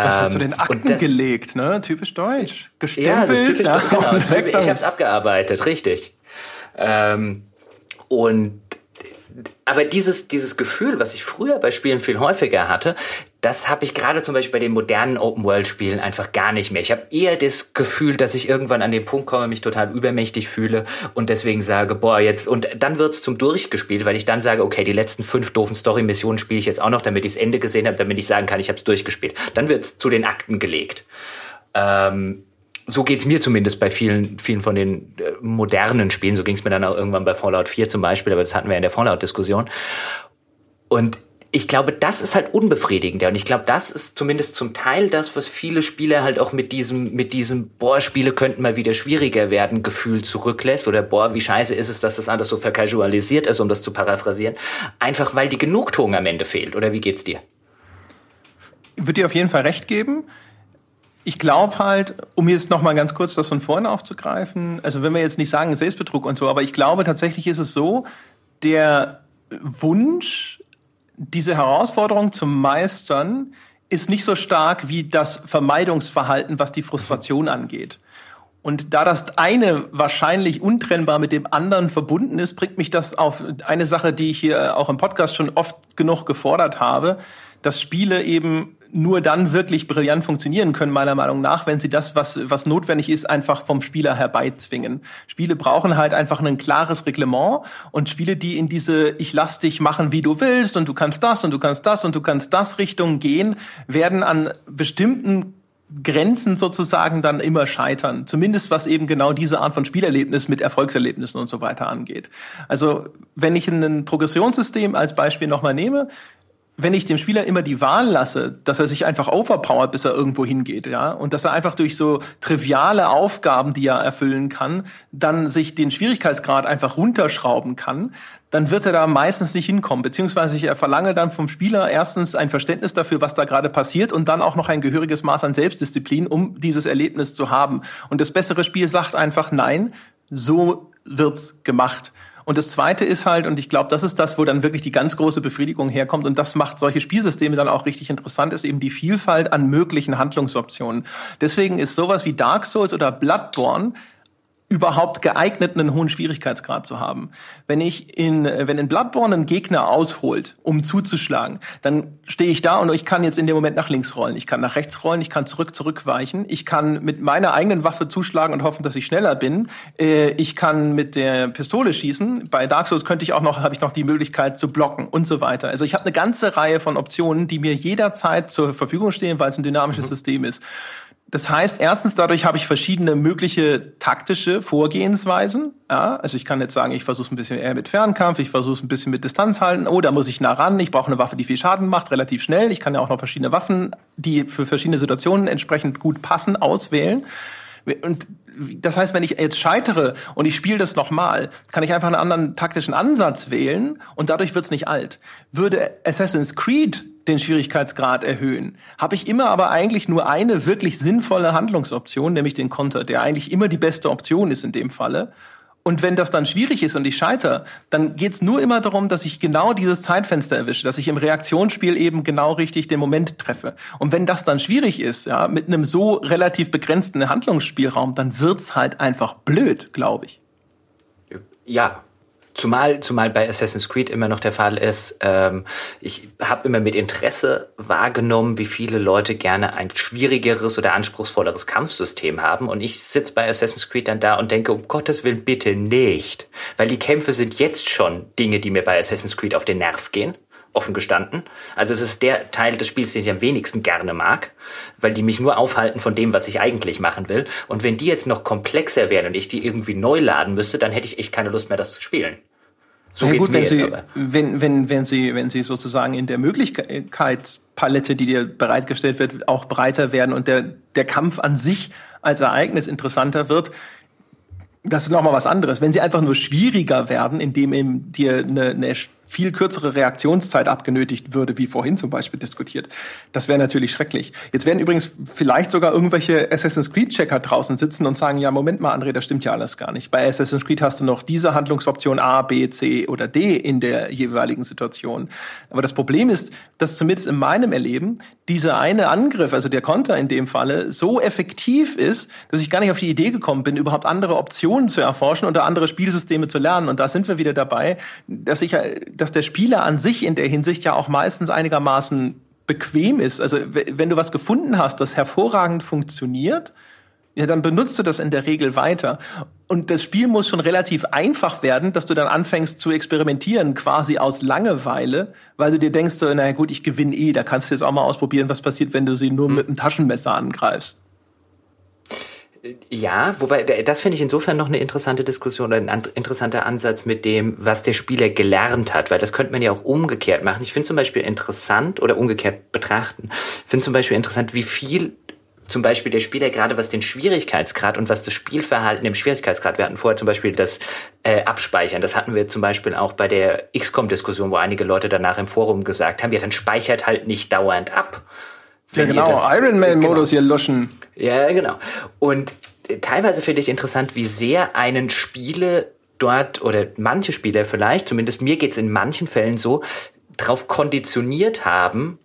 Das wird zu den ähm, Akten das, gelegt, ne? Typisch deutsch. Gestempelt. Ja, typisch, ja, genau. ich habe es abgearbeitet, richtig. Ähm, und aber dieses, dieses Gefühl, was ich früher bei Spielen viel häufiger hatte, das habe ich gerade zum Beispiel bei den modernen Open-World-Spielen einfach gar nicht mehr. Ich habe eher das Gefühl, dass ich irgendwann an den Punkt komme, mich total übermächtig fühle und deswegen sage, boah, jetzt, und dann wird's zum Durchgespielt, weil ich dann sage, okay, die letzten fünf doofen Story-Missionen spiele ich jetzt auch noch, damit ich das Ende gesehen habe, damit ich sagen kann, ich habe es durchgespielt. Dann wird's zu den Akten gelegt. Ähm, so geht's mir zumindest bei vielen, vielen von den äh, modernen Spielen. So ging's mir dann auch irgendwann bei Fallout 4 zum Beispiel, aber das hatten wir in der Fallout-Diskussion. Und ich glaube, das ist halt unbefriedigender. Und ich glaube, das ist zumindest zum Teil das, was viele Spieler halt auch mit diesem, mit diesem, boah, Spiele könnten mal wieder schwieriger werden, Gefühl zurücklässt. Oder boah, wie scheiße ist es, dass das alles so vercasualisiert ist, um das zu paraphrasieren. Einfach weil die Genugtuung am Ende fehlt. Oder wie geht's dir? Würde dir auf jeden Fall recht geben. Ich glaube halt, um jetzt noch mal ganz kurz das von vorne aufzugreifen, also wenn wir jetzt nicht sagen Selbstbetrug und so, aber ich glaube tatsächlich ist es so, der Wunsch diese Herausforderung zu meistern ist nicht so stark wie das Vermeidungsverhalten, was die Frustration angeht. Und da das eine wahrscheinlich untrennbar mit dem anderen verbunden ist, bringt mich das auf eine Sache, die ich hier auch im Podcast schon oft genug gefordert habe, dass Spiele eben nur dann wirklich brillant funktionieren können, meiner Meinung nach, wenn sie das, was, was notwendig ist, einfach vom Spieler herbeizwingen. Spiele brauchen halt einfach ein klares Reglement und Spiele, die in diese Ich lass dich machen, wie du willst und du kannst das und du kannst das und du kannst das Richtung gehen, werden an bestimmten Grenzen sozusagen dann immer scheitern. Zumindest was eben genau diese Art von Spielerlebnis mit Erfolgserlebnissen und so weiter angeht. Also wenn ich ein Progressionssystem als Beispiel nochmal nehme, wenn ich dem Spieler immer die Wahl lasse, dass er sich einfach overpowert, bis er irgendwo hingeht, ja, und dass er einfach durch so triviale Aufgaben, die er erfüllen kann, dann sich den Schwierigkeitsgrad einfach runterschrauben kann, dann wird er da meistens nicht hinkommen. Beziehungsweise ich verlange dann vom Spieler erstens ein Verständnis dafür, was da gerade passiert und dann auch noch ein gehöriges Maß an Selbstdisziplin, um dieses Erlebnis zu haben. Und das bessere Spiel sagt einfach nein, so wird's gemacht. Und das Zweite ist halt, und ich glaube, das ist das, wo dann wirklich die ganz große Befriedigung herkommt, und das macht solche Spielsysteme dann auch richtig interessant, ist eben die Vielfalt an möglichen Handlungsoptionen. Deswegen ist sowas wie Dark Souls oder Bloodborne überhaupt geeignet, einen hohen Schwierigkeitsgrad zu haben. Wenn ich in, wenn in Bloodborne ein Gegner ausholt, um zuzuschlagen, dann stehe ich da und ich kann jetzt in dem Moment nach links rollen, ich kann nach rechts rollen, ich kann zurück, zurückweichen, ich kann mit meiner eigenen Waffe zuschlagen und hoffen, dass ich schneller bin, äh, ich kann mit der Pistole schießen, bei Dark Souls könnte ich auch noch, habe ich noch die Möglichkeit zu blocken und so weiter. Also ich habe eine ganze Reihe von Optionen, die mir jederzeit zur Verfügung stehen, weil es ein dynamisches mhm. System ist Das heißt, erstens, dadurch habe ich verschiedene mögliche taktische Vorgehensweisen. Ja, also ich kann jetzt sagen, ich versuche ein bisschen eher mit Fernkampf, ich versuche ein bisschen mit Distanz halten. Oh, da muss ich nah ran. Ich brauche eine Waffe, die viel Schaden macht, relativ schnell. Ich kann ja auch noch verschiedene Waffen, die für verschiedene Situationen entsprechend gut passen, auswählen. Und das heißt, wenn ich jetzt scheitere und ich spiele das nochmal, kann ich einfach einen anderen taktischen Ansatz wählen und dadurch wird's nicht alt. Würde Assassin's Creed den Schwierigkeitsgrad erhöhen, habe ich immer aber eigentlich nur eine wirklich sinnvolle Handlungsoption, nämlich den Konter, der eigentlich immer die beste Option ist in dem Falle. Und wenn das dann schwierig ist und ich scheitere, dann geht's nur immer darum, dass ich genau dieses Zeitfenster erwische, dass ich im Reaktionsspiel eben genau richtig den Moment treffe. Und wenn das dann schwierig ist, ja, mit einem so relativ begrenzten Handlungsspielraum, dann wird's halt einfach blöd, glaube ich. Ja, Zumal, zumal bei Assassin's Creed immer noch der Fall ist, ähm, ich habe immer mit Interesse wahrgenommen, wie viele Leute gerne ein schwierigeres oder anspruchsvolleres Kampfsystem haben. Und ich sitze bei Assassin's Creed dann da und denke, um Gottes Willen bitte nicht. Weil die Kämpfe sind jetzt schon Dinge, die mir bei Assassin's Creed auf den Nerv gehen offen gestanden. Also es ist der Teil des Spiels, den ich am wenigsten gerne mag, weil die mich nur aufhalten von dem, was ich eigentlich machen will. Und wenn die jetzt noch komplexer wären und ich die irgendwie neu laden müsste, dann hätte ich echt keine Lust mehr, das zu spielen. So ja, gut, wenn Sie, aber. wenn, wenn, wenn Sie, wenn Sie sozusagen in der Möglichkeitspalette, die dir bereitgestellt wird, auch breiter werden und der, der Kampf an sich als Ereignis interessanter wird, das ist nochmal was anderes. Wenn sie einfach nur schwieriger werden, indem eben dir eine, eine viel kürzere Reaktionszeit abgenötigt würde, wie vorhin zum Beispiel diskutiert. Das wäre natürlich schrecklich. Jetzt werden übrigens vielleicht sogar irgendwelche Assassin's Creed-Checker draußen sitzen und sagen, ja, Moment mal, André, das stimmt ja alles gar nicht. Bei Assassin's Creed hast du noch diese Handlungsoption A, B, C oder D in der jeweiligen Situation. Aber das Problem ist, dass zumindest in meinem Erleben dieser eine Angriff, also der Konter in dem Falle, so effektiv ist, dass ich gar nicht auf die Idee gekommen bin, überhaupt andere Optionen zu erforschen oder andere Spielsysteme zu lernen. Und da sind wir wieder dabei, dass ich dass der Spieler an sich in der Hinsicht ja auch meistens einigermaßen bequem ist. Also wenn du was gefunden hast, das hervorragend funktioniert, ja, dann benutzt du das in der Regel weiter. Und das Spiel muss schon relativ einfach werden, dass du dann anfängst zu experimentieren, quasi aus Langeweile, weil du dir denkst, so, naja gut, ich gewinne eh, da kannst du jetzt auch mal ausprobieren, was passiert, wenn du sie nur hm. mit einem Taschenmesser angreifst. Ja, wobei das finde ich insofern noch eine interessante Diskussion oder ein interessanter Ansatz mit dem, was der Spieler gelernt hat, weil das könnte man ja auch umgekehrt machen. Ich finde zum Beispiel interessant oder umgekehrt betrachten. Ich finde zum Beispiel interessant, wie viel zum Beispiel der Spieler gerade was den Schwierigkeitsgrad und was das Spielverhalten im Schwierigkeitsgrad. Wir hatten vorher zum Beispiel das äh, Abspeichern. Das hatten wir zum Beispiel auch bei der XCOM-Diskussion, wo einige Leute danach im Forum gesagt haben, ja, dann speichert halt nicht dauernd ab. Ja, genau. Ironman-Modus genau. hier löschen. Ja, genau. Und äh, teilweise finde ich interessant, wie sehr einen Spiele dort oder manche Spieler vielleicht, zumindest mir geht's in manchen Fällen so, darauf konditioniert haben,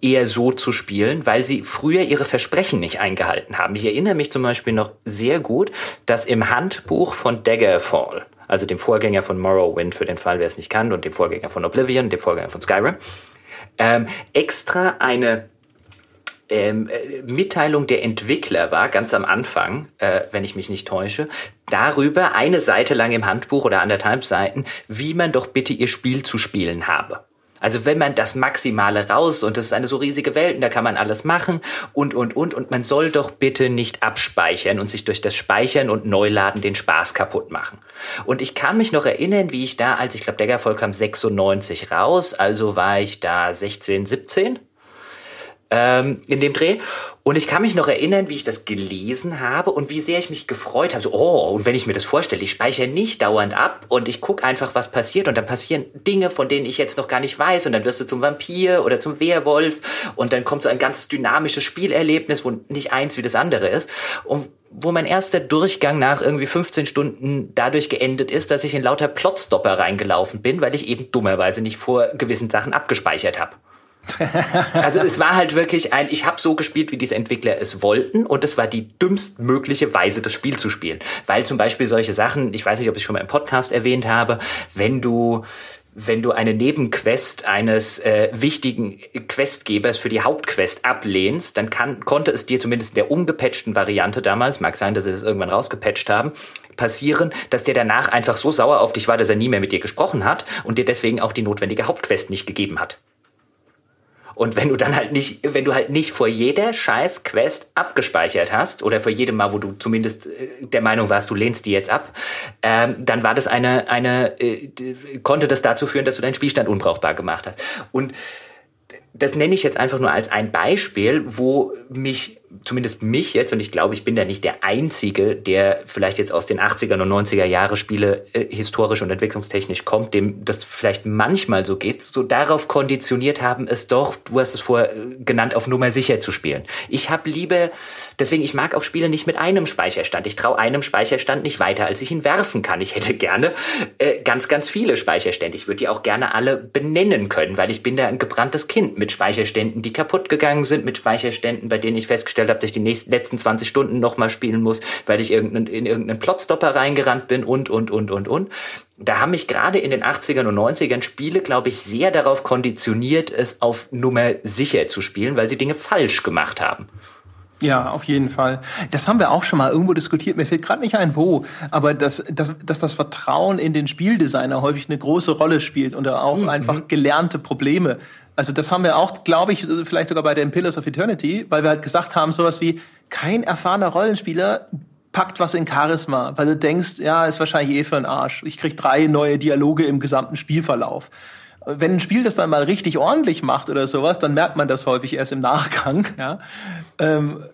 eher so zu spielen, weil sie früher ihre Versprechen nicht eingehalten haben. Ich erinnere mich zum Beispiel noch sehr gut, dass im Handbuch von Daggerfall, also dem Vorgänger von Morrowind für den Fall, wer es nicht kann, und dem Vorgänger von Oblivion, dem Vorgänger von Skyrim, ähm, extra eine ähm, äh, Mitteilung der Entwickler war, ganz am Anfang, äh, wenn ich mich nicht täusche, darüber eine Seite lang im Handbuch oder anderthalb Seiten, wie man doch bitte ihr Spiel zu spielen habe. Also wenn man das Maximale raus und das ist eine so riesige Welt und da kann man alles machen und, und, und und man soll doch bitte nicht abspeichern und sich durch das Speichern und Neuladen den Spaß kaputt machen. Und ich kann mich noch erinnern, wie ich da, als ich glaube, Daggerfall kam 96 raus, also war ich da 16, 17 ähm, in dem Dreh. Und ich kann mich noch erinnern, wie ich das gelesen habe und wie sehr ich mich gefreut habe. So, oh, und wenn ich mir das vorstelle, ich speichere nicht dauernd ab und ich gucke einfach, was passiert. Und dann passieren Dinge, von denen ich jetzt noch gar nicht weiß. Und dann wirst du zum Vampir oder zum Werwolf. Und dann kommt so ein ganz dynamisches Spielerlebnis, wo nicht eins wie das andere ist. Und wo mein erster Durchgang nach irgendwie 15 Stunden dadurch geendet ist, dass ich in lauter Plotstopper reingelaufen bin, weil ich eben dummerweise nicht vor gewissen Sachen abgespeichert habe also es war halt wirklich ein, ich habe so gespielt, wie diese Entwickler es wollten und es war die dümmstmögliche Weise, das Spiel zu spielen. Weil zum Beispiel solche Sachen, ich weiß nicht, ob ich schon mal im Podcast erwähnt habe, wenn du wenn du eine Nebenquest eines äh, wichtigen Questgebers für die Hauptquest ablehnst, dann kann, konnte es dir zumindest in der umgepatchten Variante damals, mag sein, dass sie das irgendwann rausgepatcht haben, passieren, dass der danach einfach so sauer auf dich war, dass er nie mehr mit dir gesprochen hat und dir deswegen auch die notwendige Hauptquest nicht gegeben hat. Und wenn du dann halt nicht, wenn du halt nicht vor jeder scheiß Quest abgespeichert hast oder vor jedem Mal, wo du zumindest äh, der Meinung warst, du lehnst die jetzt ab, ähm, dann war das eine, eine, äh, konnte das dazu führen, dass du deinen Spielstand unbrauchbar gemacht hast. Und das nenne ich jetzt einfach nur als ein Beispiel, wo mich zumindest mich jetzt, und ich glaube, ich bin da nicht der Einzige, der vielleicht jetzt aus den 80er und 90er Jahre Spiele äh, historisch und entwicklungstechnisch kommt, dem das vielleicht manchmal so geht, so darauf konditioniert haben, es doch, du hast es vorher äh, genannt, auf Nummer sicher zu spielen. Ich habe Liebe, deswegen, ich mag auch Spiele nicht mit einem Speicherstand. Ich traue einem Speicherstand nicht weiter, als ich ihn werfen kann. Ich hätte gerne äh, ganz, ganz viele Speicherstände. Ich würde die auch gerne alle benennen können, weil ich bin da ein gebranntes Kind mit Speicherständen, die kaputt gegangen sind, mit Speicherständen, bei denen ich festgestellt habe, dass ich die nächsten, letzten 20 Stunden nochmal spielen muss, weil ich irgendein, in irgendeinen Plotstopper reingerannt bin und, und, und, und, und. Da haben mich gerade in den 80ern und 90ern Spiele, glaube ich, sehr darauf konditioniert, es auf Nummer sicher zu spielen, weil sie Dinge falsch gemacht haben. Ja, auf jeden Fall. Das haben wir auch schon mal irgendwo diskutiert. Mir fällt gerade nicht ein, wo. Aber dass, dass, dass das Vertrauen in den Spieldesigner häufig eine große Rolle spielt und auch mhm. einfach gelernte Probleme also das haben wir auch, glaube ich, vielleicht sogar bei den Pillars of Eternity, weil wir halt gesagt haben, sowas wie, kein erfahrener Rollenspieler packt was in Charisma, weil du denkst, ja, ist wahrscheinlich eh für einen Arsch. Ich krieg drei neue Dialoge im gesamten Spielverlauf. Wenn ein Spiel das dann mal richtig ordentlich macht oder sowas, dann merkt man das häufig erst im Nachgang. Ja. Ähm,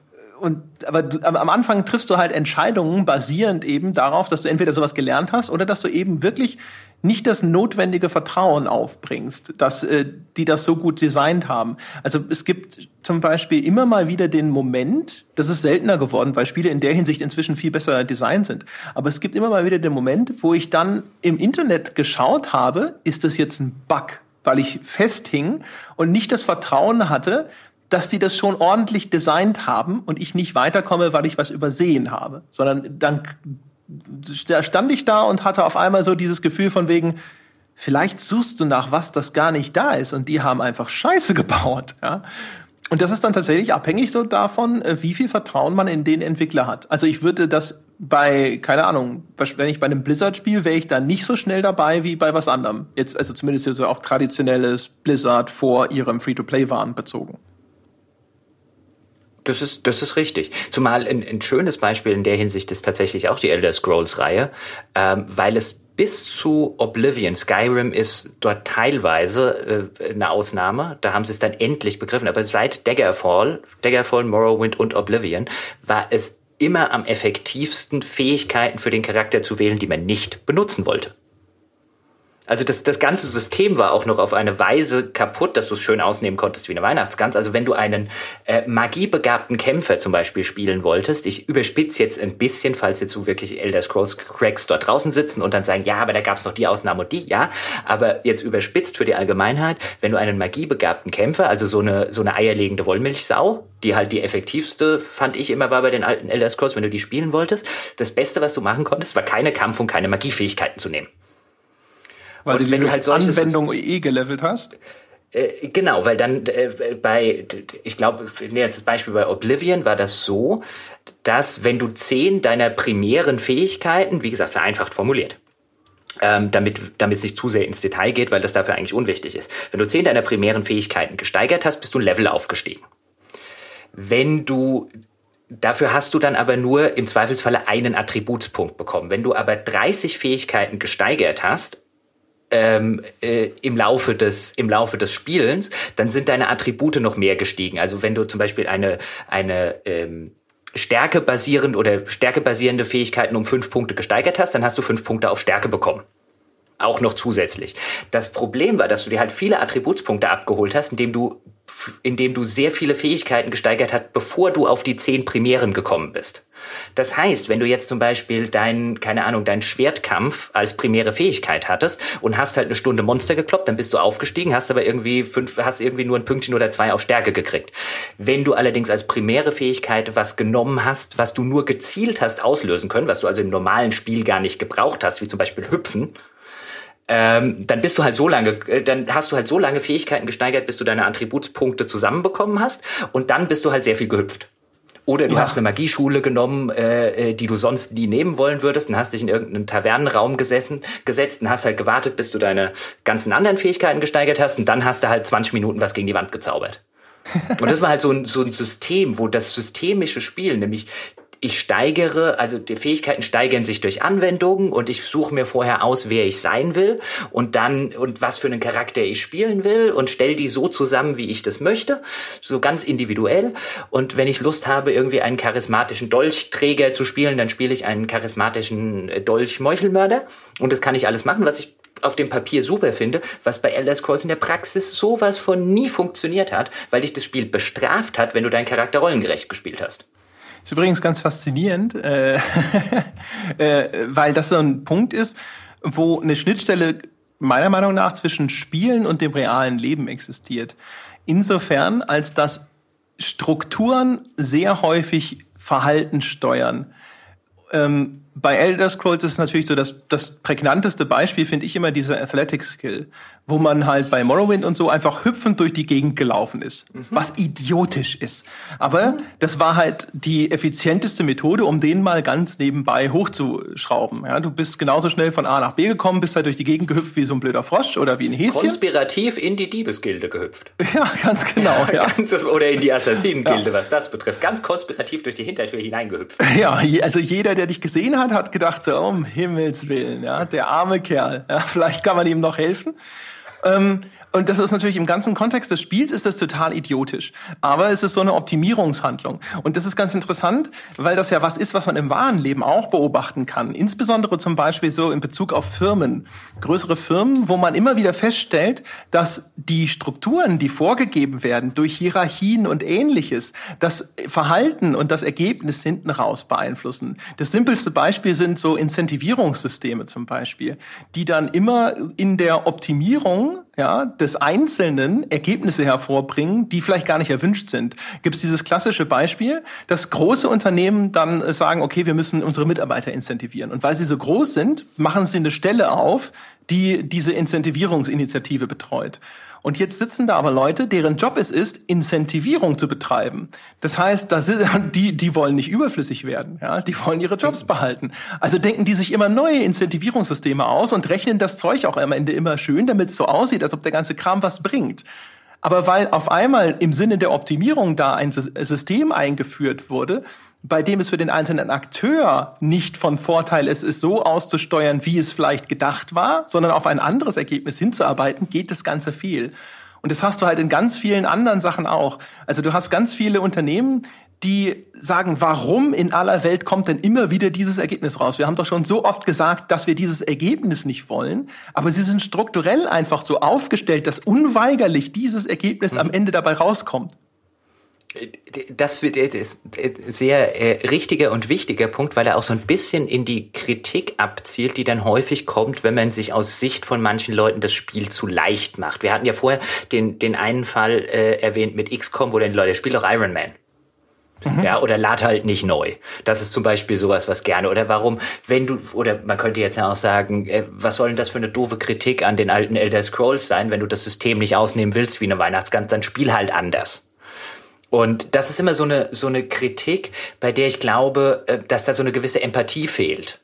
und aber du, am Anfang triffst du halt Entscheidungen basierend eben darauf, dass du entweder sowas gelernt hast oder dass du eben wirklich nicht das notwendige Vertrauen aufbringst, dass äh, die das so gut designt haben. Also es gibt zum Beispiel immer mal wieder den Moment, das ist seltener geworden, weil Spiele in der Hinsicht inzwischen viel besser designt sind. Aber es gibt immer mal wieder den Moment, wo ich dann im Internet geschaut habe, ist das jetzt ein Bug, weil ich festhing und nicht das Vertrauen hatte, dass die das schon ordentlich designt haben und ich nicht weiterkomme, weil ich was übersehen habe, sondern dann da stand ich da und hatte auf einmal so dieses Gefühl von wegen, vielleicht suchst du nach was, das gar nicht da ist und die haben einfach Scheiße gebaut. Ja? Und das ist dann tatsächlich abhängig so davon, äh, wie viel Vertrauen man in den Entwickler hat. Also ich würde das bei, keine Ahnung, wenn ich bei einem Blizzard spiele, wäre ich da nicht so schnell dabei wie bei was anderem. Jetzt, also zumindest so auf traditionelles Blizzard vor ihrem Free-to-Play-Waren bezogen. Das ist, das ist richtig. Zumal ein, ein schönes Beispiel in der Hinsicht ist tatsächlich auch die Elder Scrolls-Reihe, ähm, weil es bis zu Oblivion, Skyrim ist dort teilweise äh, eine Ausnahme. Da haben sie es dann endlich begriffen. Aber seit Daggerfall, Daggerfall, Morrowind und Oblivion war es immer am effektivsten, Fähigkeiten für den Charakter zu wählen, die man nicht benutzen wollte. Also das, das ganze System war auch noch auf eine Weise kaputt, dass du es schön ausnehmen konntest wie eine Weihnachtsgans. Also wenn du einen äh, magiebegabten Kämpfer zum Beispiel spielen wolltest, ich überspitze jetzt ein bisschen, falls jetzt so wirklich Elder Scrolls Cracks dort draußen sitzen und dann sagen, ja, aber da gab es noch die Ausnahme und die, ja. Aber jetzt überspitzt für die Allgemeinheit, wenn du einen magiebegabten Kämpfer, also so eine, so eine eierlegende Wollmilchsau, die halt die effektivste, fand ich immer war bei den alten Elder Scrolls, wenn du die spielen wolltest, das Beste, was du machen konntest, war keine Kampf- und keine Magiefähigkeiten zu nehmen. Weil und du wenn du halt solche Anwendung eh gelevelt hast? Äh, genau, weil dann äh, bei, ich glaube, jetzt das Beispiel bei Oblivion war das so, dass wenn du zehn deiner primären Fähigkeiten, wie gesagt, vereinfacht formuliert, ähm, damit, damit es nicht zu sehr ins Detail geht, weil das dafür eigentlich unwichtig ist. Wenn du zehn deiner primären Fähigkeiten gesteigert hast, bist du ein Level aufgestiegen. Wenn du Dafür hast du dann aber nur im Zweifelsfalle einen Attributspunkt bekommen. Wenn du aber 30 Fähigkeiten gesteigert hast, ähm, äh, im Laufe des im Laufe des Spielens, dann sind deine Attribute noch mehr gestiegen. Also wenn du zum Beispiel eine eine ähm, Stärke basierend oder Stärke basierende Fähigkeiten um fünf Punkte gesteigert hast, dann hast du fünf Punkte auf Stärke bekommen. Auch noch zusätzlich. Das Problem war, dass du dir halt viele Attributspunkte abgeholt hast, indem du indem du sehr viele Fähigkeiten gesteigert hast, bevor du auf die zehn Primären gekommen bist. Das heißt, wenn du jetzt zum Beispiel dein, keine Ahnung, dein Schwertkampf als primäre Fähigkeit hattest und hast halt eine Stunde Monster gekloppt, dann bist du aufgestiegen, hast aber irgendwie fünf, hast irgendwie nur ein Pünktchen oder zwei auf Stärke gekriegt. Wenn du allerdings als primäre Fähigkeit was genommen hast, was du nur gezielt hast auslösen können, was du also im normalen Spiel gar nicht gebraucht hast, wie zum Beispiel Hüpfen, ähm, dann bist du halt so lange, äh, dann hast du halt so lange Fähigkeiten gesteigert, bis du deine Attributspunkte zusammenbekommen hast und dann bist du halt sehr viel gehüpft. Oder du ja. hast eine Magieschule genommen, äh, äh, die du sonst nie nehmen wollen würdest und hast dich in irgendeinen Tavernenraum gesessen, gesetzt und hast halt gewartet, bis du deine ganzen anderen Fähigkeiten gesteigert hast und dann hast du halt 20 Minuten was gegen die Wand gezaubert. Und das war halt so ein, so ein System, wo das systemische Spiel, nämlich ich steigere, also die Fähigkeiten steigern sich durch Anwendungen und ich suche mir vorher aus, wer ich sein will und dann und was für einen Charakter ich spielen will und stelle die so zusammen, wie ich das möchte, so ganz individuell. Und wenn ich Lust habe, irgendwie einen charismatischen Dolchträger zu spielen, dann spiele ich einen charismatischen äh, Dolch-Meuchelmörder und das kann ich alles machen, was ich auf dem Papier super finde, was bei Elder Scrolls in der Praxis sowas von nie funktioniert hat, weil dich das Spiel bestraft hat, wenn du deinen Charakter rollengerecht gespielt hast. Ist übrigens ganz faszinierend, äh, äh, weil das so ein Punkt ist, wo eine Schnittstelle meiner Meinung nach zwischen Spielen und dem realen Leben existiert. Insofern, als dass Strukturen sehr häufig Verhalten steuern. Ähm, bei Elder Scrolls ist es natürlich so, dass das prägnanteste Beispiel finde ich immer dieser Athletic Skill, wo man halt bei Morrowind und so einfach hüpfend durch die Gegend gelaufen ist, mhm. was idiotisch ist. Aber mhm. das war halt die effizienteste Methode, um den mal ganz nebenbei hochzuschrauben. Ja, du bist genauso schnell von A nach B gekommen, bist halt durch die Gegend gehüpft wie so ein blöder Frosch oder wie ein Häschen. Konspirativ in die Diebesgilde gehüpft. Ja, ganz genau. Ja, Ganz, oder in die Assassinengilde, ja. was das betrifft. Ganz konspirativ durch die Hintertür hineingehüpft. Ja, also jeder, der dich gesehen hat, hat gedacht so, um Himmels Willen, ja, der arme Kerl. Ja, vielleicht kann man ihm noch helfen. Ähm, und das ist natürlich im ganzen Kontext des Spiels ist das total idiotisch. Aber es ist so eine Optimierungshandlung. Und das ist ganz interessant, weil das ja was ist, was man im wahren Leben auch beobachten kann. Insbesondere zum Beispiel so in Bezug auf Firmen. Größere Firmen, wo man immer wieder feststellt, dass die Strukturen, die vorgegeben werden durch Hierarchien und ähnliches, das Verhalten und das Ergebnis hinten raus beeinflussen. Das simpelste Beispiel sind so Incentivierungssysteme zum Beispiel, die dann immer in der Optimierung ja, des Einzelnen Ergebnisse hervorbringen, die vielleicht gar nicht erwünscht sind. Gibt es dieses klassische Beispiel, dass große Unternehmen dann sagen, okay, wir müssen unsere Mitarbeiter incentivieren. Und weil sie so groß sind, machen sie eine Stelle auf, die diese Incentivierungsinitiative betreut. Und jetzt sitzen da aber Leute, deren Job es ist, Incentivierung zu betreiben. Das heißt, da sind, die, die wollen nicht überflüssig werden, ja, die wollen ihre Jobs behalten. Also denken die sich immer neue Incentivierungssysteme aus und rechnen das Zeug auch am Ende immer schön, damit es so aussieht, als ob der ganze Kram was bringt. Aber weil auf einmal im Sinne der Optimierung da ein System eingeführt wurde, bei dem es für den einzelnen Akteur nicht von Vorteil ist, es so auszusteuern, wie es vielleicht gedacht war, sondern auf ein anderes Ergebnis hinzuarbeiten, geht das Ganze viel. Und das hast du halt in ganz vielen anderen Sachen auch. Also du hast ganz viele Unternehmen, die sagen, warum in aller Welt kommt denn immer wieder dieses Ergebnis raus? Wir haben doch schon so oft gesagt, dass wir dieses Ergebnis nicht wollen, aber sie sind strukturell einfach so aufgestellt, dass unweigerlich dieses Ergebnis mhm. am Ende dabei rauskommt. Das ist ein sehr äh, richtiger und wichtiger Punkt, weil er auch so ein bisschen in die Kritik abzielt, die dann häufig kommt, wenn man sich aus Sicht von manchen Leuten das Spiel zu leicht macht. Wir hatten ja vorher den, den einen Fall äh, erwähnt mit XCOM, wo dann Leute, spielt doch Iron Man. Mhm. Ja, oder lad halt nicht neu. Das ist zum Beispiel sowas, was gerne. Oder warum, wenn du, oder man könnte jetzt ja auch sagen, äh, was soll denn das für eine doofe Kritik an den alten Elder Scrolls sein, wenn du das System nicht ausnehmen willst wie eine Weihnachtsgans, dann spiel halt anders. Und das ist immer so eine, so eine Kritik, bei der ich glaube, äh, dass da so eine gewisse Empathie fehlt.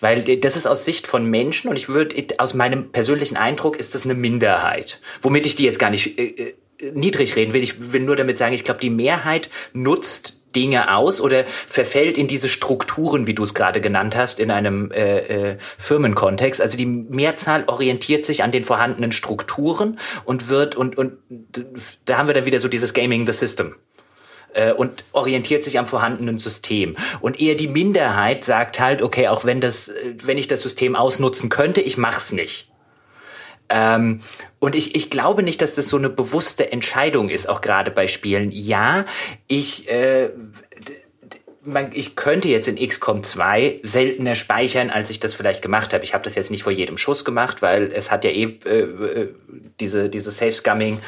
Weil äh, das ist aus Sicht von Menschen und ich würde, aus meinem persönlichen Eindruck ist das eine Minderheit. Womit ich die jetzt gar nicht äh, äh niedrig reden will. Ich will nur damit sagen, ich glaube, die Mehrheit nutzt Dinge aus oder verfällt in diese Strukturen, wie du es gerade genannt hast, in einem äh, äh, Firmenkontext. Also die Mehrzahl orientiert sich an den vorhandenen Strukturen und wird und und da haben wir dann wieder so dieses Gaming the System äh, und orientiert sich am vorhandenen System. Und eher die Minderheit sagt halt, okay, auch wenn das, äh, wenn ich das System ausnutzen könnte, ich mach's nicht. Ähm, und ich, ich glaube nicht, dass das so eine bewusste Entscheidung ist, auch gerade bei Spielen. Ja, ich, äh, man, ich könnte jetzt in XCOM 2 seltener speichern, als ich das vielleicht gemacht habe. Ich habe das jetzt nicht vor jedem Schuss gemacht, weil es hat ja eh äh, äh diese, diese Safe-Scumming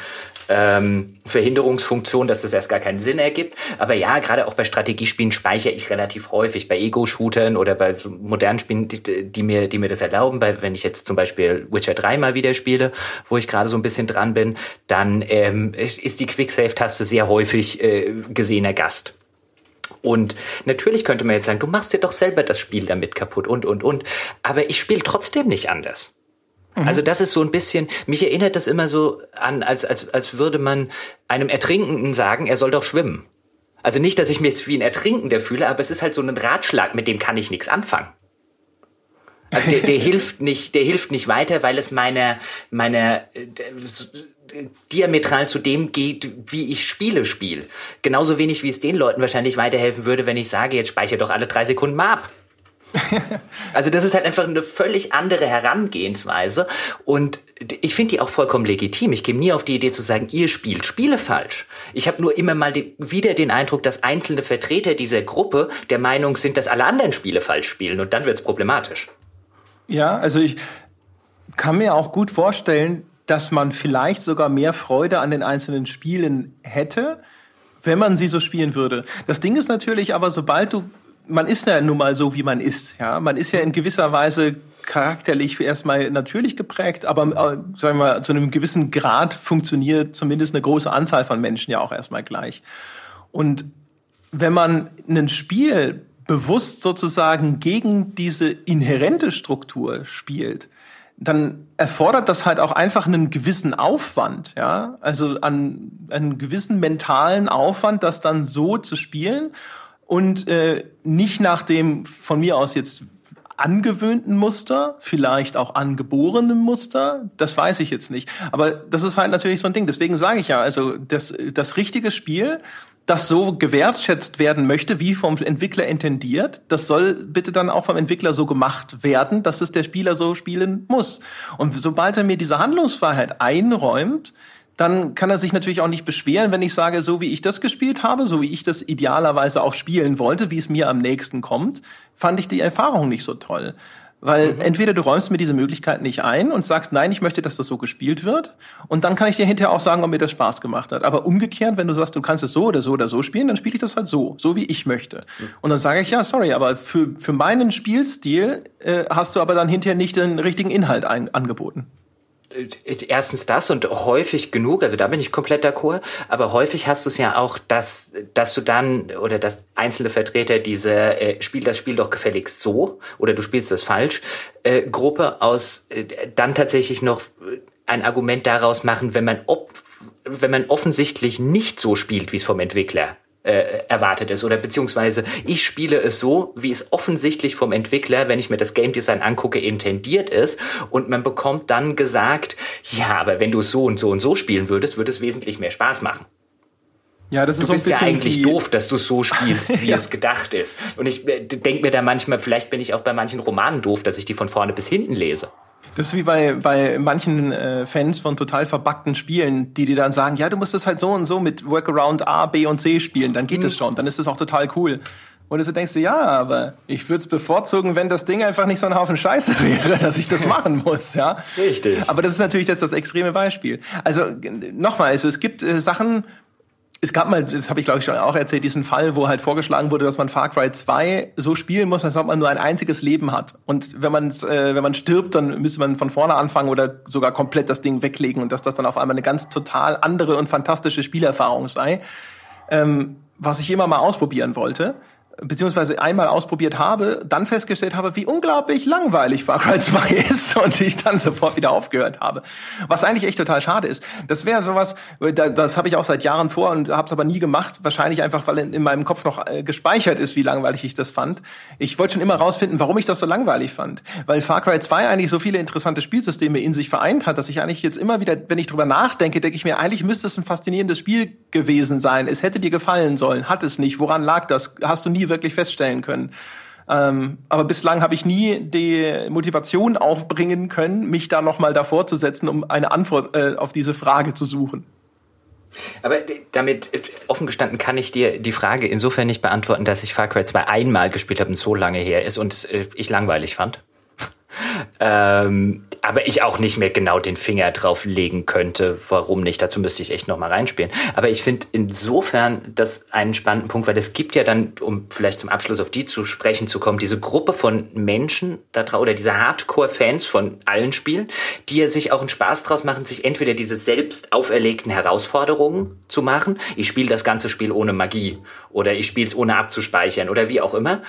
ähm, Verhinderungsfunktion, dass das erst gar keinen Sinn ergibt. Aber ja, gerade auch bei Strategiespielen speichere ich relativ häufig, bei Ego-Shootern oder bei so modernen Spielen, die, die, mir, die mir das erlauben. Bei, wenn ich jetzt zum Beispiel Witcher 3 mal wieder spiele, wo ich gerade so ein bisschen dran bin, dann ähm, ist die Quick-Save-Taste sehr häufig äh, gesehener Gast. Und natürlich könnte man jetzt sagen, du machst dir doch selber das Spiel damit kaputt und, und, und. Aber ich spiele trotzdem nicht anders. Mhm. Also das ist so ein bisschen, mich erinnert das immer so an, als, als, als würde man einem Ertrinkenden sagen, er soll doch schwimmen. Also nicht, dass ich mich jetzt wie ein Ertrinkender fühle, aber es ist halt so ein Ratschlag, mit dem kann ich nichts anfangen. Also der, der hilft nicht, der hilft nicht weiter, weil es meiner meiner äh, diametral zu dem geht, wie ich Spiele spiele. Genauso wenig wie es den Leuten wahrscheinlich weiterhelfen würde, wenn ich sage, jetzt speichere doch alle drei Sekunden mal ab. also das ist halt einfach eine völlig andere Herangehensweise und ich finde die auch vollkommen legitim. Ich käme nie auf die Idee zu sagen, ihr spielt Spiele falsch. Ich habe nur immer mal wieder den Eindruck, dass einzelne Vertreter dieser Gruppe der Meinung sind, dass alle anderen Spiele falsch spielen und dann wird es problematisch. Ja, also ich kann mir auch gut vorstellen, dass man vielleicht sogar mehr Freude an den einzelnen Spielen hätte, wenn man sie so spielen würde. Das Ding ist natürlich aber, sobald du, man ist ja nun mal so, wie man ist, ja, man ist ja in gewisser Weise charakterlich erstmal natürlich geprägt, aber äh, sagen wir zu einem gewissen Grad funktioniert zumindest eine große Anzahl von Menschen ja auch erstmal gleich. Und wenn man ein Spiel bewusst sozusagen gegen diese inhärente Struktur spielt, dann erfordert das halt auch einfach einen gewissen Aufwand, ja, also an einen gewissen mentalen Aufwand, das dann so zu spielen und äh, nicht nach dem von mir aus jetzt angewöhnten Muster, vielleicht auch angeborenen Muster, das weiß ich jetzt nicht. Aber das ist halt natürlich so ein Ding. Deswegen sage ich ja, also das, das richtige Spiel das so gewertschätzt werden möchte, wie vom Entwickler intendiert, das soll bitte dann auch vom Entwickler so gemacht werden, dass es der Spieler so spielen muss. Und sobald er mir diese Handlungsfreiheit einräumt, dann kann er sich natürlich auch nicht beschweren, wenn ich sage, so wie ich das gespielt habe, so wie ich das idealerweise auch spielen wollte, wie es mir am nächsten kommt, fand ich die Erfahrung nicht so toll. Weil mhm. entweder du räumst mir diese Möglichkeit nicht ein und sagst, nein, ich möchte, dass das so gespielt wird. Und dann kann ich dir hinterher auch sagen, ob mir das Spaß gemacht hat. Aber umgekehrt, wenn du sagst, du kannst es so oder so oder so spielen, dann spiele ich das halt so, so wie ich möchte. Mhm. Und dann sage ich, ja, sorry, aber für, für meinen Spielstil äh, hast du aber dann hinterher nicht den richtigen Inhalt ein, angeboten. Äh, erstens das und häufig genug, also da bin ich komplett d'accord, aber häufig hast du es ja auch, dass, dass du dann oder dass einzelne Vertreter diese äh, Spiel das Spiel doch gefälligst so oder du spielst das falsch, äh, Gruppe aus äh, dann tatsächlich noch ein Argument daraus machen, wenn man ob, wenn man offensichtlich nicht so spielt, wie es vom Entwickler äh, erwartet ist oder beziehungsweise ich spiele es so, wie es offensichtlich vom Entwickler, wenn ich mir das Game Design angucke, intendiert ist und man bekommt dann gesagt, ja, aber wenn du es so und so und so spielen würdest, würde es wesentlich mehr Spaß machen. Ja, das ist du so bist ja eigentlich doof, dass du es so spielst, wie ja. es gedacht ist. Und ich äh, denke mir da manchmal, vielleicht bin ich auch bei manchen Romanen doof, dass ich die von vorne bis hinten lese. Das ist wie bei, bei manchen äh, Fans von total verbackten Spielen, die dir dann sagen, ja, du musst es halt so und so mit Workaround A, B und C spielen, dann geht es mhm. schon, dann ist es auch total cool. Und du denkst du, ja, aber ich würde es bevorzugen, wenn das Ding einfach nicht so ein Haufen Scheiße wäre, dass ich das machen muss, ja. Richtig. Aber das ist natürlich jetzt das extreme Beispiel. Also nochmal, also es gibt äh, Sachen, es gab mal, das habe ich glaube ich schon auch erzählt, diesen Fall, wo halt vorgeschlagen wurde, dass man Far Cry 2 so spielen muss, als ob man nur ein einziges Leben hat. Und wenn man äh, wenn man stirbt, dann müsste man von vorne anfangen oder sogar komplett das Ding weglegen und dass das dann auf einmal eine ganz total andere und fantastische Spielerfahrung sei. Ähm, was ich immer mal ausprobieren wollte beziehungsweise einmal ausprobiert habe, dann festgestellt habe, wie unglaublich langweilig Far Cry 2 ist und ich dann sofort wieder aufgehört habe. Was eigentlich echt total schade ist. Das wäre sowas, das habe ich auch seit Jahren vor und habe es aber nie gemacht. Wahrscheinlich einfach, weil in, meinem Kopf noch äh, gespeichert ist, wie langweilig ich das fand. Ich wollte schon immer rausfinden, warum ich das so langweilig fand. Weil Far Cry 2 eigentlich so viele interessante Spielsysteme in sich vereint hat, dass ich eigentlich jetzt immer wieder, wenn ich drüber nachdenke, denke ich mir, eigentlich müsste es ein faszinierendes Spiel gewesen sein. Es hätte dir gefallen sollen, hat es nicht. Woran lag das? Hast du nie wirklich feststellen können. Ähm, aber bislang habe ich nie die Motivation aufbringen können, mich da nochmal davor zu setzen, um eine Antwort äh, auf diese Frage zu suchen. Aber damit offen gestanden kann ich dir die Frage insofern nicht beantworten, dass ich Far Cry 2 einmal gespielt habe und so lange her ist und äh, ich langweilig fand. Ähm, aber ich auch nicht mehr genau den Finger drauf legen könnte, warum nicht. Dazu müsste ich echt noch mal reinspielen. Aber ich finde insofern das einen spannenden Punkt, weil es gibt ja dann, um vielleicht zum Abschluss auf die zu sprechen zu kommen, diese Gruppe von Menschen da drauf oder diese Hardcore-Fans von allen Spielen, die ja sich auch einen Spaß draus machen, sich entweder diese selbst auferlegten Herausforderungen zu machen. Ich spiele das ganze Spiel ohne Magie oder ich spiele es ohne abzuspeichern oder wie auch immer.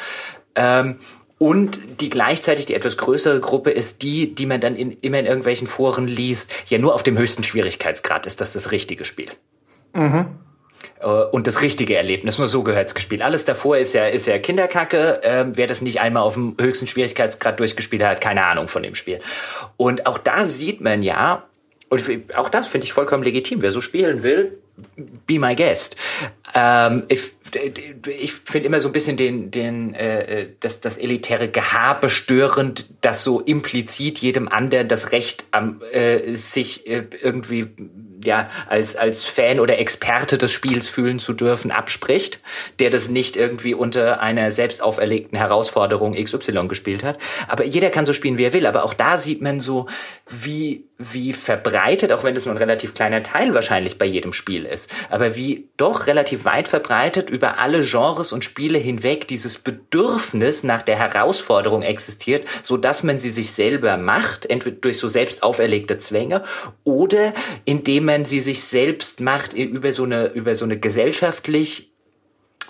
Ähm, und die gleichzeitig die etwas größere Gruppe ist die, die man dann in, immer in irgendwelchen Foren liest, ja nur auf dem höchsten Schwierigkeitsgrad ist das das richtige Spiel. Mhm. Äh, und das richtige Erlebnis, nur so gehört's gespielt. Alles davor ist ja, ist ja Kinderkacke. Ähm, wer das nicht einmal auf dem höchsten Schwierigkeitsgrad durchgespielt hat, hat keine Ahnung von dem Spiel. Und auch da sieht man ja, und auch das finde ich vollkommen legitim. Wer so spielen will, be my guest. Ähm, ich, ich finde immer so ein bisschen den, den, äh, das, das elitäre Gehabe störend, das so implizit jedem anderen das Recht am äh, sich äh, irgendwie ja als als Fan oder Experte des Spiels fühlen zu dürfen abspricht, der das nicht irgendwie unter einer selbst auferlegten Herausforderung XY gespielt hat. Aber jeder kann so spielen, wie er will. Aber auch da sieht man so, wie wie verbreitet, auch wenn es nur ein relativ kleiner Teil wahrscheinlich bei jedem Spiel ist, aber wie doch relativ weit verbreitet über alle Genres und Spiele hinweg dieses Bedürfnis nach der Herausforderung existiert, so dass man sie sich selber macht, entweder durch so selbst auferlegte Zwänge oder indem man sie sich selbst macht über so eine, über so eine gesellschaftlich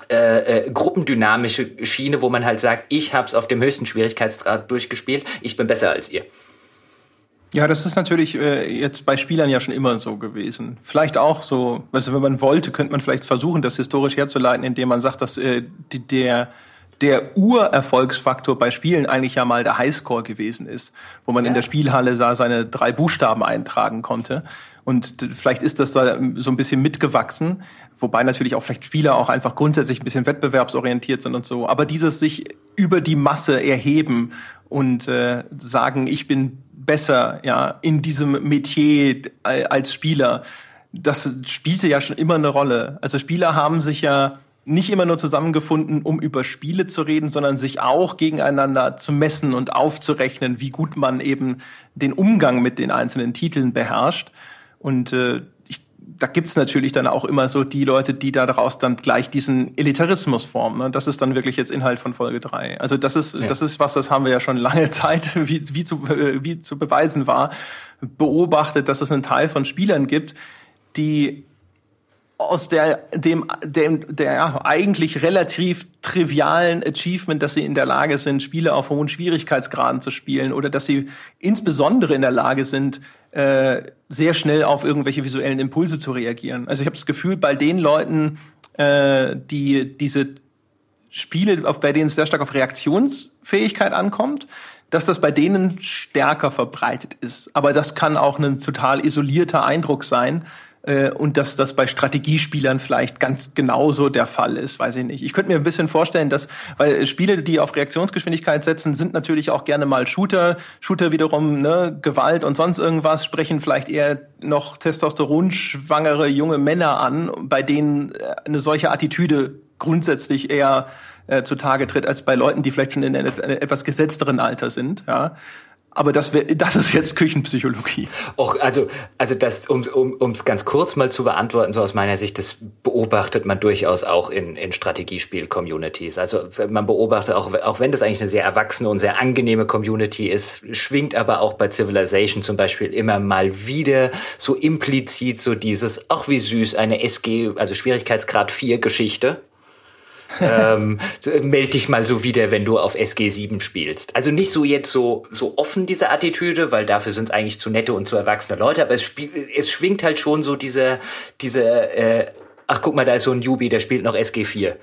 äh, äh, gruppendynamische Schiene, wo man halt sagt, ich habe es auf dem höchsten Schwierigkeitsgrad durchgespielt, ich bin besser als ihr. Ja, das ist natürlich äh, jetzt bei Spielern ja schon immer so gewesen. Vielleicht auch so, also wenn man wollte, könnte man vielleicht versuchen, das historisch herzuleiten, indem man sagt, dass äh, die, der der Urerfolgsfaktor bei Spielen eigentlich ja mal der Highscore gewesen ist, wo man ja. in der Spielhalle sah, seine drei Buchstaben eintragen konnte. Und vielleicht ist das da so ein bisschen mitgewachsen, wobei natürlich auch vielleicht Spieler auch einfach grundsätzlich ein bisschen wettbewerbsorientiert sind und so. Aber dieses sich über die Masse erheben und äh, sagen, ich bin besser ja in diesem Metier als Spieler, das spielte ja schon immer eine Rolle. Also Spieler haben sich ja nicht immer nur zusammengefunden, um über Spiele zu reden, sondern sich auch gegeneinander zu messen und aufzurechnen, wie gut man eben den Umgang mit den einzelnen Titeln beherrscht. Und äh, da gibt's natürlich dann auch immer so die Leute, die da daraus dann gleich diesen Elitarismus formen. Ne? Das ist dann wirklich jetzt Inhalt von Folge drei. Also das ist, ja. das ist was, das haben wir ja schon lange Zeit, wie, wie, zu, äh, wie zu beweisen war, beobachtet, dass es einen Teil von Spielern gibt, die aus der, dem, dem, der eigentlich relativ trivialen Achievement, dass sie in der Lage sind, Spiele auf hohen Schwierigkeitsgraden zu spielen oder dass sie insbesondere in der Lage sind, äh, sehr schnell auf irgendwelche visuellen Impulse zu reagieren. Also ich habe das Gefühl, bei den Leuten, äh, die diese Spiele, auf, bei denen es sehr stark auf Reaktionsfähigkeit ankommt, dass das bei denen stärker verbreitet ist. Aber das kann auch ein total isolierter Eindruck sein, äh, und dass das bei Strategiespielern vielleicht ganz genauso der Fall ist, weiß ich nicht. Ich könnte mir ein bisschen vorstellen, dass, weil Spiele, die auf Reaktionsgeschwindigkeit setzen, sind natürlich auch gerne mal Shooter. Shooter wiederum, ne, Gewalt und sonst irgendwas, sprechen vielleicht eher noch testosteronschwangere junge Männer an, bei denen äh, eine solche Attitüde grundsätzlich eher äh, zutage tritt, als bei Leuten, die vielleicht schon in einem etwas gesetzteren Alter sind. Ja. Aber das, wär, das ist jetzt Küchenpsychologie. Och, also, also das, um es ganz kurz mal zu beantworten, so aus meiner Sicht, das beobachtet man durchaus auch in, in Strategiespiel-Communities. Also man beobachtet auch, auch wenn das eigentlich eine sehr erwachsene und sehr angenehme Community ist, schwingt aber auch bei Civilization zum Beispiel immer mal wieder so implizit so dieses, ach wie süß, eine SG, also Schwierigkeitsgrad 4 Geschichte ähm, meld dich mal so wieder, wenn du auf SG7 spielst. Also nicht so jetzt so, so offen diese Attitüde, weil dafür sind es eigentlich zu nette und zu erwachsene Leute, aber es, spiel, es schwingt halt schon so diese, diese äh, ach guck mal, da ist so ein Jubi, der spielt noch SG4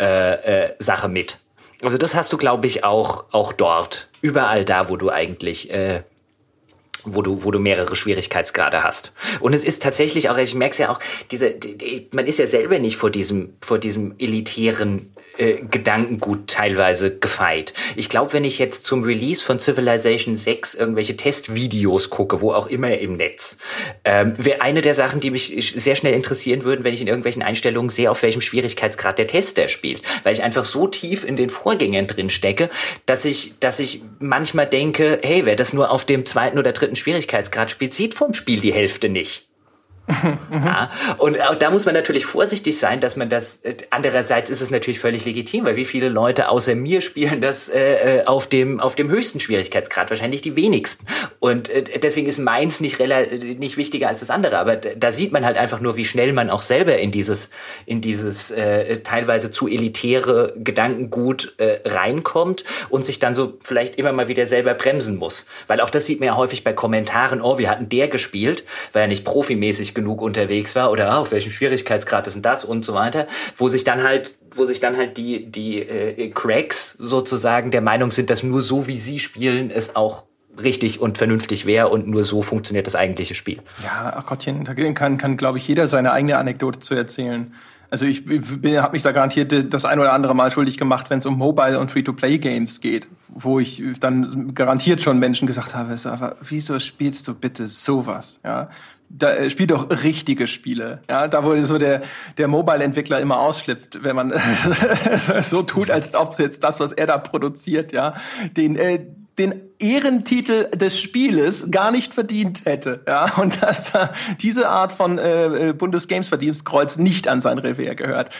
äh, äh, Sache mit. Also das hast du, glaube ich, auch, auch dort. Überall da, wo du eigentlich äh, wo du, wo du mehrere Schwierigkeitsgrade hast. Und es ist tatsächlich auch, ich merke es ja auch, diese, die, man ist ja selber nicht vor diesem, vor diesem elitären äh, Gedankengut teilweise gefeit. Ich glaube, wenn ich jetzt zum Release von Civilization 6 irgendwelche Testvideos gucke, wo auch immer im Netz, ähm, wäre eine der Sachen, die mich sehr schnell interessieren würden, wenn ich in irgendwelchen Einstellungen sehe, auf welchem Schwierigkeitsgrad der Tester spielt. Weil ich einfach so tief in den Vorgängern drin stecke, dass ich, dass ich manchmal denke, hey, wer das nur auf dem zweiten oder dritten Schwierigkeitsgrad spielt, sieht vom Spiel die Hälfte nicht. Ja, und da muss man natürlich vorsichtig sein, dass man das. Äh, andererseits ist es natürlich völlig legitim, weil wie viele Leute außer mir spielen das äh, äh auf dem auf dem höchsten Schwierigkeitsgrad wahrscheinlich die wenigsten. Und äh, deswegen ist meins nicht nicht wichtiger als das andere. Aber da sieht man halt einfach nur, wie schnell man auch selber in dieses in dieses äh, teilweise zu elitäre Gedankengut äh, reinkommt und sich dann so vielleicht immer mal wieder selber bremsen muss, weil auch das sieht man ja häufig bei Kommentaren. Oh, wir hatten der gespielt, weil er nicht profimäßig genug unterwegs war oder ah, auf welchem Schwierigkeitsgrad ist denn das und so weiter, wo sich dann halt wo sich dann halt die die äh, Cracks sozusagen der Meinung sind, dass nur so wie sie spielen es auch richtig und vernünftig wäre und nur so funktioniert das eigentliche Spiel. Ja, ach Gottchen, da kann, kann glaube ich, jeder seine eigene Anekdote zu erzählen. Also ich, ich habe mich da garantiert das ein oder andere Mal schuldig gemacht, wenn es um Mobile und Free-to-Play-Games geht, wo ich dann garantiert schon Menschen gesagt habe, so, aber wieso spielst du bitte sowas? Ja, da äh, spielt doch richtige Spiele. Ja, da wo so der der Mobile-Entwickler immer ausflippt, wenn man so tut, als ob jetzt das, was er da produziert, ja, den äh, den Ehrentitel des Spieles gar nicht verdient hätte, ja, und dass da diese Art von äh, äh Bundesgames-Verdienstkreuz nicht an sein Revier gehört.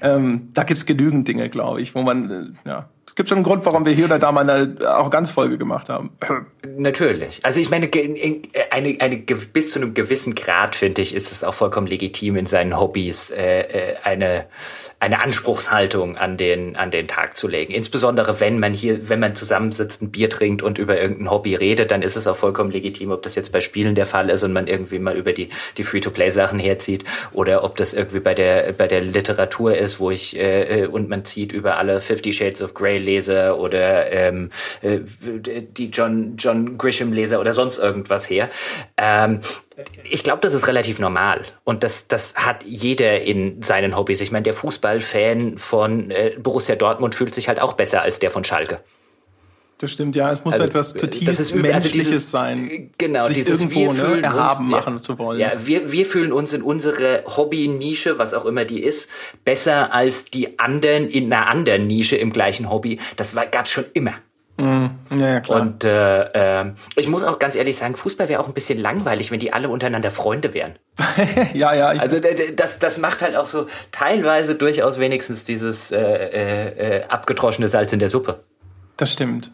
Ähm, da gibt's genügend Dinge, glaube ich, wo man äh, ja es gibt schon einen Grund, warum wir hier oder da mal eine Arroganzfolge gemacht haben. Natürlich. Also ich meine, eine, eine, bis zu einem gewissen Grad, finde ich, ist es auch vollkommen legitim, in seinen Hobbys äh, äh eine eine Anspruchshaltung an den, an den Tag zu legen. Insbesondere wenn man hier, wenn man zusammensitzt, ein Bier trinkt und über irgendein Hobby redet, dann ist es auch vollkommen legitim, ob das jetzt bei Spielen der Fall ist und man irgendwie mal über die, die Free-to-Play-Sachen herzieht oder ob das irgendwie bei der, bei der Literatur ist, wo ich, äh, äh und man zieht über alle Fifty Shades of Grey Leser oder ähm, äh, die John, John Grisham Leser oder sonst irgendwas her. Ähm, ich glaube, das ist relativ normal. Und das, das hat jeder in seinen Hobbys. Ich meine, der Fußballfan von äh, Borussia Dortmund fühlt sich halt auch besser als der von Schalke. Das stimmt, ja. Es muss also, etwas zutiefst also Menschliches also dieses, sein. Genau, sich dieses irgendwo wir ne, erhaben uns, machen zu wollen. Ja, wir, wir fühlen uns in unsere Hobby-Nische, was auch immer die ist, besser als die anderen in einer anderen Nische im gleichen Hobby. Das gab es schon immer. Mhm. Ja, klar. Und äh, äh, ich muss auch ganz ehrlich sagen, Fußball wäre auch ein bisschen langweilig, wenn die alle untereinander Freunde wären. ja, ja. Also das, das macht halt auch so teilweise durchaus wenigstens dieses äh, äh, äh, abgedroschene Salz in der Suppe. Das stimmt.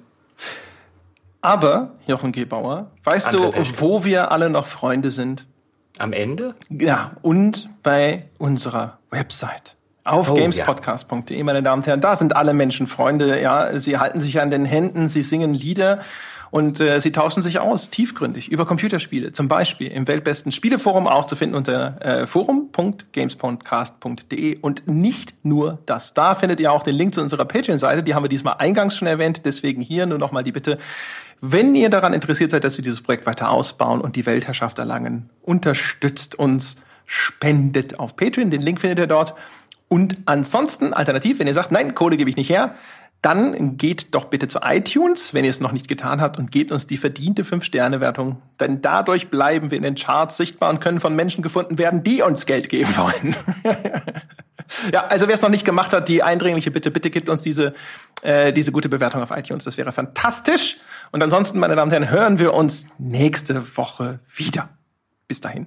Aber, Jochen Gebauer, weißt Andere du, wo wir alle noch Freunde sind? Am Ende? Ja, und bei unserer Website auf oh, gamespodcast.de, ja. meine Damen und Herren. Da sind alle Menschen Freunde. Ja, sie halten sich an den Händen, sie singen Lieder und äh, sie tauschen sich aus, tiefgründig, über Computerspiele. Zum Beispiel im weltbesten Spieleforum auch zu finden unter äh, forum.gamespodcast.de. Und nicht nur das. Da findet ihr auch den Link zu unserer Patreon-Seite. Die haben wir diesmal eingangs schon erwähnt. Deswegen hier nur noch mal die Bitte, wenn ihr daran interessiert seid, dass wir dieses Projekt weiter ausbauen und die Weltherrschaft erlangen, unterstützt uns, spendet auf Patreon. Den Link findet ihr dort. Und ansonsten, alternativ, wenn ihr sagt, nein, Kohle gebe ich nicht her, dann geht doch bitte zu iTunes, wenn ihr es noch nicht getan habt, und gebt uns die verdiente 5-Sterne-Wertung. Denn dadurch bleiben wir in den Charts sichtbar und können von Menschen gefunden werden, die uns Geld geben wollen. ja, also wer es noch nicht gemacht hat, die eindringliche Bitte, bitte gebt uns diese, äh, diese gute Bewertung auf iTunes. Das wäre fantastisch. Und ansonsten, meine Damen und Herren, hören wir uns nächste Woche wieder. Bis dahin.